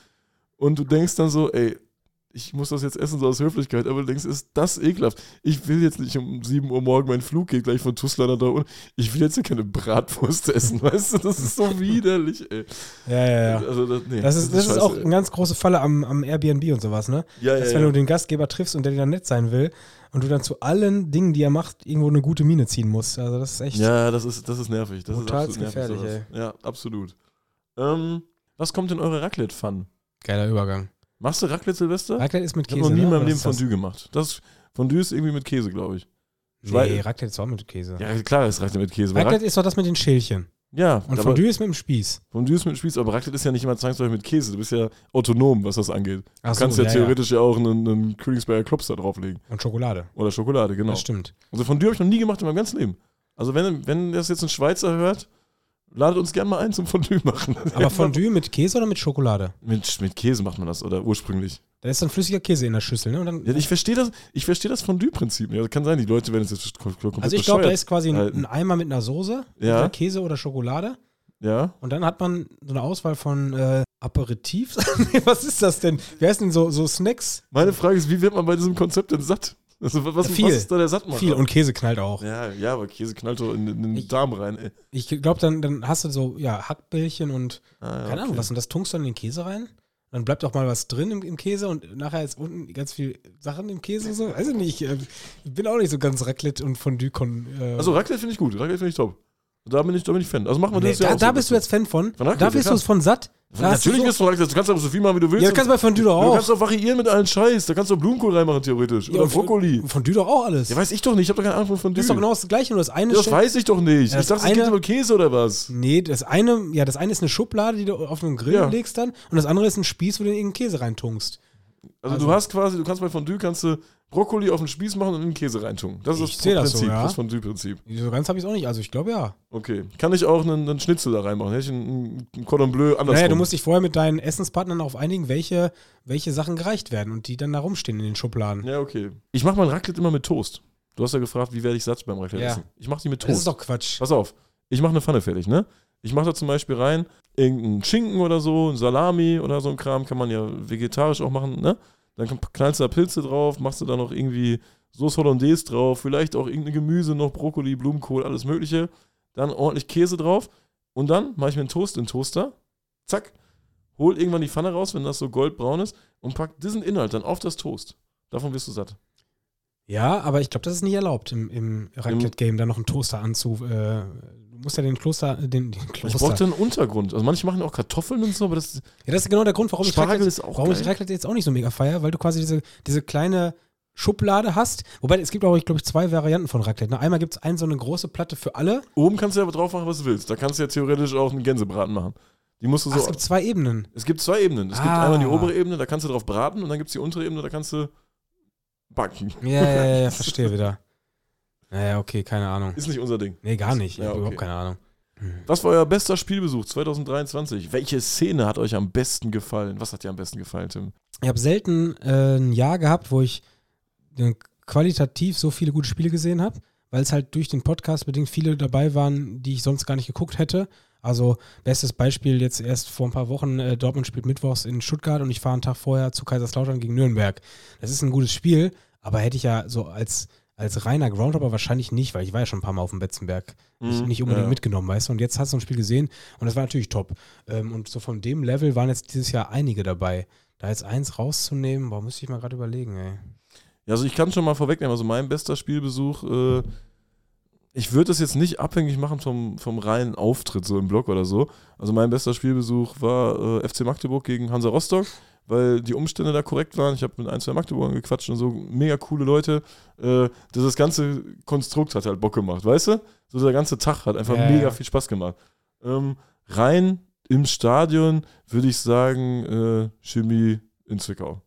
Und du denkst dann so, ey, ich muss das jetzt essen, so aus Höflichkeit, aber denkst, ist das ekelhaft? Ich will jetzt nicht um 7 Uhr morgen, mein Flug geht gleich von Tuzla nach Dortmund. Ich will jetzt hier keine Bratwurst essen, weißt du? Das ist so widerlich, ey. Ja, ja, ja. Also, das, nee, Das ist, das ist scheiße, auch ey. eine ganz große Falle am, am Airbnb und sowas, ne? Ja, Dass ja, wenn ja. du den Gastgeber triffst und der dir dann nett sein will und du dann zu allen Dingen, die er macht, irgendwo eine gute Miene ziehen musst. Also das ist echt. Ja, das ist, das ist nervig. Das ist absolut gefährlich, nervig. sowas. Ja, absolut. Ähm, was kommt in eure Raclette-Fun? Geiler Übergang. Machst du Raclette, Silvester? Raclette ist mit ich Käse. habe noch nie in ne? meinem Oder Leben Fondue gemacht. Das Fondue ist irgendwie mit Käse, glaube ich. Nee, Raclette ist auch mit Käse. Ja, klar, ist Raclette mit Käse. Raclette ist doch das mit den Schälchen. Rac- ja, Und Fondue ist mit dem Spieß. Fondue ist mit Spieß, aber Raclette ist ja nicht immer zwangsläufig mit Käse. Du bist ja autonom, was das angeht. Ach Du so, kannst ja, ja, theoretisch ja, auch einen, einen Königsberger Klops da drauflegen. Und Schokolade. Oder Schokolade, genau. Das stimmt. Also Fondue habe ich noch nie gemacht in meinem ganzen Leben. Also wenn, wenn das jetzt ein Schweizer hört, ladet uns gerne mal ein zum Fondue machen. Aber Fondue mit Käse oder mit Schokolade? mit, mit Käse macht man das, oder ursprünglich. Da ist dann flüssiger Käse in der Schüssel, ne? Und dann, Ja, ich verstehe das, ich verstehe das Fondue-Prinzip. Ja, kann sein, die Leute werden es jetzt kom- komplett also ich glaube, da ist quasi ein, ein Eimer mit einer Soße, Ja. entweder Käse oder Schokolade. Ja, Und dann hat man so eine Auswahl von äh, Aperitifs. Was ist das denn? Wie heißen denn so, so Snacks? meine Frage ist, wie wird man bei diesem Konzept denn satt? Also, was, Viel. was ist da der Sattmacher? Viel und Käse knallt auch. ja, ja, aber Käse knallt doch in, in den Ich- Darm rein. Ey. Ich glaube, dann, dann hast du so, ja, Hackbällchen und Ah, ja, keine Ahnung okay. was. Und das tunkst du dann in den Käse rein. Dann bleibt auch mal was drin im, im Käse und nachher ist unten ganz viel Sachen im Käse. So. Weiß ich nicht. Ich äh, bin auch nicht so ganz Raclette und Fondue. Kon, äh, Also Raclette finde ich gut, Raclette finde ich top. Da bin ich, da bin ich Fan. Also machen wir nee, das ja da, auch da so. bist du jetzt Fan von. Von da ja, bist du es von satt. Da Natürlich du bist du Raclette, du kannst aber so viel machen, wie du willst. Ja, das kannst du bei Fondue doch du auch. kannst doch variieren mit allen Scheiß. Da kannst du Blumenkohl reinmachen, theoretisch. Ja, Oder Brokkoli. Fondue doch auch alles. Ja, weiß ich doch nicht. Ich habe doch keine Ahnung von Fondue. das ist doch genau das Gleiche. Nur das eine das stellt- weiß ich doch nicht. Ja, ich das dachte, es geht über Käse oder was? Nee, das eine, ja, das eine ist eine Schublade, die du auf einen Grill Ja. legst dann. Und das andere ist ein Spieß, wo du irgendeinen Käse reintunkst. Also, Also- du hast quasi, du kannst bei Fondue kannst du Brokkoli auf den Spieß machen und in den Käse reintun. Das ist Ich das seh das so, Prinzip, ja. das Fondue-Prinzip. So ganz habe ich es auch nicht. Also ich glaube ja. Okay. Kann ich auch einen, einen Schnitzel da reinmachen? Hätte ich einen, einen Cordon Bleu andersrum? Naja, du musst dich vorher mit deinen Essenspartnern darauf einigen, welche, welche Sachen gereicht werden und die dann da rumstehen in den Schubladen. Ja, okay. Ich mache mein Raclette immer mit Toast. Du hast ja gefragt, wie werde ich satt beim Raclette Ja. essen. Ich mache die mit Das ist Toast. doch Quatsch. Pass auf, ich mache eine Pfanne fertig, ne? Ich mache da zum Beispiel rein irgendeinen Schinken oder so, ein Salami oder so ein Kram, kann man ja vegetarisch auch machen, ne? Dann knallst du da Pilze drauf, machst du da noch irgendwie Sauce Hollandaise drauf, vielleicht auch irgendein Gemüse, noch Brokkoli, Blumenkohl, alles Mögliche. Dann ordentlich Käse drauf und dann mache ich mir einen Toast in den Toaster, zack, hol irgendwann die Pfanne raus, wenn das so goldbraun ist und pack diesen Inhalt dann auf das Toast. Davon wirst du satt. Ja, aber ich glaube, das ist nicht erlaubt im, im Raclette-Game, da noch einen Toaster anzu. Äh, du musst ja den Kloster, den, den Ich Kloster. brauchte einen Untergrund. Also manche machen auch Kartoffeln und so, aber das ja, das ist genau der Grund, warum ich Spargel Raclette, warum ich. Raclette jetzt auch nicht so mega feier, weil du quasi diese, diese kleine Schublade hast. Wobei es gibt auch, ich glaube, zwei Varianten von Raclette. Ne? Einmal gibt es eine so eine große Platte für alle. Oben kannst du ja drauf machen, was du willst. Da kannst du ja theoretisch auch einen Gänsebraten machen. Die musst du Ach, so. es gibt zwei Ebenen. es gibt zwei Ebenen. Es gibt Ah. einmal die obere Ebene, da kannst du drauf braten und dann gibt es die untere Ebene, da kannst du backen. Ja, ja, ja, ja verstehe wieder. Naja, okay, keine Ahnung. Ist nicht unser Ding. Nee, gar nicht. Ich Ja, habe okay. überhaupt keine Ahnung. Was war euer bester Spielbesuch 2023? Welche Szene hat euch am besten gefallen? Was hat dir am besten gefallen, Tim? Ich habe selten äh, ein Jahr gehabt, wo ich äh, qualitativ so viele gute Spiele gesehen habe, weil es halt durch den Podcast bedingt viele dabei waren, die ich sonst gar nicht geguckt hätte. Also bestes Beispiel jetzt erst vor ein paar Wochen, äh, Dortmund spielt Mittwochs in Stuttgart und ich fahre einen Tag vorher zu Kaiserslautern gegen Nürnberg. Das ist ein gutes Spiel, aber hätte ich ja so als, als reiner Groundhopper wahrscheinlich nicht, weil ich war ja schon ein paar Mal auf dem Betzenberg. Nicht, Mhm, nicht unbedingt ja. mitgenommen, weißt du? Und jetzt hast du ein Spiel gesehen und das war natürlich top. Ähm, und so von dem Level waren jetzt dieses Jahr einige dabei. Da jetzt eins rauszunehmen, boah, müsste ich mal gerade überlegen, ey. Ja, also ich kann schon mal vorwegnehmen, also mein bester Spielbesuch, äh, ich würde das jetzt nicht abhängig machen vom, vom reinen Auftritt so im Blog oder so. Also mein bester Spielbesuch war äh, FC Magdeburg gegen Hansa Rostock, weil die Umstände da korrekt waren. Ich habe mit ein, zwei Magdeburgern gequatscht und so, mega coole Leute. Äh, das, ganze Konstrukt hat halt Bock gemacht, weißt du? So der ganze Tag hat einfach Ja, mega ja. viel Spaß gemacht. Ähm, rein im Stadion würde ich sagen, äh, Chemie in Zwickau.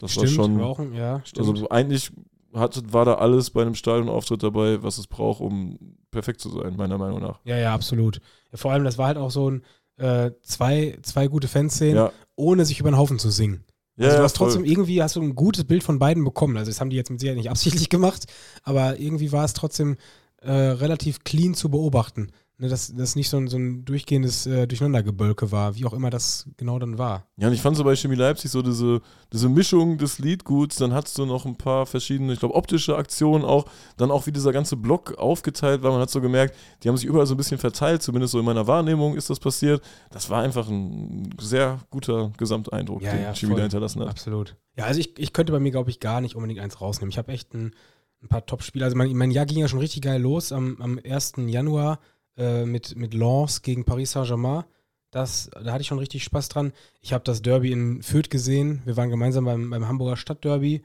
Das war schon... Rauchen, ja, stimmt. Also eigentlich hat, war da alles bei einem Stadionauftritt dabei, was es braucht, um perfekt zu sein, meiner Meinung nach. ja, ja, absolut. Ja, vor allem, das war halt auch so ein äh, zwei, zwei gute Fanszenen, Ja, ohne sich über den Haufen zu singen. ja, Also du ja, hast trotzdem voll. irgendwie hast du ein gutes Bild von beiden bekommen. Also das haben die jetzt mit Sicherheit nicht absichtlich gemacht, aber irgendwie war es trotzdem äh, relativ clean zu beobachten. Ne, dass das nicht so ein, so ein durchgehendes äh, Durcheinandergebölke war, wie auch immer das genau dann war. Ja, und ich fand so bei Chemie Leipzig so diese, diese Mischung des Liedguts, dann hattest du noch ein paar verschiedene, ich glaube, optische Aktionen auch, dann auch wie dieser ganze Block aufgeteilt war. Man hat so gemerkt, die haben sich überall so ein bisschen verteilt, zumindest so in meiner Wahrnehmung ist das passiert. Das war einfach ein sehr guter Gesamteindruck, Ja, den ja, Chemie da hinterlassen hat. Absolut. Ja, also ich, ich könnte bei mir, glaube ich, gar nicht unbedingt eins rausnehmen. Ich habe echt ein, ein paar Top-Spiele. Also mein, mein Jahr ging ja schon richtig geil los am, am 1. Januar äh, mit, mit Lens gegen Paris Saint-Germain. Das, da hatte ich schon richtig Spaß dran. Ich habe das Derby in Fürth gesehen. Wir waren gemeinsam beim, beim Hamburger Stadtderby.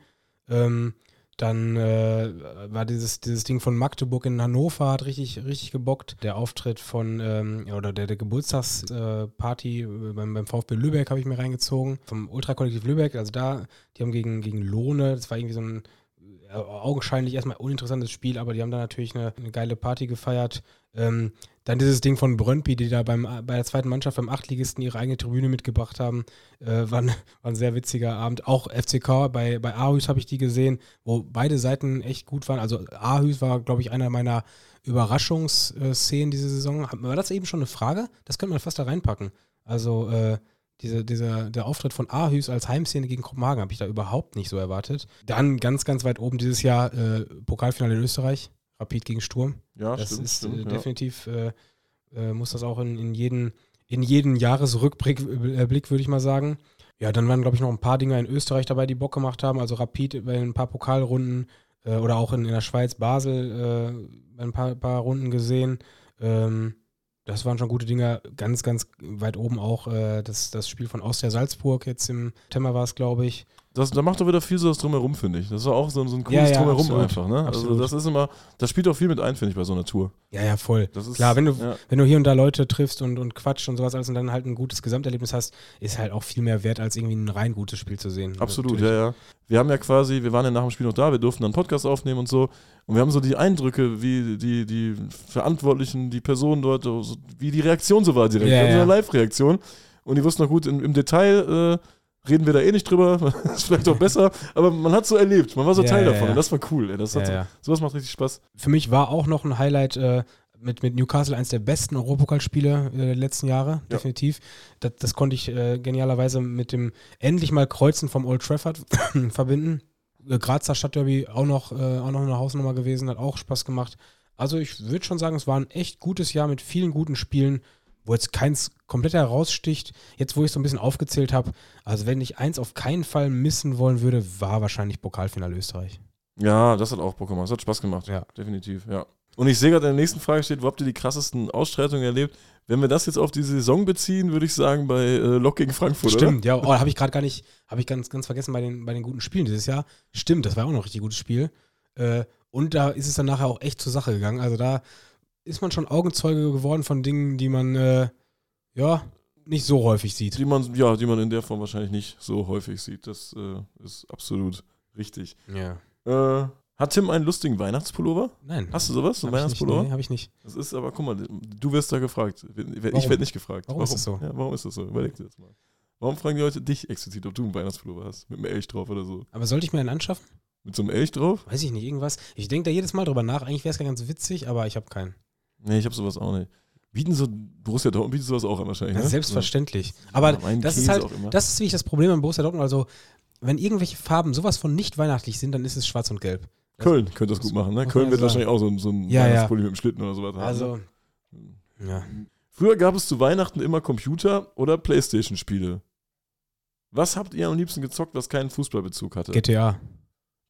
Ähm, dann äh, war dieses, dieses Ding von Magdeburg in Hannover, hat richtig, richtig gebockt. Der Auftritt von, ähm, oder der, der Geburtstagsparty äh, beim, beim VfB Lübeck habe ich mir reingezogen. Vom Ultrakollektiv Lübeck, also da, die haben gegen, gegen Lohne, das war irgendwie so ein äh, augenscheinlich erstmal uninteressantes Spiel, aber die haben da natürlich eine, eine geile Party gefeiert. Ähm, dann dieses Ding von Brøndby, die da beim, bei der zweiten Mannschaft beim Achtligisten ihre eigene Tribüne mitgebracht haben, äh, war, ein, war, ein, sehr witziger Abend. Auch FCK, bei, bei Aarhus habe ich die gesehen, wo beide Seiten echt gut waren. Also Aarhus war, glaube ich, einer meiner Überraschungsszenen diese Saison. War das eben schon eine Frage? Das könnte man fast da reinpacken. Also äh, diese, dieser, der Auftritt von Aarhus als Heimszene gegen Kopenhagen habe ich da überhaupt nicht so erwartet. Dann ganz, ganz weit oben dieses Jahr äh, Pokalfinale in Österreich. Rapid gegen Sturm. Ja, das stimmt, ist stimmt, äh, ja. definitiv, äh, äh, muss das auch in, in, jeden, in jeden Jahresrückblick, äh, würde ich mal sagen. Ja, dann waren, glaube ich, noch ein paar Dinge in Österreich dabei, die Bock gemacht haben. Also Rapid bei ein paar Pokalrunden äh, oder auch in, in der Schweiz, Basel, äh, ein paar, paar Runden gesehen. Ähm, das waren schon gute Dinge. Ganz, ganz weit oben auch das, das Spiel von Austria Salzburg. Jetzt im September war es, glaube ich. Das, da macht doch wieder viel so das Drumherum, finde ich. Das ist auch so, so ein Ja, cooles ja, Drumherum absolut. einfach, ne? Also Absolut. das ist immer, das spielt auch viel mit ein, finde ich, bei so einer Tour. Ja, ja, voll. Das ist, Klar, wenn du, ja. wenn du hier und da Leute triffst und, und quatscht und sowas alles und dann halt ein gutes Gesamterlebnis hast, ist halt auch viel mehr wert, als irgendwie ein rein gutes Spiel zu sehen. Absolut, Natürlich. ja, ja. Wir haben ja quasi, wir waren ja nach dem Spiel noch da, wir durften dann einen Podcast aufnehmen und so. Und wir haben so die Eindrücke, wie die, die Verantwortlichen, die Personen dort, wie die Reaktion so war direkt. Ja, wir hatten so ja. eine Live-Reaktion. Und die wussten noch gut, im, im Detail äh, reden wir da eh nicht drüber. ist vielleicht auch besser. Aber man hat so erlebt, man war so Ja, Teil ja, davon. ja. Und das war cool. Ey. Das hat so. Sowas macht richtig Spaß. Für mich war auch noch ein Highlight äh, mit, mit Newcastle eines der besten Europapokalspiele äh, der letzten Jahre, definitiv. Das, das konnte ich äh, genialerweise mit dem endlich mal Kreuzen vom Old Trafford verbinden. Äh, Grazer Stadtderby auch noch, äh, auch noch eine Hausnummer gewesen, hat auch Spaß gemacht. Also ich würde schon sagen, es war ein echt gutes Jahr mit vielen guten Spielen, wo jetzt keins komplett heraussticht. Jetzt, wo ich so ein bisschen aufgezählt habe, also wenn ich eins auf keinen Fall missen wollen würde, war wahrscheinlich Pokalfinale Österreich. Ja, das hat auch Bock gemacht. Das hat Spaß gemacht. Ja. Definitiv, ja. Und ich sehe gerade in der nächsten Frage steht, wo habt ihr die krassesten Ausschreitungen erlebt? Wenn wir das jetzt auf die Saison beziehen, würde ich sagen bei äh, Lok gegen Frankfurt, Stimmt, ja, oh, habe ich gerade gar nicht, habe ich ganz, ganz vergessen bei den, bei den guten Spielen dieses Jahr. Stimmt, das war auch noch ein richtig gutes Spiel. Äh, und da ist es dann nachher auch echt zur Sache gegangen. Also da ist man schon Augenzeuge geworden von Dingen, die man äh, ja nicht so häufig sieht. Die man, ja, die man in der Form wahrscheinlich nicht so häufig sieht. Das äh, ist absolut richtig. Ja. Äh, hat Tim einen lustigen Weihnachtspullover? Nein. Hast du sowas? Ein Hab ich nicht, Weihnachtspullover? nee, habe ich nicht. Das ist aber, guck mal, du wirst da gefragt. Ich Warum? werde nicht gefragt. Warum ist das so? Ja, warum ist das so? Überleg dir das mal. Warum fragen die Leute dich explizit, ob du einen Weihnachtspullover hast? Mit einem Elch drauf oder so? Aber sollte ich mir einen anschaffen? Mit so einem Elch drauf? Weiß ich nicht, irgendwas. Ich denke da jedes Mal drüber nach. Eigentlich wäre es ganz witzig, aber ich habe keinen. Nee, ich habe sowas auch nicht. Bieten so, Borussia Dortmund bietet sowas auch an wahrscheinlich, Ja, ne? selbstverständlich. So. Aber Ja, das ist halt, das ist wirklich das Problem an Borussia Dortmund. Also, wenn irgendwelche Farben sowas von nicht weihnachtlich sind, dann ist es schwarz und gelb. Köln könnte das gut machen, ne? Köln wird ja wahrscheinlich auch so, ein- so ein Ja, ja. Weihnachtspulli mit dem Schlitten oder sowas haben. ne? Also, ja. Früher gab es zu Weihnachten immer Computer- oder Playstation-Spiele. Was habt ihr am liebsten gezockt, was keinen Fußballbezug hatte? GTA.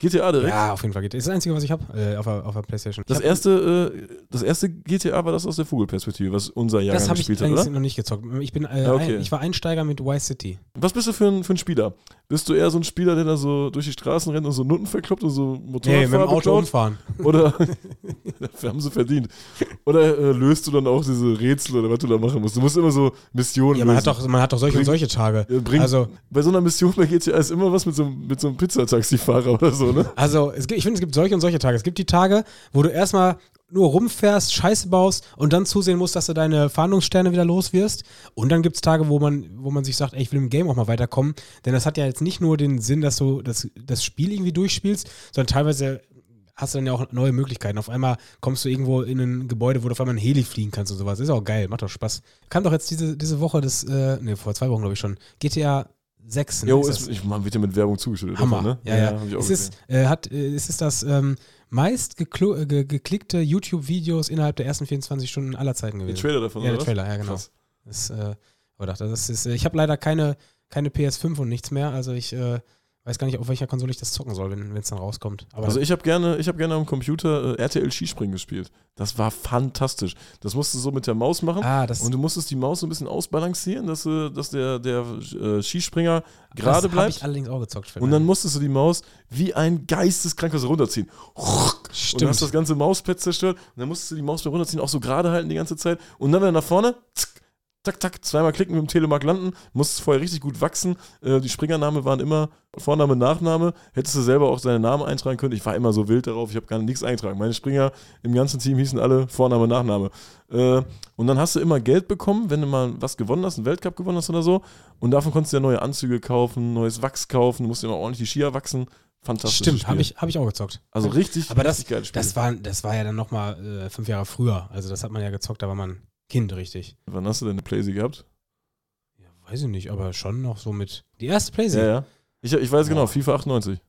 GTA direkt? Ja, auf jeden Fall GTA. Das ist das Einzige, was ich habe äh, auf, der, auf der Playstation. Das erste, äh, das erste GTA war das aus der Vogelperspektive, was unser Jahrgang das habe ich gespielt hat, oder? noch nicht gezockt. Ich bin, äh, Ja, okay. ein, ich war Einsteiger mit Y City. Was bist du für ein, für ein Spieler? Bist du eher so ein Spieler, der da so durch die Straßen rennt und so Nutten verkloppt und so Nee, Motorradfahrer mit dem Auto beklaut? umfahren. Oder dafür haben sie verdient. Oder äh, löst du dann auch diese Rätsel oder was du da machen musst? Du musst immer so Missionen Ja, man hat lösen. doch, man hat doch solche und Bring- solche Tage. Bring, Also, bei so einer Mission bei GTA ist immer was mit so, mit so einem Pizzataxifahrer oder so, ne? also es gibt, ich finde, es gibt solche und solche Tage. Es gibt die Tage, wo du erstmal nur rumfährst, Scheiße baust und dann zusehen musst, dass du deine Fahndungssterne wieder los wirst. Und dann gibt es Tage, wo man, wo man sich sagt, ey, ich will im Game auch mal weiterkommen. Denn das hat ja jetzt nicht nur den Sinn, dass du das, das Spiel irgendwie durchspielst, sondern teilweise hast du dann ja auch neue Möglichkeiten. Auf einmal kommst du irgendwo in ein Gebäude, wo du auf einmal ein Heli fliegen kannst und sowas. Ist auch geil, macht doch Spaß. Kam doch jetzt diese, diese Woche das, äh, ne, vor zwei Wochen glaube ich schon, GTA 6. ne, Jo, ist ich, man wird ja mit Werbung zugeschüttet. Hammer. davon, ne? Ja, ja. hab ich auch es, ist, äh, hat, äh, es ist das ähm, meist geklu- äh, ge geklickte YouTube-Videos innerhalb der ersten 24 Stunden aller Zeiten Der gewesen. Trailer davon, ja, der? Trailer, ja, genau. Das, äh, das ist, äh, ich habe leider keine, keine PS5 und nichts mehr, also ich äh, weiß gar nicht, auf welcher Konsole ich das zocken soll, wenn es dann rauskommt. Aber Also ich habe gerne, ich habe gerne am Computer äh, RTL Skispringen gespielt. Das war fantastisch. Das musst du so mit der Maus machen. ah, das, Und du musstest die Maus so ein bisschen ausbalancieren, dass, äh, dass der, der äh, Skispringer gerade das habe bleibt. ich allerdings auch gezockt. Und dann musstest du die Maus wie ein geisteskrankes runterziehen. Und Stimmt. hast das ganze Mauspad zerstört. Und dann musstest du die Maus runterziehen auch so gerade halten die ganze Zeit. Und dann wieder nach vorne. Zack, tak, tak, zweimal klicken mit dem Telemark landen. Musstest vorher richtig gut wachsen. Äh, die Springername waren immer Vorname, Nachname. Hättest du selber auch deinen Namen eintragen können. Ich war immer so wild darauf. Ich habe gar nichts eintragen. Meine Springer im ganzen Team hießen alle Vorname, Nachname. Äh, und dann hast du immer Geld bekommen, wenn du mal was gewonnen hast, einen Weltcup gewonnen hast oder so. Und davon konntest du ja neue Anzüge kaufen, neues Wachs kaufen. Du musst immer ordentlich die Skier wachsen. Fantastisch. Stimmt, habe ich, hab ich auch gezockt. Also richtig, Aber das, richtig geiles Spiel. das, war, das war ja dann nochmal äh, fünf Jahre früher. Also das hat man ja gezockt, da war man Kind, richtig. Wann hast du denn eine Playsee gehabt? Ja, weiß ich nicht, aber schon noch so mit. Die erste Playsee? Ja, ja. Ich, ich weiß genau, Boah. FIFA 98.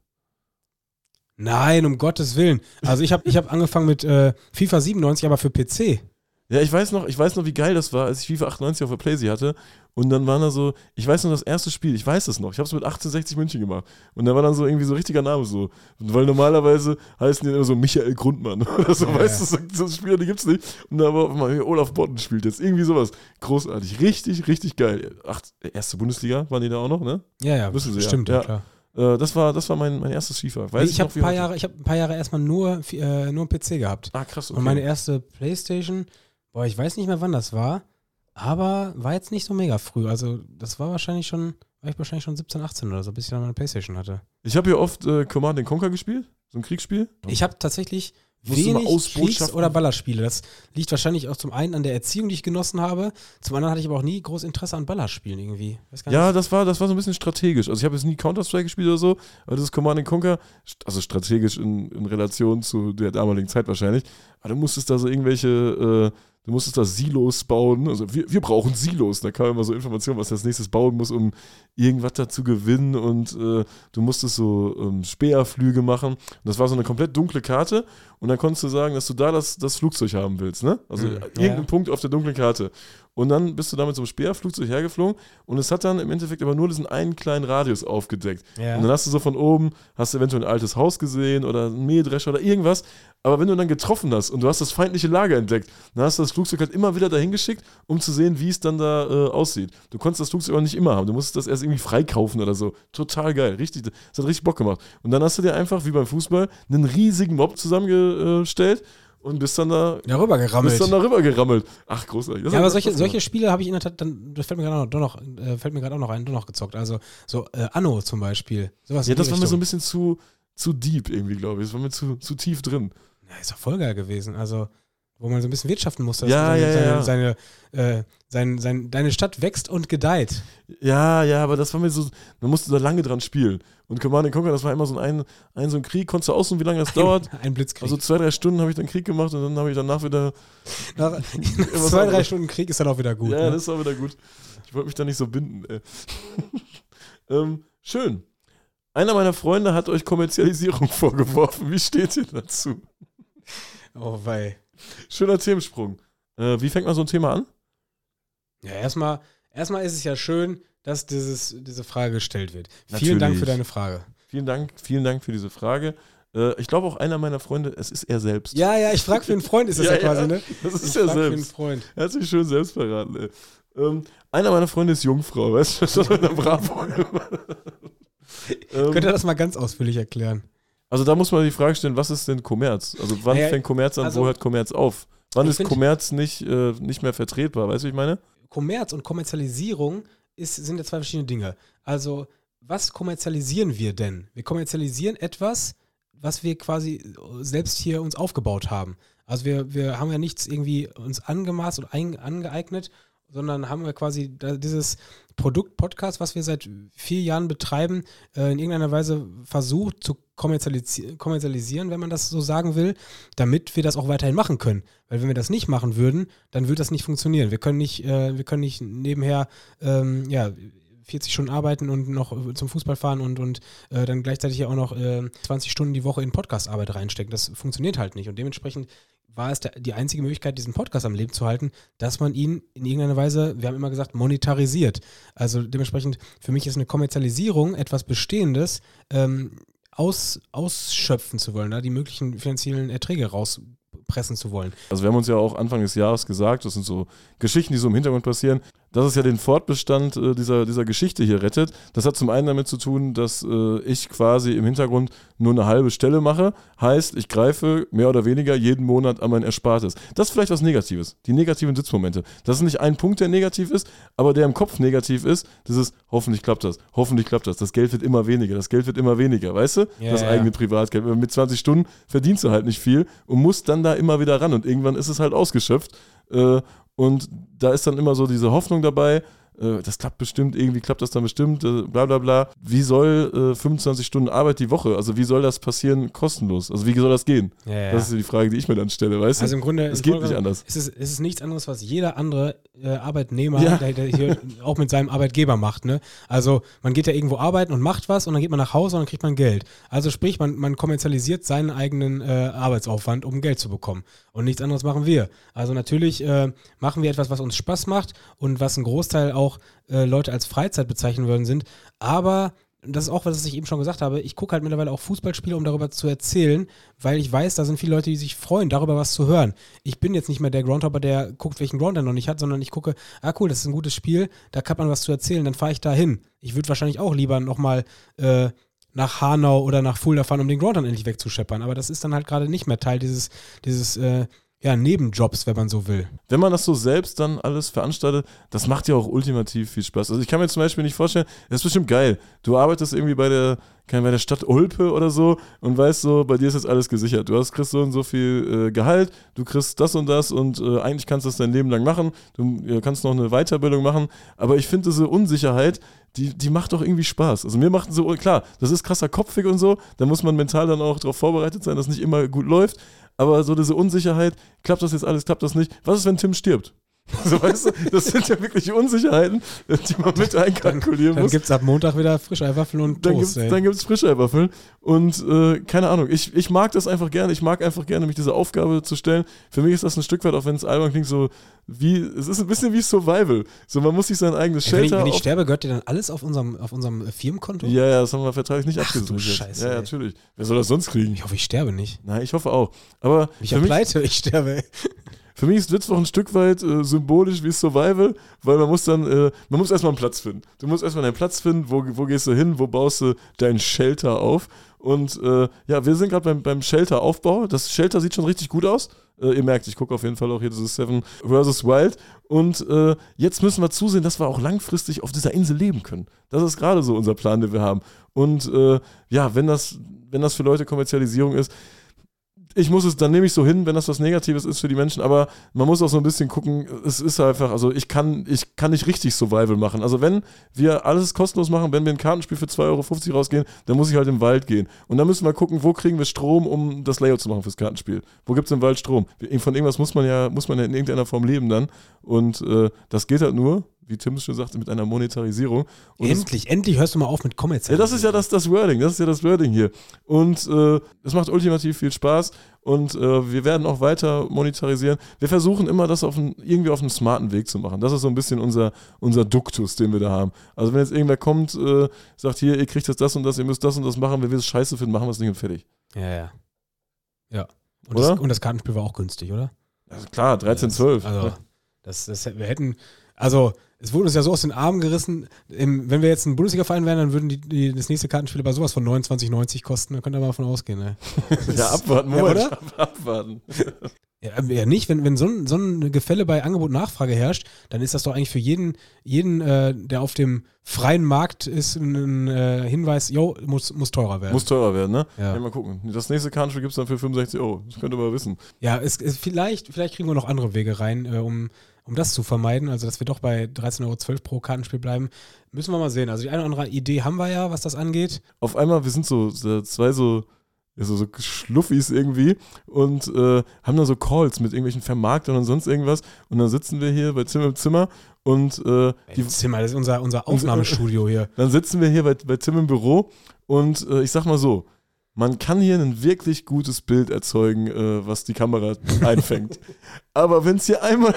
Nein, um Gottes Willen. Also ich habe ich hab angefangen mit äh, FIFA 97, aber für PC. Ja, ich weiß noch, ich weiß noch, wie geil das war, als ich FIFA 98 auf der Playsee hatte. Und dann waren da so, ich weiß noch das erste Spiel, ich weiß es noch. Ich habe es mit 1860 München gemacht. Und da war dann so irgendwie so richtiger Name so. Weil normalerweise heißen die immer so Michael Grundmann oder so, Ja, weißt ja. du, so, Spieler, die gibt's nicht. Und da war mal Olaf Botten spielt jetzt. Irgendwie sowas. Großartig. Richtig, richtig geil. Ach, erste Bundesliga waren die da auch noch, ne? Ja, ja, Wissen Sie stimmt, Ja. klar. Äh, das war, das war mein, mein erstes FIFA. Weiß ich habe noch, wie ein, paar heute. Jahre- ich hab ein paar Jahre erstmal nur, äh, nur einen PC gehabt. Ah, krass. Okay. Und meine erste Playstation, boah, ich weiß nicht mehr, wann das war, aber war jetzt nicht so mega früh. Also das war wahrscheinlich schon, war ich wahrscheinlich schon 17, 18 oder so, bis ich dann meine Playstation hatte. ich habe hier oft äh, Command Conquer gespielt, so ein Kriegsspiel. Ich habe tatsächlich wenig Kriegs- oder Ballerspiele. Das liegt wahrscheinlich auch zum einen an der Erziehung, die ich genossen habe. Zum anderen hatte ich aber auch nie groß Interesse an Ballerspielen irgendwie. Ja, nicht. das war, das war so ein bisschen strategisch. Also ich habe jetzt nie Counter-Strike gespielt oder so, aber das ist Command Conquer, also strategisch in, in Relation zu der damaligen Zeit wahrscheinlich. Aber du musstest da so irgendwelche, äh, du musstest da Silos bauen. Also wir, wir brauchen Silos. Da kam immer so Informationen, was du als nächstes bauen muss, um irgendwas da zu gewinnen. Und äh, du musstest so ähm, Speerflüge machen. Und das war so eine komplett dunkle Karte. Und dann konntest du sagen, dass du da das, das Flugzeug haben willst, ne? Also Mhm, irgendeinen ja. Punkt auf der dunklen Karte. Und dann bist du da mit so einem Speerflugzeug hergeflogen und es hat dann im Endeffekt aber nur diesen einen kleinen Radius aufgedeckt. Ja. Und dann hast du so von oben, hast du eventuell ein altes Haus gesehen oder einen Mähdrescher oder irgendwas. Aber wenn du dann getroffen hast und du hast das feindliche Lager entdeckt, dann hast du das Flugzeug halt immer wieder dahin geschickt, um zu sehen, wie es dann da äh, aussieht. Du konntest das Flugzeug auch nicht immer haben. Du musstest das erst irgendwie freikaufen oder so. Total geil. Richtig, das hat richtig Bock gemacht. Und dann hast du dir einfach, wie beim Fußball, einen riesigen Mob zusammengestellt und bist dann da. Darüber gerammelt. Bist dann darüber gerammelt. Ach, großartig. Das Ja, aber solche, solche Spiele habe ich in der Tat, dann, das fällt mir gerade noch, äh, fällt mir gerade auch noch ein, doch noch gezockt. Also so äh, Anno zum Beispiel. Sowas Ja, das war mir so ein bisschen zu, zu deep irgendwie, glaube ich. Das war mir zu, zu tief drin. Ja, ist doch voll geil gewesen. Also, wo man so ein bisschen wirtschaften musste. Ja, seine, ja, ja. Seine, seine, äh, sein, sein, deine Stadt wächst und gedeiht. Ja, ja, aber das war mir so, man musste da lange dran spielen. Und Command Conquer, das war immer so ein, ein, so ein Krieg, konntest du aussuchen, wie lange das dauert. Ein, ein Blitzkrieg. Also zwei, drei Stunden habe ich dann Krieg gemacht und dann habe ich danach wieder. Nach, zwei, drei. Stunden Krieg ist dann auch wieder gut. ja, ne? das war wieder gut. Ich wollte mich da nicht so binden, ähm, schön. Einer meiner Freunde hat euch Kommerzialisierung vorgeworfen. Wie steht ihr dazu? Oh, wei. Schöner Themensprung. Äh, wie fängt man so ein Thema an? Ja, erstmal, erstmal ist es ja schön, dass dieses, diese Frage gestellt wird. Natürlich. Vielen Dank für deine Frage. Vielen Dank, vielen Dank für diese Frage. Äh, ich glaube auch einer meiner Freunde, es ist er selbst. Ja, ja, ich frage für einen Freund, ist das ja, Ja, ja, quasi, ne? Das ist Ich er frag für einen selbst. Freund. Er hat sich schön selbst verraten. Ey. Ähm, einer meiner Freunde ist Jungfrau, weißt du? Das der Bravo. Könnt ihr ähm, das mal ganz ausführlich erklären? Also da muss man die Frage stellen, was ist denn Kommerz? Also wann Naja, fängt Kommerz an, also- wo hört Kommerz auf? Wann ist Kommerz nicht, äh, nicht mehr vertretbar? Weißt du, wie ich meine? Kommerz und Kommerzialisierung ist, sind ja zwei verschiedene Dinge. Also, was kommerzialisieren wir denn? Wir kommerzialisieren etwas, was wir quasi selbst hier uns aufgebaut haben. Also wir, wir haben ja nichts irgendwie uns angemaßt und ein, angeeignet, sondern haben wir quasi dieses Produkt Podcast, was wir seit vier Jahren betreiben, äh, in irgendeiner Weise versucht zu kommerzialisi kommerzialisieren, wenn man das so sagen will, damit wir das auch weiterhin machen können. Weil wenn wir das nicht machen würden, dann würde das nicht funktionieren. Wir können nicht, äh, wir können nicht nebenher ähm, ja, 40 Stunden arbeiten und noch zum Fußball fahren und, und äh, dann gleichzeitig ja auch noch äh, 20 Stunden die Woche in Podcastarbeit reinstecken. Das funktioniert halt nicht. Und dementsprechend war es die einzige Möglichkeit, diesen Podcast am Leben zu halten, dass man ihn in irgendeiner Weise, wir haben immer gesagt, monetarisiert. Also dementsprechend, für mich ist eine Kommerzialisierung etwas Bestehendes, ähm, aus, ausschöpfen zu wollen, da die möglichen finanziellen Erträge rauspressen zu wollen. Also wir haben uns ja auch Anfang des Jahres gesagt, das sind so Geschichten, die so im Hintergrund passieren, dass es ja den Fortbestand äh, dieser, dieser Geschichte hier rettet. Das hat zum einen damit zu tun, dass äh, ich quasi im Hintergrund nur eine halbe Stelle mache. Heißt, ich greife mehr oder weniger jeden Monat an mein Erspartes. Das ist vielleicht was Negatives, die negativen Sitzmomente. Das ist nicht ein Punkt, der negativ ist, aber der im Kopf negativ ist. Das ist, hoffentlich klappt das, hoffentlich klappt das. Das Geld wird immer weniger, das Geld wird immer weniger, weißt du? Ja, das ja. eigene Privatgeld. Mit 20 Stunden verdienst du halt nicht viel und musst dann da immer wieder ran und irgendwann ist es halt ausgeschöpft. Äh, und da ist dann immer so diese Hoffnung dabei, äh, das klappt bestimmt, irgendwie klappt das dann bestimmt, äh, bla bla bla. Wie soll äh, 25 Stunden Arbeit die Woche, also wie soll das passieren kostenlos? Also wie soll das gehen? Ja, ja. Das ist ja die Frage, die ich mir dann stelle, weißt Also du? im Grunde Es geht Grunde nicht anders. Es ist, es ist nichts anderes, was jeder andere äh, Arbeitnehmer, Ja. der, der hier auch mit seinem Arbeitgeber macht. Ne? Also man geht ja irgendwo arbeiten und macht was und dann geht man nach Hause und dann kriegt man Geld. Also sprich, man, man kommerzialisiert seinen eigenen äh, Arbeitsaufwand, um Geld zu bekommen. Und nichts anderes machen wir. Also natürlich machen wir etwas, was uns Spaß macht und was ein Großteil auch äh, Leute als Freizeit bezeichnen würden sind. Aber das ist auch, was ich eben schon gesagt habe. Ich gucke halt mittlerweile auch Fußballspiele, um darüber zu erzählen, weil ich weiß, da sind viele Leute, die sich freuen, darüber was zu hören. Ich bin jetzt nicht mehr der Groundhopper, der guckt, welchen Ground er noch nicht hat, sondern ich gucke, ah cool, das ist ein gutes Spiel, da kann man was zu erzählen, dann fahre ich da hin. Ich würde wahrscheinlich auch lieber nochmal äh, nach Hanau oder nach Fulda fahren, um den Ground dann endlich wegzuscheppern. Aber das ist dann halt gerade nicht mehr Teil dieses, dieses äh, ja, Nebenjobs, wenn man so will. Wenn man das so selbst dann alles veranstaltet, das macht ja auch ultimativ viel Spaß. Also ich kann mir zum Beispiel nicht vorstellen, das ist bestimmt geil. Du arbeitest irgendwie bei der, bei der Stadt Ulpe oder so und weißt so, bei dir ist jetzt alles gesichert. Du hast, kriegst so und so viel äh, Gehalt, du kriegst das und das und äh, eigentlich kannst du das dein Leben lang machen. Du äh, kannst noch eine Weiterbildung machen. Aber ich finde diese Unsicherheit, die, die macht doch irgendwie Spaß. Also mir macht so, klar, das ist krasser Kopfweg und so, da muss man mental dann auch darauf vorbereitet sein, dass nicht immer gut läuft. Aber so diese Unsicherheit, klappt das jetzt alles, klappt das nicht? Was ist, wenn Tim stirbt? So, weißt du, das sind ja wirklich Unsicherheiten, die man mit einkalkulieren Dann muss. gibt es ab Montag wieder Frischeiwaffeln und Dann Toast. dann gibt's Frischeiwaffeln. Und äh, keine Ahnung, ich, ich mag das einfach gerne. Ich mag einfach gerne, mich dieser Aufgabe zu stellen. Für mich ist das ein Stück weit, auch wenn es albern klingt, so wie, es ist ein bisschen wie Survival. So, man muss sich sein eigenes Ey, wenn, ich, Shelter wenn ich sterbe, gehört dir dann alles auf unserem, auf unserem äh, Firmenkonto? Ja, ja, das haben wir vertraglich nicht Ach du abgesichert. Scheiße, Ja, ja, natürlich. Wer soll das sonst kriegen? Ich hoffe, ich sterbe nicht. Nein, ich hoffe auch. Aber Ich pleite, ich sterbe. Für mich ist Witzwoch ein Stück weit äh, symbolisch wie Survival, weil man muss dann, äh, man muss erstmal einen Platz finden. Du musst erstmal deinen Platz finden, wo, wo gehst du hin, wo baust du dein Shelter auf. Und äh, ja, wir sind gerade beim, beim Shelter-Aufbau. Das Shelter sieht schon richtig gut aus. Äh, ihr merkt, ich gucke auf jeden Fall auch hier dieses Seven vs. Wild. Und äh, jetzt müssen wir zusehen, dass wir auch langfristig auf dieser Insel leben können. Das ist gerade so unser Plan, den wir haben. Und äh, ja, wenn das, wenn das für Leute Kommerzialisierung ist, ich muss es, dann nehme ich so hin, wenn das was Negatives ist für die Menschen, aber man muss auch so ein bisschen gucken, es ist einfach, also ich kann, ich kann nicht richtig Survival machen. Also wenn wir alles kostenlos machen, wenn wir ein Kartenspiel für 2,50 Euro rausgehen, dann muss ich halt im Wald gehen. Und dann müssen wir gucken, wo kriegen wir Strom, um das Layout zu machen fürs Kartenspiel. Wo gibt es im Wald Strom? Von irgendwas muss man ja, muss man ja in irgendeiner Form leben dann. Und äh, das geht halt nur, wie Tim schon sagte, mit einer Monetarisierung. Und endlich, endlich hörst du mal auf mit ja, Kommerzialisierung. das ist ja das, das Wording, das ist ja das Wording hier. Und äh, es macht ultimativ viel Spaß und äh, wir werden auch weiter monetarisieren. Wir versuchen immer, das auf einen, irgendwie auf einen smarten Weg zu machen. Das ist so ein bisschen unser, unser Duktus, den wir da haben. Also wenn jetzt irgendwer kommt, äh, sagt hier, ihr kriegt jetzt das und das, ihr müsst das und das machen, wenn wir es scheiße finden, machen wir es nicht und fertig. Ja, ja. Ja. Und, Oder? das, und das Kartenspiel war auch günstig, oder? Also klar, 13, 12. Also, das, das, wir hätten, also, es wurde uns ja so aus den Armen gerissen. Im, wenn wir jetzt ein Bundesliga-Verein wären, dann würden die, die, das nächste Kartenspiel bei sowas von 29,90 kosten. Da könnt ihr mal davon ausgehen, ne? ja, abwarten, Ja, Moment, oder? abwarten. Ja, ja nicht, wenn, wenn so, ein, so ein Gefälle bei Angebot und Nachfrage herrscht, dann ist das doch eigentlich für jeden, jeden äh, der auf dem freien Markt ist, ein, ein äh, Hinweis, jo, muss, muss teurer werden. Muss teurer werden, ne? Ja. Ja. mal gucken. Das nächste Kartenspiel gibt es dann für 65 Euro. Das könnt ihr mal wissen. Ja, es, es, vielleicht, vielleicht kriegen wir noch andere Wege rein, äh, um, um das zu vermeiden. Also, dass wir doch bei 13,12 Euro pro Kartenspiel bleiben. Müssen wir mal sehen. Also, die eine oder andere Idee haben wir ja, was das angeht. auf einmal, wir sind so, so zwei so, so, so Schluffis irgendwie und äh, haben dann so Calls mit irgendwelchen Vermarktern und sonst irgendwas. Und dann sitzen wir hier bei Zimmer im Zimmer und äh, Die Zimmer, das ist unser, unser Aufnahmestudio hier. dann sitzen wir hier bei, bei Tim im Büro und äh, ich sag mal so, man kann hier ein wirklich gutes Bild erzeugen, äh, was die Kamera einfängt. aber wenn es hier einmal.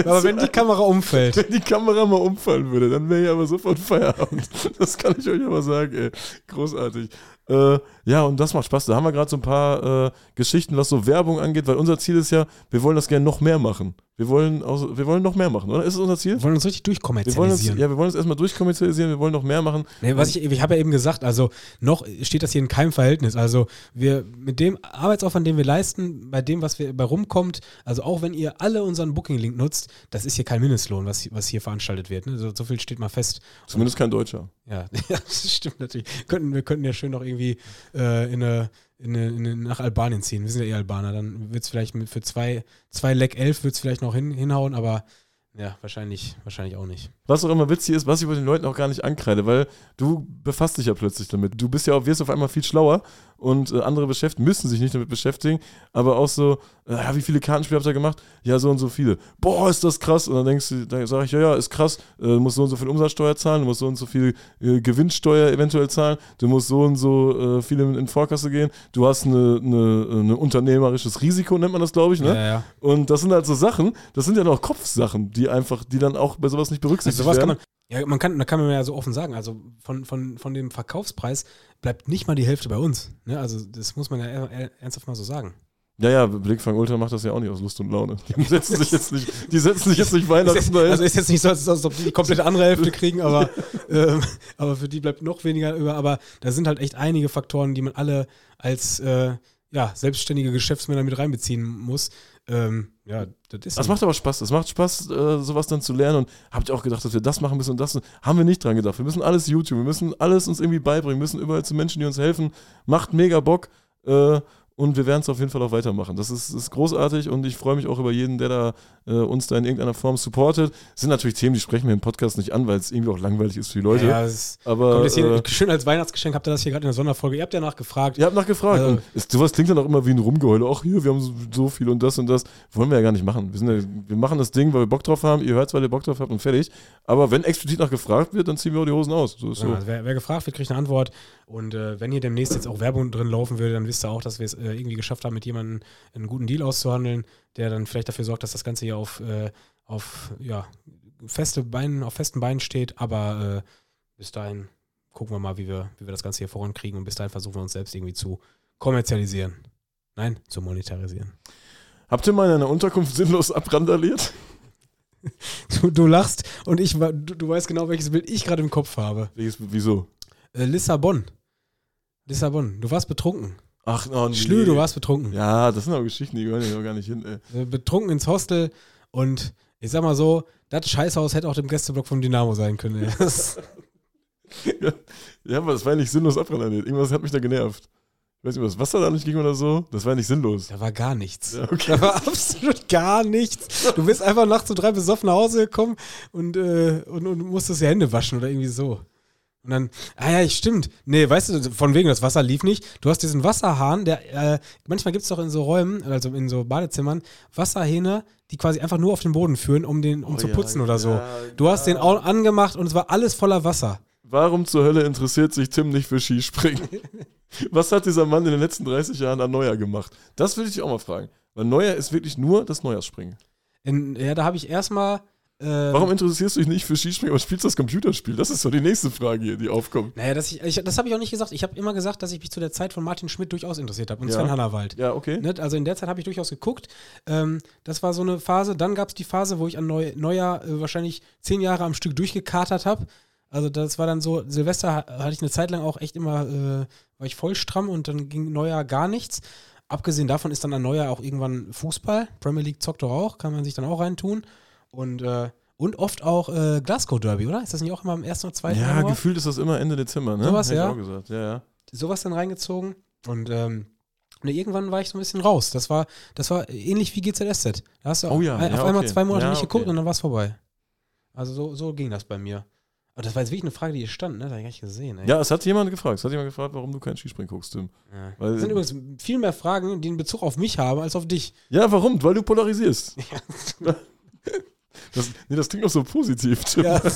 Aber wenn die Kamera umfällt. Wenn die Kamera mal umfallen würde, dann wäre hier aber sofort Feierabend. Das kann ich euch aber sagen, ey. Großartig. Äh, ja, und das macht Spaß. Da haben wir gerade so ein paar äh, Geschichten, was so Werbung angeht, weil unser Ziel ist ja, wir wollen das gerne noch mehr machen. Wir wollen, auch, wir wollen noch mehr machen, oder? Ist das unser Ziel? Wir wollen uns richtig Wir wollen uns, durchkommerzialisieren. ja, wir wollen uns erstmal durchkommerzialisieren, wir wollen noch mehr machen. Nee, was ich, ich habe ja eben gesagt, also noch steht das hier in keinem Verhältnis. Also wir mit dem Arbeitsaufwand, den wir leisten, bei dem, was wir bei rumkommt, also auch wenn ihr alle unseren Booking-Link nutzt, das ist hier kein Mindestlohn, was, was hier veranstaltet wird. Ne? So, so viel steht mal fest. Zumindest kein Deutscher. Ja, das stimmt natürlich. Könnten, wir könnten ja schön noch irgendwie äh, in eine, in in nach Albanien ziehen. Wir sind ja eh Albaner. Dann wird es vielleicht für zwei, zwei Leck elf wird es vielleicht noch hin, hinhauen, aber ja, wahrscheinlich, wahrscheinlich auch nicht. Was auch immer witzig ist, was ich bei den Leuten auch gar nicht ankreide, weil du befasst dich ja plötzlich damit. Du bist ja auch, wirst auf einmal viel schlauer und äh, andere beschäftigen, müssen sich nicht damit beschäftigen, aber auch so, äh, ja, wie viele Kartenspiele habt ihr gemacht? Ja, so und so viele. Boah, ist das krass. Und dann denkst du, dann sage ich, ja, ja, ist krass, äh, du musst so und so viel Umsatzsteuer zahlen, du musst so und so viel äh, Gewinnsteuer eventuell zahlen, du musst so und so äh, viel in, in Vorkasse gehen, du hast eine, eine, eine unternehmerisches Risiko, nennt man das, glaube ich, ne? Ja, ja. Und das sind halt so Sachen, das sind ja noch Kopfsachen, die einfach, die dann auch bei sowas nicht berücksichtigt Also sowas kann werden. man, ja, man kann, da kann man ja so offen sagen, also von, von, von dem Verkaufspreis bleibt nicht mal die Hälfte bei uns. Ne? Also das muss man ja er- er- ernsthaft mal so sagen. Ja, ja, Blickfang Ultra macht das ja auch nicht aus Lust und Laune. Die setzen sich jetzt nicht, die setzen sich jetzt nicht Weihnachten dahin. Also ist jetzt nicht so, als als ob die die komplette andere Hälfte kriegen, aber, ähm, aber für die bleibt noch weniger über. Aber da sind halt echt einige Faktoren, die man alle als äh, ja, selbstständige Geschäftsmänner mit reinbeziehen muss. Ähm, ja, das ist Das macht aber Spaß. Das macht Spaß, äh, sowas dann zu lernen. Und habt ihr auch gedacht, dass wir das machen müssen und das? Haben wir nicht dran gedacht. Wir müssen alles YouTube, wir müssen alles uns irgendwie beibringen, wir müssen überall zu Menschen, die uns helfen. Macht mega Bock. Äh, und wir werden es auf jeden Fall auch weitermachen. Das ist, ist großartig und ich freue mich auch über jeden, der da äh, uns da in irgendeiner Form supportet. Das sind natürlich Themen, die sprechen wir im Podcast nicht an, weil es irgendwie auch langweilig ist für die Leute. Ja, ist, aber kommt jetzt hier, äh, schön als Weihnachtsgeschenk habt ihr das hier gerade in der Sonderfolge. Ihr habt ja nachgefragt. Ihr habt nachgefragt. Also- und es, sowas klingt dann auch immer wie ein Rumgeheule. Ach, hier, wir haben so, so viel und das und das. Wollen wir ja gar nicht machen. Wir, sind ja, wir machen das Ding, weil wir Bock drauf haben. Ihr hört, weil ihr Bock drauf habt und fertig. Aber wenn explizit nach gefragt wird, dann ziehen wir auch die Hosen aus. So ist so. Ja, also wer, wer gefragt wird, kriegt eine Antwort. Und äh, wenn hier demnächst jetzt auch Werbung drin laufen würde, dann wisst ihr auch, dass wir es äh, irgendwie geschafft haben, mit jemandem einen guten Deal auszuhandeln, der dann vielleicht dafür sorgt, dass das Ganze hier auf, äh, auf ja, feste Beinen, auf festen Beinen steht. Aber äh, bis dahin gucken wir mal, wie wir, wie wir das Ganze hier vorankriegen. Und bis dahin versuchen wir uns selbst irgendwie zu kommerzialisieren. Nein, zu monetarisieren. Habt ihr mal in einer Unterkunft sinnlos abrandaliert? Du, du lachst und ich, du, du weißt genau, welches Bild ich gerade im Kopf habe. Welches, wieso? Äh, Lissabon. Lissabon. Du warst betrunken. Ach, oh, nee. Schlü, du warst betrunken. Ja, das sind aber Geschichten, die gehören ja gar nicht hin. Ey. Äh, betrunken ins Hostel und ich sag mal so, das Scheißhaus hätte auch dem Gästeblock vom Dynamo sein können. ey. Das, Ja, aber das war ja nicht sinnlos abrandaliert. Irgendwas hat mich da genervt. Ich weiß nicht, ob das Wasser da nicht ging oder so. Das war ja nicht sinnlos. da war gar nichts. Ja, okay. Da war absolut gar nichts. Du bist einfach nachts um drei besoffen nach Hause gekommen und, äh, und, und musstest die Hände waschen oder irgendwie so. Und dann, ah ja, stimmt. Nee, weißt du, von wegen, das Wasser lief nicht. Du hast diesen Wasserhahn, der, äh, manchmal gibt es doch in so Räumen, also in so Badezimmern, Wasserhähne, die quasi einfach nur auf den Boden führen, um den, um Oh zu ja, putzen oder so. ja, Du hast den ja. auch angemacht und es war alles voller Wasser. Warum zur Hölle interessiert sich Tim nicht für Skispringen? Was hat dieser Mann in den letzten 30 Jahren an Neujahr gemacht? Das würde ich dich auch mal fragen. Weil Neujahr ist wirklich nur das Neujahrsspringen. In, ja, da habe ich erstmal. Äh, Warum interessierst du dich nicht für Skispringen, aber spielst das Computerspiel? Das ist so die nächste Frage hier, die aufkommt. Naja, das, ich, ich, das habe ich auch nicht gesagt. Ich habe immer gesagt, dass ich mich zu der Zeit von Martin Schmidt durchaus interessiert habe und Ja. Sven Hannawald. Ja, okay. Ne? Also in der Zeit habe ich durchaus geguckt. Ähm, das war so eine Phase. Dann gab es die Phase, wo ich an Neu Neujahr äh, wahrscheinlich zehn Jahre am Stück durchgekatert habe. Also das war dann so, Silvester ha- hatte ich eine Zeit lang auch echt immer, äh, war ich voll stramm und dann ging Neujahr gar nichts. Abgesehen davon ist dann an Neujahr auch irgendwann Fußball. Premier League zockt doch auch, kann man sich dann auch reintun. Und, äh, und oft auch äh, Glasgow Derby, oder? Ist das nicht auch immer am 1. oder 2. Ja, Januar? gefühlt ist das immer Ende Dezember, ne? Sowas, ja. gesagt. Ja, ja. sowas dann reingezogen und ähm, ne, irgendwann war ich so ein bisschen raus. Das war, das war ähnlich wie GZSZ. Da hast du Oh ja, ein, ja, auf einmal okay. zwei Monate Ja, nicht geguckt okay. und dann war es vorbei. Also so, so ging das bei mir. Aber das war jetzt wirklich eine Frage, die hier stand, ne? Das habe ich gar nicht gesehen. Ey. Ja, es hat jemand gefragt. Es hat jemand gefragt, warum du kein Skispringen guckst, Tim. Ja. Weil- Das sind übrigens viel mehr Fragen, die einen Bezug auf mich haben, als auf dich. Ja, warum? Weil du polarisierst. Das, nee, das klingt auch so positiv, Tim. Ja.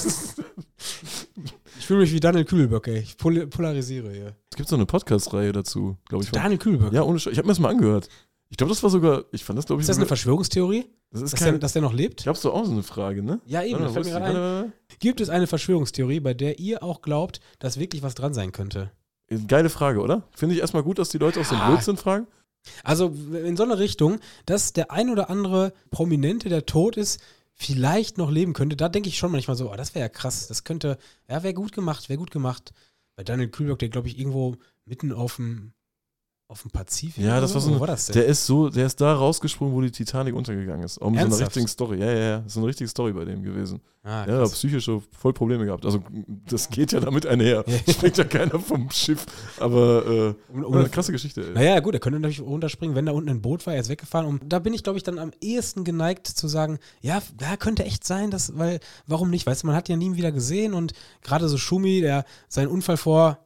Ich fühle mich wie Daniel Kühlberg, ey. Ich pol polarisiere hier. Es gibt so eine Podcast-Reihe dazu, glaube ich. Daniel Kühlberg. Ja, ohne Sch Ich habe mir das mal angehört. Ich glaube, das war sogar, ich fand das, glaube ich, Ist das eine Verschwörungstheorie? das ist Dass, kein, der, dass der noch lebt? Glaubst du auch so eine Frage, ne? Ja, eben. Warte, fällt mir gerade ein. Gibt es eine Verschwörungstheorie, bei der ihr auch glaubt, dass wirklich was dran sein könnte? warte. Geile Frage, oder? Finde ich erstmal gut, dass die Leute auch so Ja. Blödsinn fragen. Also in so eine Richtung, dass der ein oder andere Prominente, der tot ist, vielleicht noch leben könnte. Da denke ich schon manchmal so, oh, das wäre ja krass. Das könnte, ja, wäre gut gemacht, wäre gut gemacht. Bei Daniel Kühlberg, der glaube ich irgendwo mitten auf dem auf dem Pazifik. Ja, das war so eine- war das denn? Der ist so, der ist da rausgesprungen, wo die Titanic untergegangen ist. Auch mit so einer Ernsthaft? richtigen Story. Ja, ja, ja. Das ist eine richtige Story bei dem gewesen. ah, Ja, psychische voll Probleme gehabt. Also das geht ja damit einher. Springt ja keiner vom Schiff. Aber äh, Um- um- eine krasse Geschichte. Ey. Naja, gut, er könnte natürlich runterspringen, wenn da unten ein Boot war, er ist weggefahren. Und da bin ich, glaube ich, dann am ehesten geneigt zu sagen, ja, ja, könnte echt sein, dass, weil, warum nicht? Weißt du, man hat ja nie wieder gesehen und gerade so Schumi, der seinen Unfall vor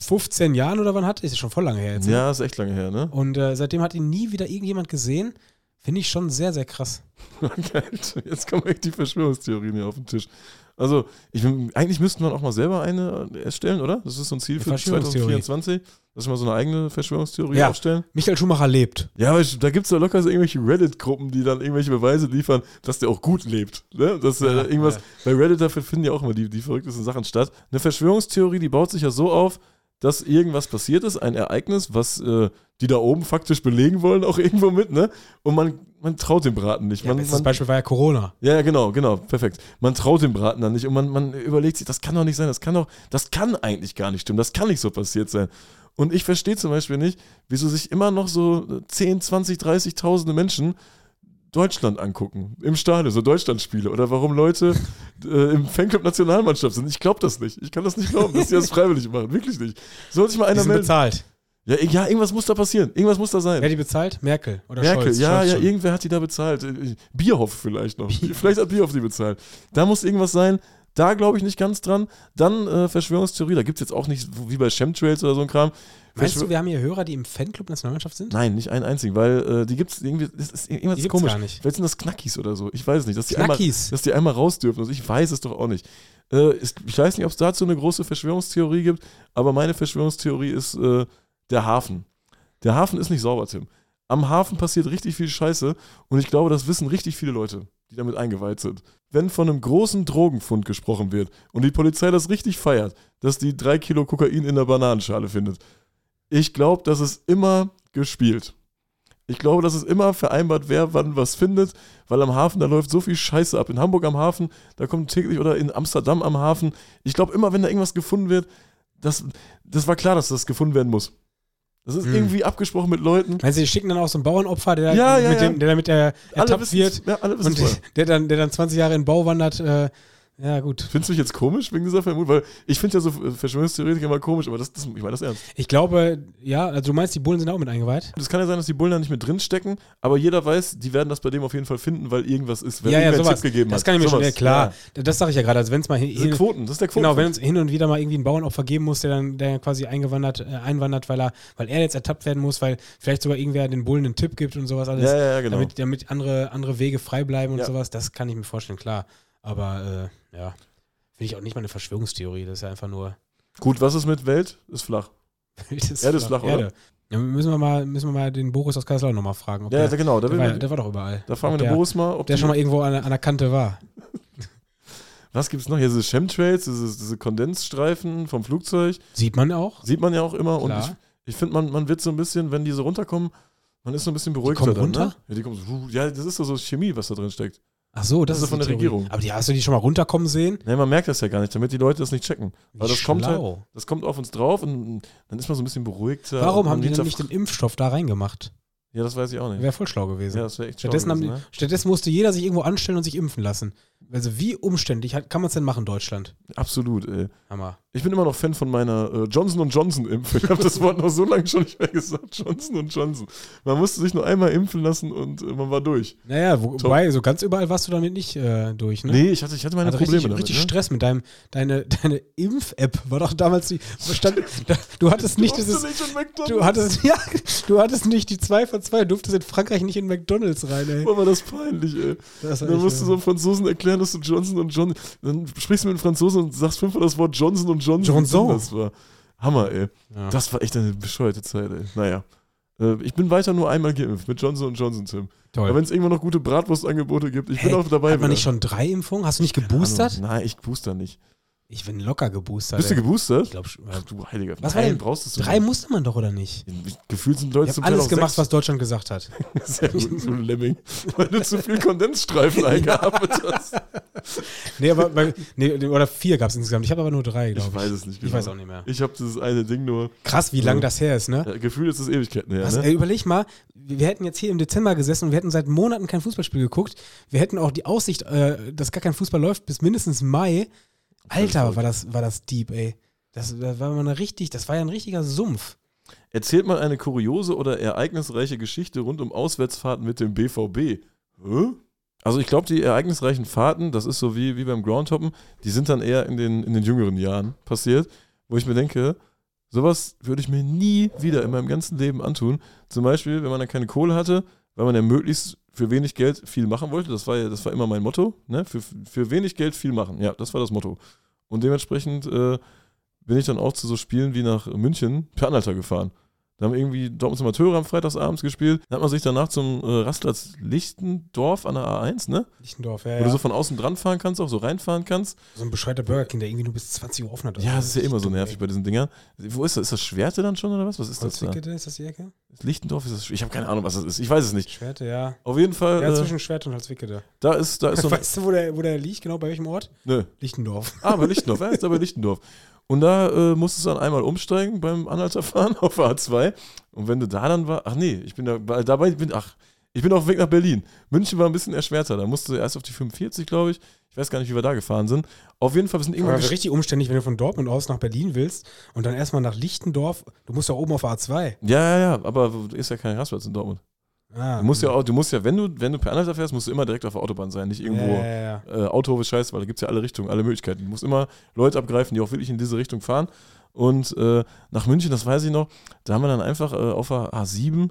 15 Jahren oder wann hat, ist ja schon voll lange her jetzt. ne? Ja, ist echt lange her, ne? Und äh, seitdem hat ihn nie wieder irgendjemand gesehen. Finde ich schon sehr, sehr krass. Jetzt kommen echt die Verschwörungstheorien hier auf den Tisch. Also, ich, bin- eigentlich müssten wir auch mal selber eine erstellen, oder? Das ist so ein Ziel für Verschwörungstheorie. 2024, dass wir mal so eine eigene Verschwörungstheorie Ja. aufstellen. Michael Schumacher lebt. Ja, aber ich- da gibt es ja locker so irgendwelche Reddit-Gruppen, die dann irgendwelche Beweise liefern, dass der auch gut lebt. Ne? Dass Ja, äh, irgendwas, ja. bei Reddit dafür finden ja auch immer die, die verrücktesten Sachen statt. Eine Verschwörungstheorie, die baut sich ja so auf, dass irgendwas passiert ist, ein Ereignis, was äh, die da oben faktisch belegen wollen, auch irgendwo mit, ne? Und man, man traut dem Braten nicht. Ja, man, bestes man, Beispiel war ja Corona. ja, ja, genau, genau, perfekt. Man traut dem Braten dann nicht und man, man überlegt sich, das kann doch nicht sein, das kann doch, das kann eigentlich gar nicht stimmen, das kann nicht so passiert sein. Und ich verstehe zum Beispiel nicht, wieso sich immer noch so 10, 20, 30.000 Menschen Deutschland angucken, im Stadion, so Deutschlandspiele oder warum Leute äh, im Fanclub Nationalmannschaft sind. Ich glaube das nicht. Ich kann das nicht glauben, dass die das freiwillig machen. Wirklich nicht. Soll sich mal Die einer sind melden? bezahlt. Ja, ja, irgendwas muss da passieren. Irgendwas muss da sein. Wer die bezahlt? Merkel oder Merkel, Scholz. ja, Scholz ja, schon. irgendwer hat die da bezahlt. Äh, Bierhoff vielleicht noch. Vielleicht hat Bierhoff die bezahlt. Da muss irgendwas sein. Da glaube ich nicht ganz dran. Dann äh, Verschwörungstheorie, da gibt es jetzt auch nicht wie bei Chemtrails oder so ein Kram. Meinst Verschwör- du, wir haben hier Hörer, die im Fanclub Nationalmannschaft sind? Nein, nicht einen einzigen, weil äh, die gibt es irgendwie, das ist irgendwas Die gibt's komisch. gar nicht. Vielleicht sind das Knackis oder so. Ich weiß es nicht. Dass die, einmal, Knackis. dass die einmal raus dürfen. Also ich weiß es doch auch nicht. Äh, ist, ich weiß nicht, ob es dazu eine große Verschwörungstheorie gibt, aber meine Verschwörungstheorie ist äh, der Hafen. Der Hafen ist nicht sauber, Tim. Am Hafen passiert richtig viel Scheiße und ich glaube, das wissen richtig viele Leute, die damit eingeweiht sind. Wenn von einem großen Drogenfund gesprochen wird und die Polizei das richtig feiert, dass die drei Kilo Kokain in der Bananenschale findet, ich glaube, das ist immer gespielt. Ich glaube, dass es immer vereinbart, wer wann was findet, weil am Hafen, da läuft so viel Scheiße ab. In Hamburg am Hafen, da kommt täglich oder in Amsterdam am Hafen. Ich glaube, immer wenn da irgendwas gefunden wird, das, das war klar, dass das gefunden werden muss. Das ist Hm. irgendwie abgesprochen mit Leuten. Meinst du, die schicken dann auch so einen Bauernopfer, der, Ja, ja, mit, ja. Dem, der damit er ertappt wird Ja, und der dann, der dann 20 Jahre in Bau wandert? Äh, ja, gut. Findest du mich jetzt komisch wegen dieser Vermutung? Weil ich finde ja so äh, Verschwörungstheoretiker immer komisch, aber das, das, ich meine das ernst. Ich glaube, ja, also du meinst, die Bullen sind auch mit eingeweiht? Es kann ja sein, dass die Bullen da nicht mit drin stecken, aber jeder weiß, die werden das bei dem auf jeden Fall finden, weil irgendwas ist. Wenn ja, ja, sowas. Tipp gegeben das hat. kann ich mir schon, Sowas. ja, klar. Das sage ich ja gerade, also wenn es mal hin, Ja. Hin, Quoten, das ist der Quoten. Genau, wenn es hin und wieder mal irgendwie ein Bauernopfer geben muss, der dann der quasi eingewandert, äh, einwandert, weil er, weil er jetzt ertappt werden muss, weil vielleicht sogar irgendwer den Bullen einen Tipp gibt und sowas alles, ja, ja, ja, genau. damit, damit andere, andere Wege frei bleiben und Ja. sowas, das kann ich mir vorstellen, klar. Aber äh, ja, finde ich auch nicht mal eine Verschwörungstheorie, das ist ja einfach nur Gut, was ist mit Welt? Ist flach. das Erde ist flach, oder? Erde. Ja, müssen wir mal, müssen wir mal den Boris aus Kaiserslautern nochmal fragen, ob Ja, der, genau. Da, der, will war, der war doch überall. da fragen wir den der, Boris mal, ob der die, schon mal irgendwo an, der- an der Kante war. was gibt es noch? Hier diese Chemtrails, diese, diese Kondensstreifen vom Flugzeug. Sieht man auch. Sieht man ja auch immer. Und Klar. ich, ich finde, man, man wird so ein bisschen, wenn die so runterkommen, man ist so ein bisschen beruhigter kommen dann. runter? Ne? Ja, die kommen so, ja, das ist so, so Chemie, was da drin steckt. Ach so, das, Das ist von der Theorie. Regierung. Aber die, hast du die schon mal runterkommen sehen? Nee, man merkt das ja gar nicht, damit die Leute das nicht checken. Weil Wie das kommt halt, schlau. das kommt auf uns drauf und dann ist man so ein bisschen beruhigter. Warum haben die denn nicht den Impfstoff da reingemacht? Ja, das weiß ich auch nicht. Wäre voll schlau gewesen. Ja, das wäre echt schlau stattdessen, haben die, gewesen, ne? stattdessen musste jeder sich irgendwo anstellen und sich impfen lassen. Also wie umständlich kann man es denn machen in Deutschland? Absolut, ey. Hammer. Ich bin immer noch Fan von meiner äh, Johnson Johnson Impfe. Ich habe das Wort noch so lange schon nicht mehr gesagt. Johnson Johnson. Man musste sich nur einmal impfen lassen und äh, man war durch. Naja, wo, wobei, so ganz überall warst du damit nicht äh, durch, ne? Nee, ich hatte, ich hatte meine Also Probleme richtig, damit. richtig ne? Stress mit deinem, deine, deine Impf-App war doch damals die, stand, da, du hattest nicht dieses, nicht in McDonald's. du hattest, ja, du hattest nicht die 2 von 2, durftest in Frankreich nicht in McDonalds rein, ey. Boah, war das peinlich, ey. Das echt, musst du äh, so Franzosen erklären, erklären, dass du Johnson und Johnson. Dann sprichst du mit einem Franzosen und sagst fünfmal das Wort Johnson und Johnson. Johnson. Das war Hammer, ey. Ja. Das war echt eine bescheuerte Zeit, ey. Naja. Äh, Ich bin weiter nur einmal geimpft mit Johnson und Johnson, Tim. Toll. Aber wenn es irgendwann noch gute Bratwurstangebote gibt, ich bin Hä? auch dabei. Hat man wieder. nicht schon drei Impfungen? Hast du nicht geboostert? Nein, ich booster nicht. Ich bin locker geboostert. Bist du geboostert? Ich glaube schon. Ach, du heiliger. Was war Nein, denn? brauchst du Drei musste man doch, oder nicht? Gefühlt sind Leute Ich habe alles gemacht, was Deutschland gesagt hat. Sehr gut, so ein Lemming. Weil du zu viel Kondensstreifen eingeatmet hast. Nee, aber bei, nee, oder vier gab es insgesamt. Ich habe aber nur drei, glaube Ich ich. weiß es nicht genau. Ich weiß auch nicht mehr. Ich habe dieses eine Ding nur. Krass, wie Ja. lang das her ist, ne? Ja, gefühlt ist es Ewigkeiten her, Was, ne? ey, überleg mal, wir hätten jetzt hier im Dezember gesessen und wir hätten seit Monaten kein Fußballspiel geguckt. Wir hätten auch die Aussicht, äh, dass gar kein Fußball läuft, bis mindestens Mai. Alter, war das, war das deep, ey. Das, das war mal eine richtig, das war ja ein richtiger Sumpf. Erzählt mal eine kuriose oder ereignisreiche Geschichte rund um Auswärtsfahrten mit dem BVB. Hä? Also ich glaube, die ereignisreichen Fahrten, das ist so wie, wie beim Groundhoppen, die sind dann eher in den, in den jüngeren Jahren passiert, wo ich mir denke, sowas würde ich mir nie wieder in meinem ganzen Leben antun. Zum Beispiel, wenn man dann keine Kohle hatte, weil man ja möglichst für wenig Geld viel machen wollte. Das war ja, das war immer mein Motto. Ne? Für, für wenig Geld viel machen. Ja, das war das Motto. Und dementsprechend äh, bin ich dann auch zu so Spielen wie nach München per Anhalter gefahren. Da haben irgendwie Dortmunds Amateure am Freitagsabends gespielt. Dann hat man sich danach zum äh, Rastplatz Lichtendorf an der A1, ne? Lichtendorf, ja, Wo ja. du so von außen dran fahren kannst, auch so reinfahren kannst. So ein bescheuerter Burger King, der irgendwie nur bis 20 Uhr offen hat. Ja, das ist ja immer so nervig bei diesen Dingern. Wo ist das? Ist das Schwerte dann schon oder was? Was ist das da? Ist das die Ecke? Lichtendorf ist das? Ich habe keine Ahnung, was das ist. Ich weiß es nicht. Schwerte, ja. Auf jeden Fall, Ja, äh, zwischen Schwerte und Holzwickede. da ist, da ist so Weißt du, wo der, wo der liegt, genau bei welchem Ort? Nö. Lichtendorf. Ah, bei Lichtendorf, ja, ist da bei Lichtendorf. Und da äh, musstest du dann einmal umsteigen beim Anhalterfahren auf A2. Und wenn du da dann war, ach nee, ich bin da, dabei bin, ach, ich bin auf dem Weg nach Berlin. München war ein bisschen erschwerter. Da musst du erst auf die 45, glaube ich. Ich weiß gar nicht, wie wir da gefahren sind. Auf jeden Fall, sind Aber irgendwann. wäre richtig umständlich, wenn du von Dortmund aus nach Berlin willst und dann erstmal nach Lichtendorf. Du musst ja oben auf A2. Ja, ja, ja, aber ist ja kein Rastplatz in Dortmund. Ah, Du musst ja auch, du musst ja, wenn du, wenn du per Anhalter fährst, musst du immer direkt auf der Autobahn sein, nicht irgendwo. Ja, ja, ja. äh, Autohof ist scheiße, weil da gibt es ja alle Richtungen, alle Möglichkeiten. Du musst immer Leute abgreifen, die auch wirklich in diese Richtung fahren. Und äh, nach München, das weiß ich noch, da haben wir dann einfach äh, auf der A7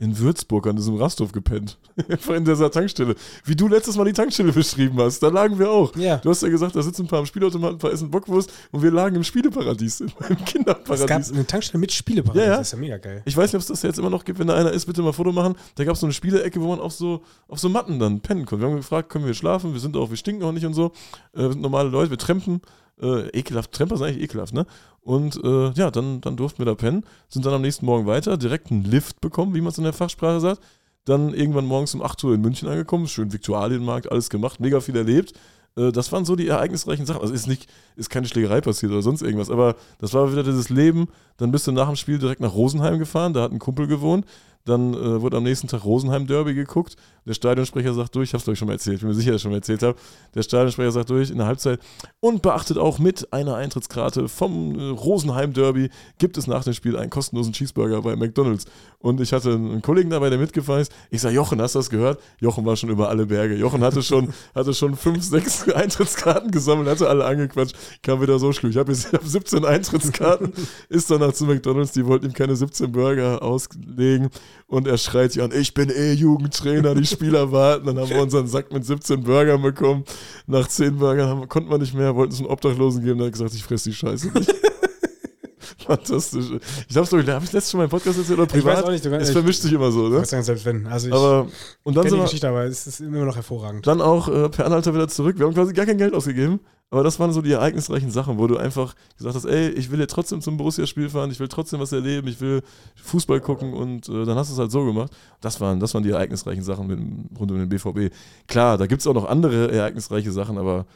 in Würzburg an diesem Rasthof gepennt. einfach in dieser Tankstelle. Wie du letztes Mal die Tankstelle beschrieben hast, da lagen wir auch. Ja. Du hast ja gesagt, da sitzen ein paar am Spielautomaten, ein paar essen Bockwurst und wir lagen im Spieleparadies, im Es gab Kinderparadies. eine Tankstelle mit Spieleparadies. Ja, ja. Das ist ja mega geil. Ich weiß nicht, ob es das jetzt immer noch gibt, wenn da einer ist, bitte mal ein Foto machen. Da gab es so eine Spielecke, wo man auf so, auf so Matten dann pennen konnte. Wir haben gefragt, können wir schlafen? Wir sind auch, wir stinken auch nicht und so. Äh, wir sind normale Leute, wir trampen. Äh, ekelhaft, Tramper sind eigentlich ekelhaft, ne? Und äh, ja, dann, dann durften wir da pennen, sind dann am nächsten Morgen weiter, direkt einen Lift bekommen, wie man es in der Fachsprache sagt. Dann irgendwann morgens um 8 Uhr in München angekommen, schön Viktualienmarkt, alles gemacht, mega viel erlebt. Äh, Das waren so die ereignisreichen Sachen. Also ist nicht, ist keine Schlägerei passiert oder sonst irgendwas, aber das war wieder dieses Leben. Dann bist du nach dem Spiel direkt nach Rosenheim gefahren, da hat ein Kumpel gewohnt. Dann äh, wurde am nächsten Tag Rosenheim Derby geguckt. Der Stadionsprecher sagt durch, ich habe es euch schon mal erzählt, ich bin mir sicher, dass ich schon mal erzählt habe. Der Stadionsprecher sagt durch in der Halbzeit und beachtet auch mit einer Eintrittskarte vom äh, Rosenheim Derby gibt es nach dem Spiel einen kostenlosen Cheeseburger bei McDonalds. Und ich hatte einen Kollegen dabei, der mitgefahren ist. Ich sage, Jochen, hast du das gehört? Jochen war schon über alle Berge. Jochen hatte schon, hatte schon fünf, sechs Eintrittskarten gesammelt, hatte alle angequatscht, kam wieder so schlimm. Ich habe hab 17 Eintrittskarten, ist danach zu McDonalds, die wollten ihm keine 17 Burger auslegen und er schreit sich an, ich bin eh Jugendtrainer, die Spieler warten. Dann haben wir unseren Sack mit 17 Burgern bekommen. Nach 10 Burgern haben, konnten wir nicht mehr, wollten es einen Obdachlosen geben, der hat gesagt, ich fresse die Scheiße nicht. Fantastisch. Ich hab's doch, habe ich letztes schon mal im Podcast erzählt oder Ich weiß privat? auch nicht, du kannst- es ich- vermischt sich immer so, Ich ne? weiß sagen, selbst wenn. Also ich Aber, und dann kenne die Geschichte, aber es ist immer noch hervorragend. dann auch äh, per Anhalter wieder zurück. Wir haben quasi gar kein Geld ausgegeben, aber das waren so die ereignisreichen Sachen, wo du einfach gesagt hast, ey, ich will ja trotzdem zum Borussia-Spiel fahren, ich will trotzdem was erleben, ich will Fußball gucken und äh, dann hast du es halt so gemacht. Das waren, das waren die ereignisreichen Sachen mit, rund um den BVB. Klar, da gibt es auch noch andere ereignisreiche Sachen, aber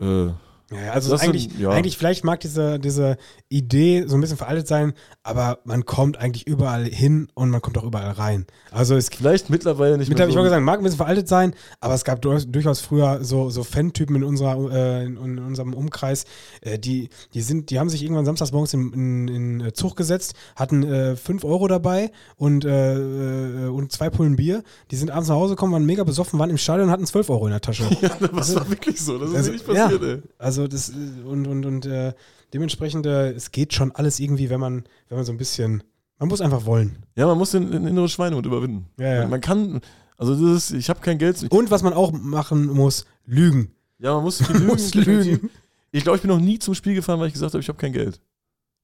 äh, Ja, also Das sind- eigentlich, ja. eigentlich, vielleicht mag diese, diese Idee so ein bisschen veraltet sein, aber man kommt eigentlich überall hin und man kommt auch überall rein. Also es vielleicht mittlerweile nicht Mittlerweile, ich mehr wollte so. sagen, mag ein bisschen veraltet sein, aber es gab dur- durchaus früher so, so Fan-Typen in, unserer, äh, in, in unserem Umkreis, äh, die, die, sind, die haben sich irgendwann samstags morgens in, in, in äh, Zug gesetzt, hatten äh, 5 Euro dabei und, äh, äh, und zwei Pullen Bier. Die sind abends nach Hause gekommen, waren mega besoffen, waren im Stadion und hatten 12 Euro in der Tasche. Ja, das war wirklich so. Das ist Also, nicht passiert, ja. ey. Also das äh, und, und, und äh, dementsprechend, äh, es geht schon alles irgendwie, wenn man, wenn man so ein bisschen, man muss einfach wollen. Ja, man muss den, den inneren Schweinehund überwinden. Ja, ja. Man kann, also das ist, ich habe kein Geld. Und was man auch machen muss, lügen. Ja, man muss viel lügen. Muss lügen. Ich glaube, ich bin noch nie zum Spiel gefahren, weil ich gesagt habe, ich habe kein Geld.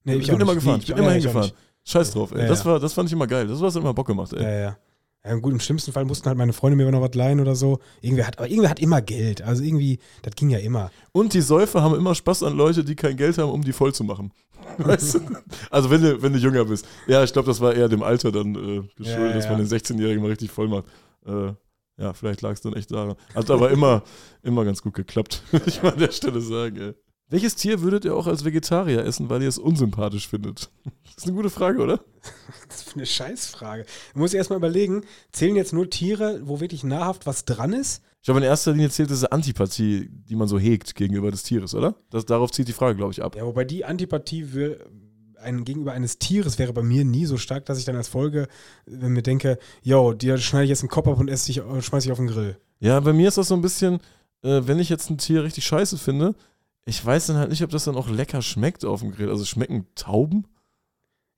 Nee, ich bin auch immer nicht. gefahren. Nee, Ich bin immer ich hingefahren. Scheiß drauf, ey. Ja, das, war, das fand ich immer geil. Das war immer Bock gemacht, ey. Ja, ja. Ja, gut, im schlimmsten Fall mussten halt meine Freunde mir noch was leihen oder so. Irgendwer hat, aber irgendwer hat immer Geld. Also irgendwie, das ging ja immer. Und die Säufer haben immer Spaß an Leute, die kein Geld haben, um die voll zu machen. Weißt du? Also wenn du, wenn du jünger bist. Ja, ich glaube, das war eher dem Alter dann äh, geschuldet, Ja, ja, dass man den 16-Jährigen mal richtig voll macht. Äh, ja, vielleicht lag es dann echt daran. Hat aber immer, immer ganz gut geklappt, würde ich mal an der Stelle sagen. Ey. Welches Tier würdet ihr auch als Vegetarier essen, weil ihr es unsympathisch findet? Das ist eine gute Frage, oder? Das ist eine Scheißfrage. Du musst erstmal überlegen, zählen jetzt nur Tiere, wo wirklich nahrhaft was dran ist? Ich glaube, in erster Linie zählt diese Antipathie, die man so hegt gegenüber des Tieres, oder? Das, darauf zieht die Frage, glaube ich, ab. Ja, wobei die Antipathie wär, ein, gegenüber eines Tieres wäre bei mir nie so stark, dass ich dann als Folge äh, mir denke, yo, dir schneide ich jetzt einen Kopf ab und esse dich, äh, schmeiß ich auf den Grill. Ja, bei mir ist das so ein bisschen, äh, wenn ich jetzt ein Tier richtig scheiße finde, ich weiß dann halt nicht, ob das dann auch lecker schmeckt auf dem Grill. Also schmecken Tauben?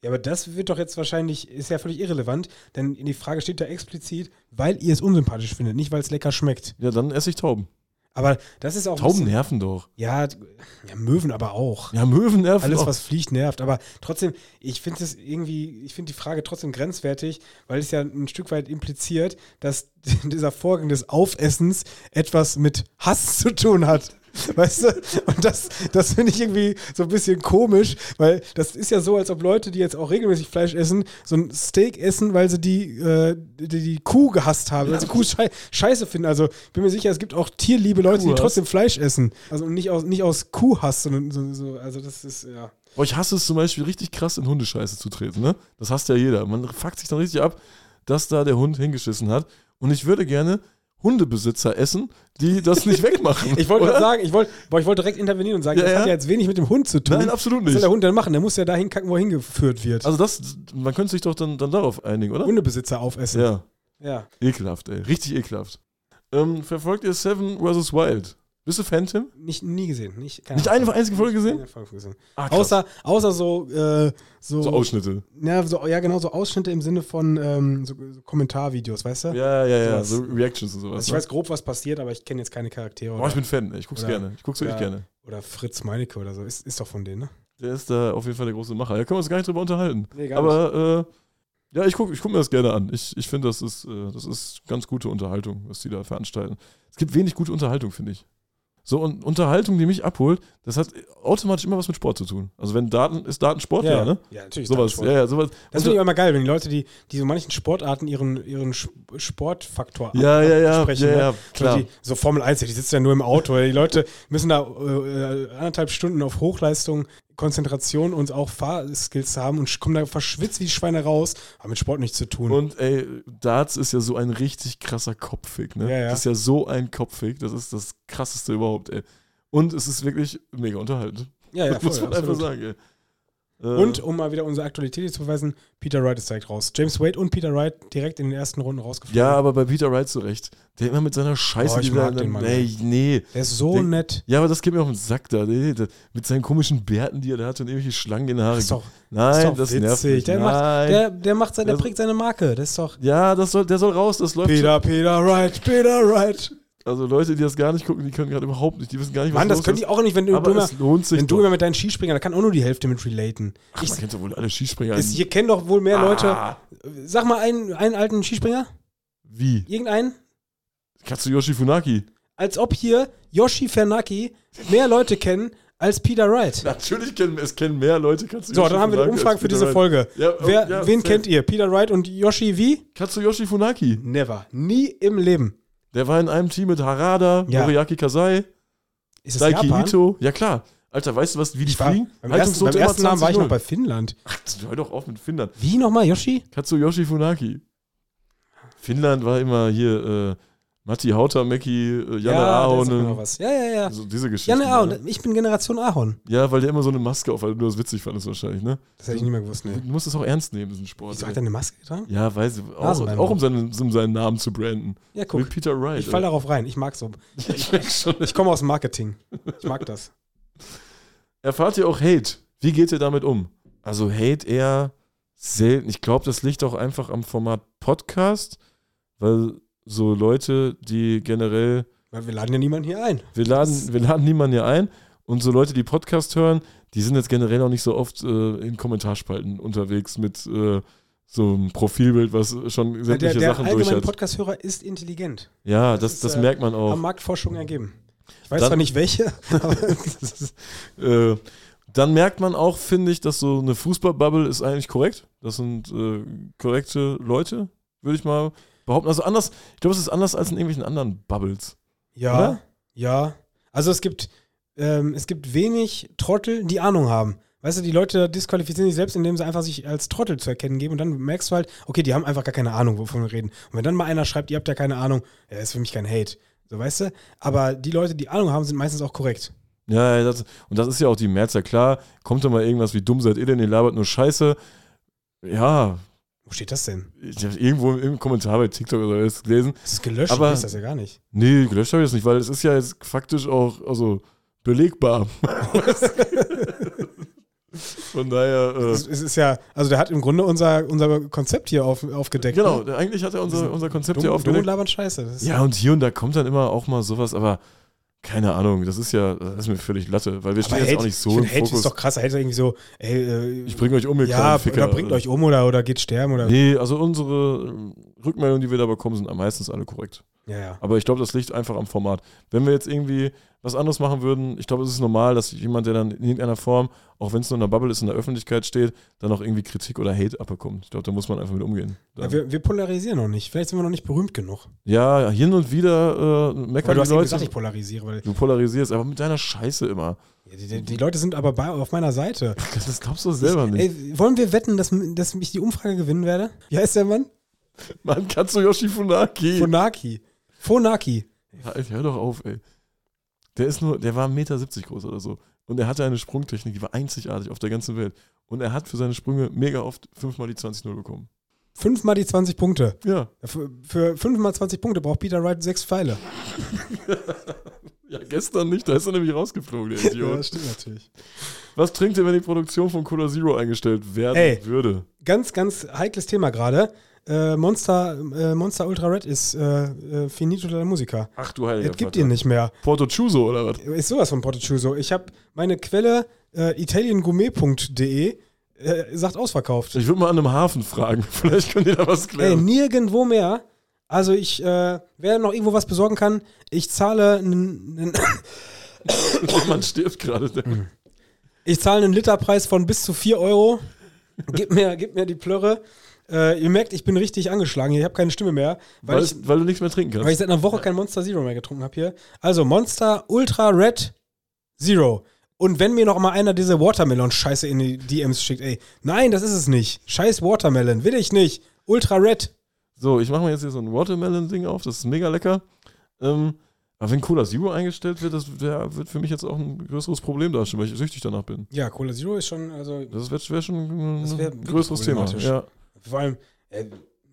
Ja, aber das wird doch jetzt wahrscheinlich, ist ja völlig irrelevant, denn in die Frage steht da explizit, weil ihr es unsympathisch findet, nicht weil es lecker schmeckt. Ja, dann esse ich Tauben. Aber das ist auch. Tauben bisschen- nerven doch. Ja, ja, Möwen aber auch. Ja, Möwen nerven Alles, doch. was fliegt, nervt. Aber trotzdem, ich finde es irgendwie, ich finde die Frage trotzdem grenzwertig, weil es ja ein Stück weit impliziert, dass dieser Vorgang des Aufessens etwas mit Hass zu tun hat. Weißt du? Und das, das finde ich irgendwie so ein bisschen komisch, weil das ist ja so, als ob Leute, die jetzt auch regelmäßig Fleisch essen, so ein Steak essen, weil sie die, äh, die, die Kuh gehasst haben, weil sie Kuh schei scheiße finden. Also bin mir sicher, es gibt auch tierliebe Leute, die Kuhhass. trotzdem Fleisch essen. Also nicht aus, nicht aus Kuhhass, sondern so, so, also das ist, ja. Boah, ich hasse es zum Beispiel richtig krass in Hundescheiße zu treten, ne? Das hasst ja jeder. Man fuckt sich dann richtig ab, dass da der Hund hingeschissen hat. Und ich würde gerne Hundebesitzer essen, die das nicht wegmachen. Ich wollte gerade sagen, ich wollte, ich wollte direkt intervenieren und sagen, Ja, das ja. hat ja jetzt wenig mit dem Hund zu tun. Nein, absolut Was soll nicht. der Hund denn machen? Der muss ja dahin kacken, wo er hingeführt wird. Also das, man könnte sich doch dann, dann darauf einigen, oder? Hundebesitzer aufessen. Ja, ja. ekelhaft, ey. Richtig ekelhaft. Ähm, verfolgt ihr Seven vs. Wild? Bist du Fan, Tim? Nicht, nie gesehen. Nicht, keine Nicht eine einzige Folge gesehen? Folge gesehen. Ah. Außer, außer so, äh, so, so Ausschnitte. ja, so, ja, genau, so Ausschnitte im Sinne von ähm, so, so Kommentarvideos, weißt du? Ja, ja, ja, Sowas. so Reactions und sowas. Also ich ne? weiß grob, was passiert, aber ich kenne jetzt keine Charaktere. Boah, ich bin Fan, ich guck's Oder- gerne. Ich guck's wirklich oder- gerne. oder Fritz Meinecke oder so. Ist, ist doch von denen, ne? Der ist da auf jeden Fall der große Macher. Da können wir uns gar nicht drüber unterhalten. Nee, Aber äh, ja, ich gucke ich guck mir das gerne an. Ich, ich finde, das, ist, äh, das ist ganz gute Unterhaltung, was die da veranstalten. Es gibt wenig gute Unterhaltung, finde ich. So, und Unterhaltung, die mich abholt, das hat automatisch immer was mit Sport zu tun. Also wenn Daten, ist Daten Sport, ja, ne? Ja, natürlich. Sowas, ja, ja, sowas. Das finde ich immer geil, wenn die Leute, die, die so manchen Sportarten ihren, ihren Sportfaktor ja, ja, ja, absprechen, ja, ne? ja, klar. Die, so Formel 1, die sitzen ja nur im Auto. Die Leute müssen da äh, äh, anderthalb Stunden auf Hochleistung, Konzentration und auch Fahrskills haben und kommen da verschwitzt wie Schweine raus. Haben mit Sport nichts zu tun. Und ey, Darts ist ja so ein richtig krasser Kopfweg, ne? Ja, ja. Das ist ja so ein Kopfweg, das ist das krasseste überhaupt, ey. Und es ist wirklich mega unterhaltend. ja, ja, Das muss man einfach absolut. sagen, ey. Äh, Und um mal wieder unsere Aktualität zu beweisen, Peter Wright ist direkt raus. James Wade und Peter Wright direkt in den ersten Runden rausgeflogen. Ja, aber bei Peter Wright zu Recht. Der immer mit seiner Scheiße, Boah, ich mag den Mann, Ey, nee. Der ist so Der- nett. Ja, aber das geht mir auf den Sack da. Nee, der, mit seinen komischen Bärten, die er da hat und irgendwelche Schlangen in den Haaren. Das ist doch, Nein, ist doch das nervt mich. Der, macht, Nein. der, der, macht sein, der Der- prägt seine Marke. Das ist doch. ja, das soll, der soll raus, das läuft. Peter, Peter Wright, Peter Wright. Also Leute, die das gar nicht gucken, die können gerade überhaupt nicht, die wissen gar nicht, was Mann, das können ist. die auch nicht, wenn du, aber immer, wenn du immer mit deinen Skispringern, da kann auch nur die Hälfte mit relaten. Ach, Ich, man kennt doch wohl alle Skispringer. es, hier kennen doch wohl mehr Leute. Ah, Sag mal einen, einen alten Skispringer. Wie? Irgendeinen. Katsuyoshi Funaki. Als ob hier Yoshi Fernaki mehr Leute kennen als Peter Wright. Natürlich kennen es kennen mehr Leute Katsuyoshi So, dann haben wir eine Funaki Umfrage für diese Wright. Folge. Ja, oh, Wer, ja, wen kennt ihr? Peter Wright und Yoshi wie? Katsuyoshi Funaki. Never. Nie im Leben. Der war in einem Team mit Harada, Ja. Noriaki Kasai, Daiki? Hito. Ja klar. Alter, weißt du was, wie die Ich war, fliegen? beim ersten, beim ersten Namen war ich noch 20-0. bei Finnland. Ach, hör doch auf mit Finnland. Wie nochmal, Yoshi? Katsuyoshi Funaki. Finnland war immer hier äh, Matti Hautamäki, äh, Janne ja, Ahonen. was. Ja, ja, ja. Also diese Geschichte. Janne Ahon. Ich bin Generation Ahorn. Ja, weil der immer so eine Maske auf, weil du das witzig fandest wahrscheinlich, ne? Das hätte ich nicht mehr gewusst, ne. Du musst es auch ernst nehmen, diesen Sport. Wieso hat er eine Maske getragen? ja, weiß ich. Auch, auch um, seinen, um seinen Namen zu branden. Ja, Wie guck. Peter Wright. Ich fall darauf rein. Ich mag so. ich. Ich komme aus Marketing. Ich mag das. Erfahrt ihr auch Hate? Wie geht ihr damit um? Also Hate eher selten. Ich glaube, das liegt auch einfach am Format Podcast, weil so Leute, die generell Weil wir laden ja niemanden hier ein. Wir laden, wir laden niemanden hier ein. Und so Leute, die Podcast hören, die sind jetzt generell auch nicht so oft äh, in Kommentarspalten unterwegs mit äh, so einem Profilbild, was schon sämtliche der der Sachen durch allgemeine hat. Podcast-Hörer ist intelligent. Ja, Das das, ist, das äh, merkt man Haben auch. Marktforschung ergeben. Ich weiß Dann- zwar nicht welche, aber äh, dann merkt man auch, finde ich, dass so eine Fußballbubble ist eigentlich korrekt. Das sind äh, korrekte Leute, würde ich mal behaupten. Also anders, ich glaube, es ist anders als in irgendwelchen anderen Bubbles. ja, Oder? ja. Also es gibt, ähm, es gibt wenig Trottel, die Ahnung haben. Weißt du, die Leute disqualifizieren sich selbst, indem sie einfach sich als Trottel zu erkennen geben und dann merkst du halt, okay, die haben einfach gar keine Ahnung, wovon wir reden. Und wenn dann mal einer schreibt, ihr habt ja keine Ahnung, ja, ist für mich kein Hate. So, weißt du? Aber die Leute, die Ahnung haben, sind meistens auch korrekt. Ja, ja, das, und das ist ja auch die Mehrzahl. Klar, kommt da mal irgendwas wie dumm seid ihr denn, ihr labert nur Scheiße. Ja, Wo steht das denn? ich habe irgendwo im Kommentar bei TikTok oder was gelesen. Das ist gelöscht, Aber- weiß das ja gar nicht. Nee, gelöscht habe ich das nicht, weil es ist ja jetzt faktisch auch also belegbar. Von daher, äh, Es, ist ja, also der hat im Grunde unser, unser Konzept hier auf, aufgedeckt. genau, ne? eigentlich hat er unser, unser Konzept Dumm, hier dumm aufgedeckt. labern Scheiße. Das ist Ja, und hier und da kommt dann immer auch mal sowas, aber keine Ahnung, das ist ja, das ist mir völlig Latte, weil wir aber stehen jetzt Hate, auch nicht so ich im find, Hate Fokus. ist doch krass. Hate ist irgendwie so, ey, äh, ich bringe euch um, ihr ja, Ficker. oder bringt euch um oder, oder geht sterben oder. Nee, also unsere Rückmeldungen, die wir da bekommen, sind meistens alle korrekt. Ja, ja. Aber ich glaube, das liegt einfach am Format. Wenn wir jetzt irgendwie was anderes machen würden, ich glaube, es ist normal, dass jemand, der dann in irgendeiner Form, auch wenn es nur in der Bubble ist, in der Öffentlichkeit steht, dann auch irgendwie Kritik oder Hate abbekommt. Ich glaube, da muss man einfach mit umgehen. ja wir, wir polarisieren noch nicht. Vielleicht sind wir noch nicht berühmt genug. Ja, hin und wieder äh, meckern du hast die Leute. gesagt, ich polarisiere. Du polarisierst, aber mit deiner Scheiße immer. die, die, die Leute sind aber bei, auf meiner Seite. Das glaubst du selber nicht. Ey, wollen wir wetten, dass, dass ich die Umfrage gewinnen werde? Wie heißt der Mann? Mann, Katsuyoshi Funaki. Fonaki. Fonaki. Alter, hör doch auf, ey. Der ist nur, der war 1,70 Meter groß oder so. Und er hatte eine Sprungtechnik, die war einzigartig auf der ganzen Welt. Und er hat für seine Sprünge mega oft fünfmal die 20-0 bekommen. Fünfmal die 20 Punkte. Ja. Für, für fünfmal 20 Punkte braucht Peter Wright sechs Pfeile. Ja, gestern nicht, da ist er nämlich rausgeflogen, der Idiot. stimmt natürlich. Was trinkt ihr, wenn die Produktion von Cola Zero eingestellt werden Ey. würde? Ganz, ganz heikles Thema gerade. Äh, Monster, äh, Monster Ultra Red ist äh, äh, finito della musica. Ach du heiliger Es gibt Vater. ihn nicht mehr. Porto Chuso oder was? Ist sowas von Portochuso. Ich habe meine Quelle äh, italiengourmet.de äh, sagt ausverkauft. Ich würde mal an einem Hafen fragen. Vielleicht könnt ihr da was Ey, klären. nirgendwo mehr. Also ich, äh, wer noch irgendwo was besorgen kann, ich zahle einen, Man stirbt gerade. ich zahle einen Literpreis von bis zu 4 Euro. Gib mir, gib mir die Plörre. Äh, ihr merkt, ich bin richtig angeschlagen. hier. Ich habe keine Stimme mehr, weil, Weil, ich, weil du nichts mehr trinken weil ich kannst. seit einer Woche kein Monster Zero mehr getrunken habe hier. Also Monster Ultra Red Zero. Und wenn mir noch mal einer diese Watermelon-Scheiße in die DMs schickt, ey, nein, das ist es nicht. Scheiß Watermelon, will ich nicht. Ultra Red. So, ich mache mir jetzt hier so ein Watermelon-Ding auf. Das ist mega lecker. Ähm, aber wenn Cola Zero eingestellt wird, das wär, wird für mich jetzt auch ein größeres Problem darstellen, weil ich süchtig danach bin. Ja, Cola Zero ist schon, also Das wäre wär schon ein größeres Thema. Ja, vor allem, äh,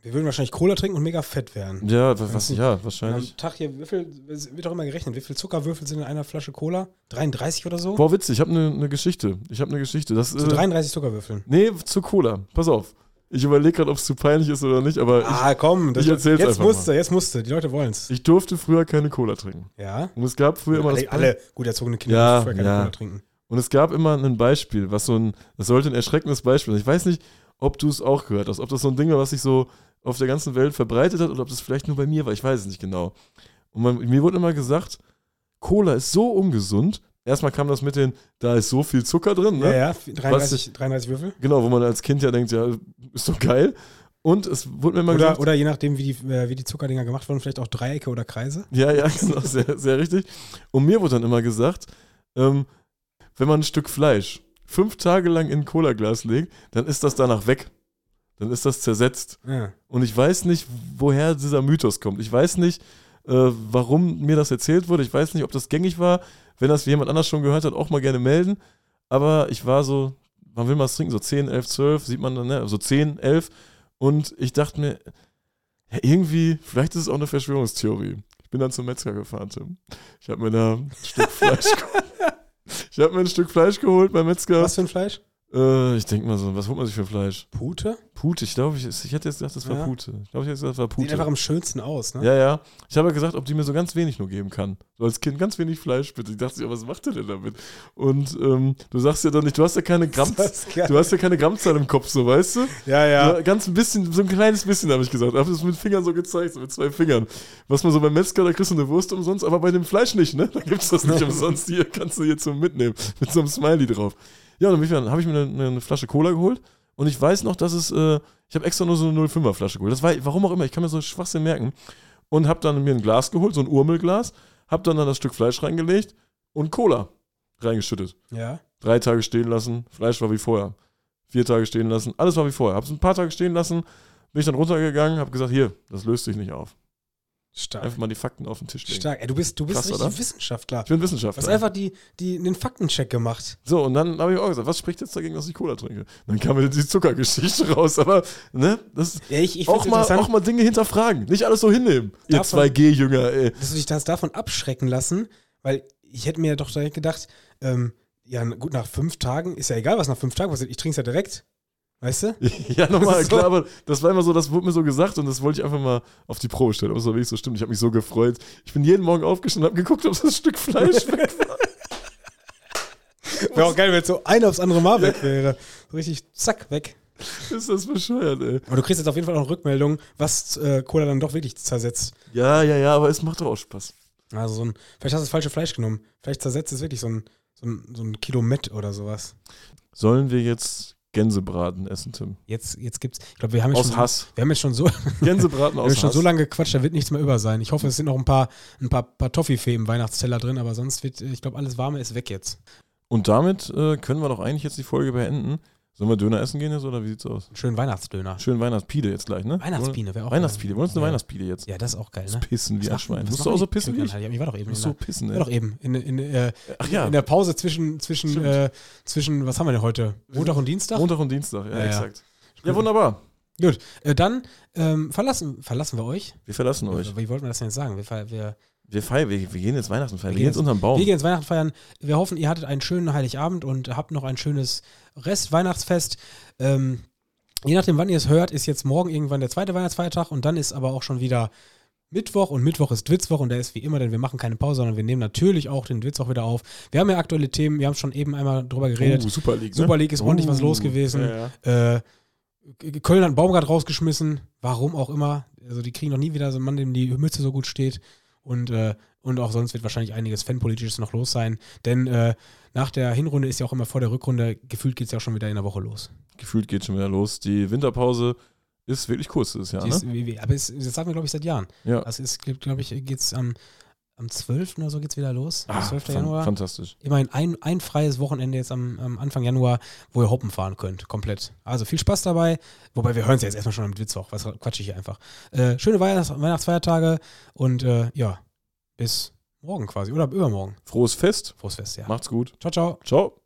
wir würden wahrscheinlich Cola trinken und mega fett werden. ja, wa- was, ja wahrscheinlich. Am Tag hier, wie viel, es wird doch immer gerechnet, wie viel Zuckerwürfel sind in einer Flasche Cola? 33 oder so? Boah, witzig, ich habe eine ne Geschichte. Ich habe eine Geschichte. Das, Zu äh, 33 Zuckerwürfeln. nee, zu Cola. Pass auf. Ich überlege gerade, ob es zu peinlich ist oder nicht, aber Ah, komm, das, ich erzähl's jetzt einfach musste, mal. jetzt musste, die Leute wollen's. ich, ich durfte früher keine Cola trinken. Ja? Und es gab früher immer alle, das alle gut erzogene Kinder Ja, dürfen vorher keine ja. Cola trinken. Und es gab immer ein Beispiel, was so ein, das sollte ein erschreckendes Beispiel sein. Ich weiß nicht, ob du es auch gehört hast, ob das so ein Ding war, was sich so auf der ganzen Welt verbreitet hat oder ob das vielleicht nur bei mir war, ich weiß es nicht genau. Und man, mir wurde immer gesagt, Cola ist so ungesund. Erstmal kam das mit den, da ist so viel Zucker drin, ne? Ja, ja, 33, 33 Würfel. Genau, wo man als Kind ja denkt, ja, ist doch geil. Und es wurde mir immer Oder, gesagt, oder je nachdem, wie die, äh, wie die Zuckerdinger gemacht wurden, vielleicht auch Dreiecke oder Kreise. Ja, ja, genau, sehr, sehr richtig. Und mir wurde dann immer gesagt, ähm, wenn man ein Stück Fleisch fünf Tage lang in ein Cola-Glas legt, dann ist das danach weg. Dann ist das zersetzt. Ja. Und ich weiß nicht, woher dieser Mythos kommt. Ich weiß nicht, äh, warum mir das erzählt wurde. Ich weiß nicht, ob das gängig war. Wenn das jemand anders schon gehört hat, auch mal gerne melden. Aber ich war so, man will mal was trinken, so 10, 11, 12, sieht man dann, ne? So 10, 11. Und ich dachte mir, ja, irgendwie, vielleicht ist es auch eine Verschwörungstheorie. Ich bin dann zum Metzger gefahren, Tim. Ich habe mir da ein Stück Fleisch. Ich habe mir ein Stück Fleisch geholt beim Metzger. Was für ein Fleisch? Äh, ich denke mal so, was holt man sich für Fleisch? Pute? Pute, ich glaube, ich, ich hätte jetzt gedacht, das war Ja. Pute. Ich glaube, ich hätte gesagt, das war Sieht einfach Pute. am schönsten aus, ne? Ja, ja. Ich habe ja gesagt, ob die mir so ganz wenig nur geben kann. So als Kind ganz wenig Fleisch, bitte. Ich dachte, ja, was macht der denn damit? Und ähm, du sagst ja doch nicht, du hast ja keine Gramm, du hast ja keine Grammzahl im Kopf, so weißt du? Ja, Ja, ganz ein bisschen, so ein kleines bisschen habe ich gesagt. Ich habe das mit Fingern so gezeigt, so mit zwei Fingern. Was man so beim Metzger, da kriegst du eine Wurst umsonst, aber bei dem Fleisch nicht, ne? Da gibt's das nicht umsonst. Hier kannst du jetzt so mitnehmen. Mit so einem Smiley drauf. Ja, und dann habe ich mir eine, eine Flasche Cola geholt. Und ich weiß noch, dass es, äh, ich habe extra nur so eine 05er Flasche geholt. Das war, warum auch immer, ich kann mir so Schwachsinn merken. Und habe dann mir ein Glas geholt, so ein Urmelglas. Habe dann, dann das Stück Fleisch reingelegt und Cola reingeschüttet. Ja. Drei Tage stehen lassen, Fleisch war wie vorher. Vier Tage stehen lassen, alles war wie vorher. Hab's ein paar Tage stehen lassen, bin ich dann runtergegangen, hab gesagt, hier, das löst sich nicht auf. Stark. Einfach mal die Fakten auf den Tisch legen. Stark. Ey, du bist, du bist Krass, richtig oder? Wissenschaftler. Ich bin Du Wissenschaftler. hast einfach die, die, den Faktencheck gemacht. so, und dann habe ich auch gesagt, was spricht jetzt dagegen, dass ich Cola trinke? Dann kam mir die Zuckergeschichte raus, aber, ne, das Ja, ich, ich auch, mal, auch mal Dinge hinterfragen. Nicht alles so hinnehmen. Ihr Davon- 2G-Jünger, ey. dass du dich das davon abschrecken lassen, weil ich hätte mir doch direkt gedacht, ähm, ja, gut, nach fünf Tagen, ist ja egal, was nach fünf Tagen passiert, ich trinke es ja direkt. Weißt du? Ja, nochmal, So. klar, aber das war immer so, das wurde mir so gesagt und das wollte ich einfach mal auf die Probe stellen, ob es wirklich so stimmt. Ich habe mich so gefreut. Ich bin jeden Morgen aufgestanden und habe geguckt, ob das Stück Fleisch weg war. Wäre auch geil, wenn jetzt so einer aufs andere Mal weg wäre. So richtig, zack, weg. Ist das bescheuert, ey. Aber du kriegst jetzt auf jeden Fall auch eine Rückmeldung, was äh, Cola dann doch wirklich zersetzt. Ja, ja, ja, aber es macht doch auch Spaß. Also so ein, vielleicht hast du das falsche Fleisch genommen. Vielleicht zersetzt es wirklich so ein, so ein, so ein Kilo Met oder sowas. Sollen wir jetzt Gänsebraten essen, Tim? Jetzt, jetzt gibt's, ich glaube, wir haben jetzt Aus schon, Hass. wir haben jetzt schon so, Gänsebraten wir haben aus schon Hass. so lange gequatscht, da wird nichts mehr über sein. Ich hoffe, es sind noch ein paar, ein paar, paar Toffifee im Weihnachtsteller drin, aber sonst wird, ich glaube, alles Warme ist weg jetzt. Und damit äh, können wir doch eigentlich jetzt die Folge beenden. Sollen wir Döner essen gehen jetzt oder wie sieht's aus? Schönen Weihnachtsdöner. Schön Weihnachtspide jetzt gleich, ne? Weihnachtspine wäre auch Weihnachtspide. Wir wollen uns eine Ja. Weihnachtspide jetzt. Ja, das ist auch geil, Das ne? Pissen wie ein Schwein. Musst du auch so pissen wie ich? Ich war doch eben Musst in so der, pissen, ich war doch eben in, in, äh, Ach ja, in der Pause zwischen, zwischen, äh, zwischen, was haben wir denn heute? Montag und Dienstag? Montag und Dienstag, ja, Ja, ja. exakt. Ja, wunderbar. Gut, äh, dann ähm, verlassen, verlassen wir euch. Wir verlassen euch. Wie wollten wir das denn jetzt sagen? Wir, wir, Wir feiern, wir, wir gehen jetzt Weihnachten feiern. Wir, Wir gehen jetzt unterm Baum. wir gehen jetzt Weihnachten feiern. Wir hoffen, ihr hattet einen schönen Heiligabend und habt noch ein schönes Rest-Weihnachtsfest. Ähm, je nachdem, wann ihr es hört, ist jetzt morgen irgendwann der zweite Weihnachtsfeiertag und dann ist aber auch schon wieder Mittwoch und Mittwoch ist Witzwoch und der ist wie immer, denn wir machen keine Pause, sondern wir nehmen natürlich auch den Witzwoch wieder auf. Wir haben ja aktuelle Themen, wir haben schon eben einmal drüber geredet. Uh, Super League. Ne? Super League ist ordentlich was Uh, los gewesen. Ja, ja. Äh, Köln hat einen Baumgart rausgeschmissen, warum auch immer. Also die kriegen noch nie wieder so einen Mann, dem die Mütze so gut steht. Und, äh, und auch sonst wird wahrscheinlich einiges Fanpolitisches noch los sein. Denn äh, nach der Hinrunde ist ja auch immer vor der Rückrunde, gefühlt geht es ja auch schon wieder in der Woche los. Gefühlt geht schon wieder los. Die Winterpause ist wirklich kurz dieses Jahr, ne? ist, aber es, das sagen wir, glaube ich, seit Jahren. Ja. Also es gibt, glaube ich, geht es am, am 12. oder so geht's wieder los. Am Ah, 12. fan- Januar. Fantastisch. Immerhin ein, ein freies Wochenende jetzt am, am Anfang Januar, wo ihr hoppen fahren könnt, komplett. Also viel Spaß dabei. Wobei wir hören es ja jetzt erstmal schon am Witzwoch. Was quatsch ich hier einfach. Äh, schöne Weihnachts Weihnachtsfeiertage und äh, ja, bis morgen quasi oder übermorgen. Frohes Fest. Frohes Fest, ja. Macht's gut. Ciao, ciao. Ciao.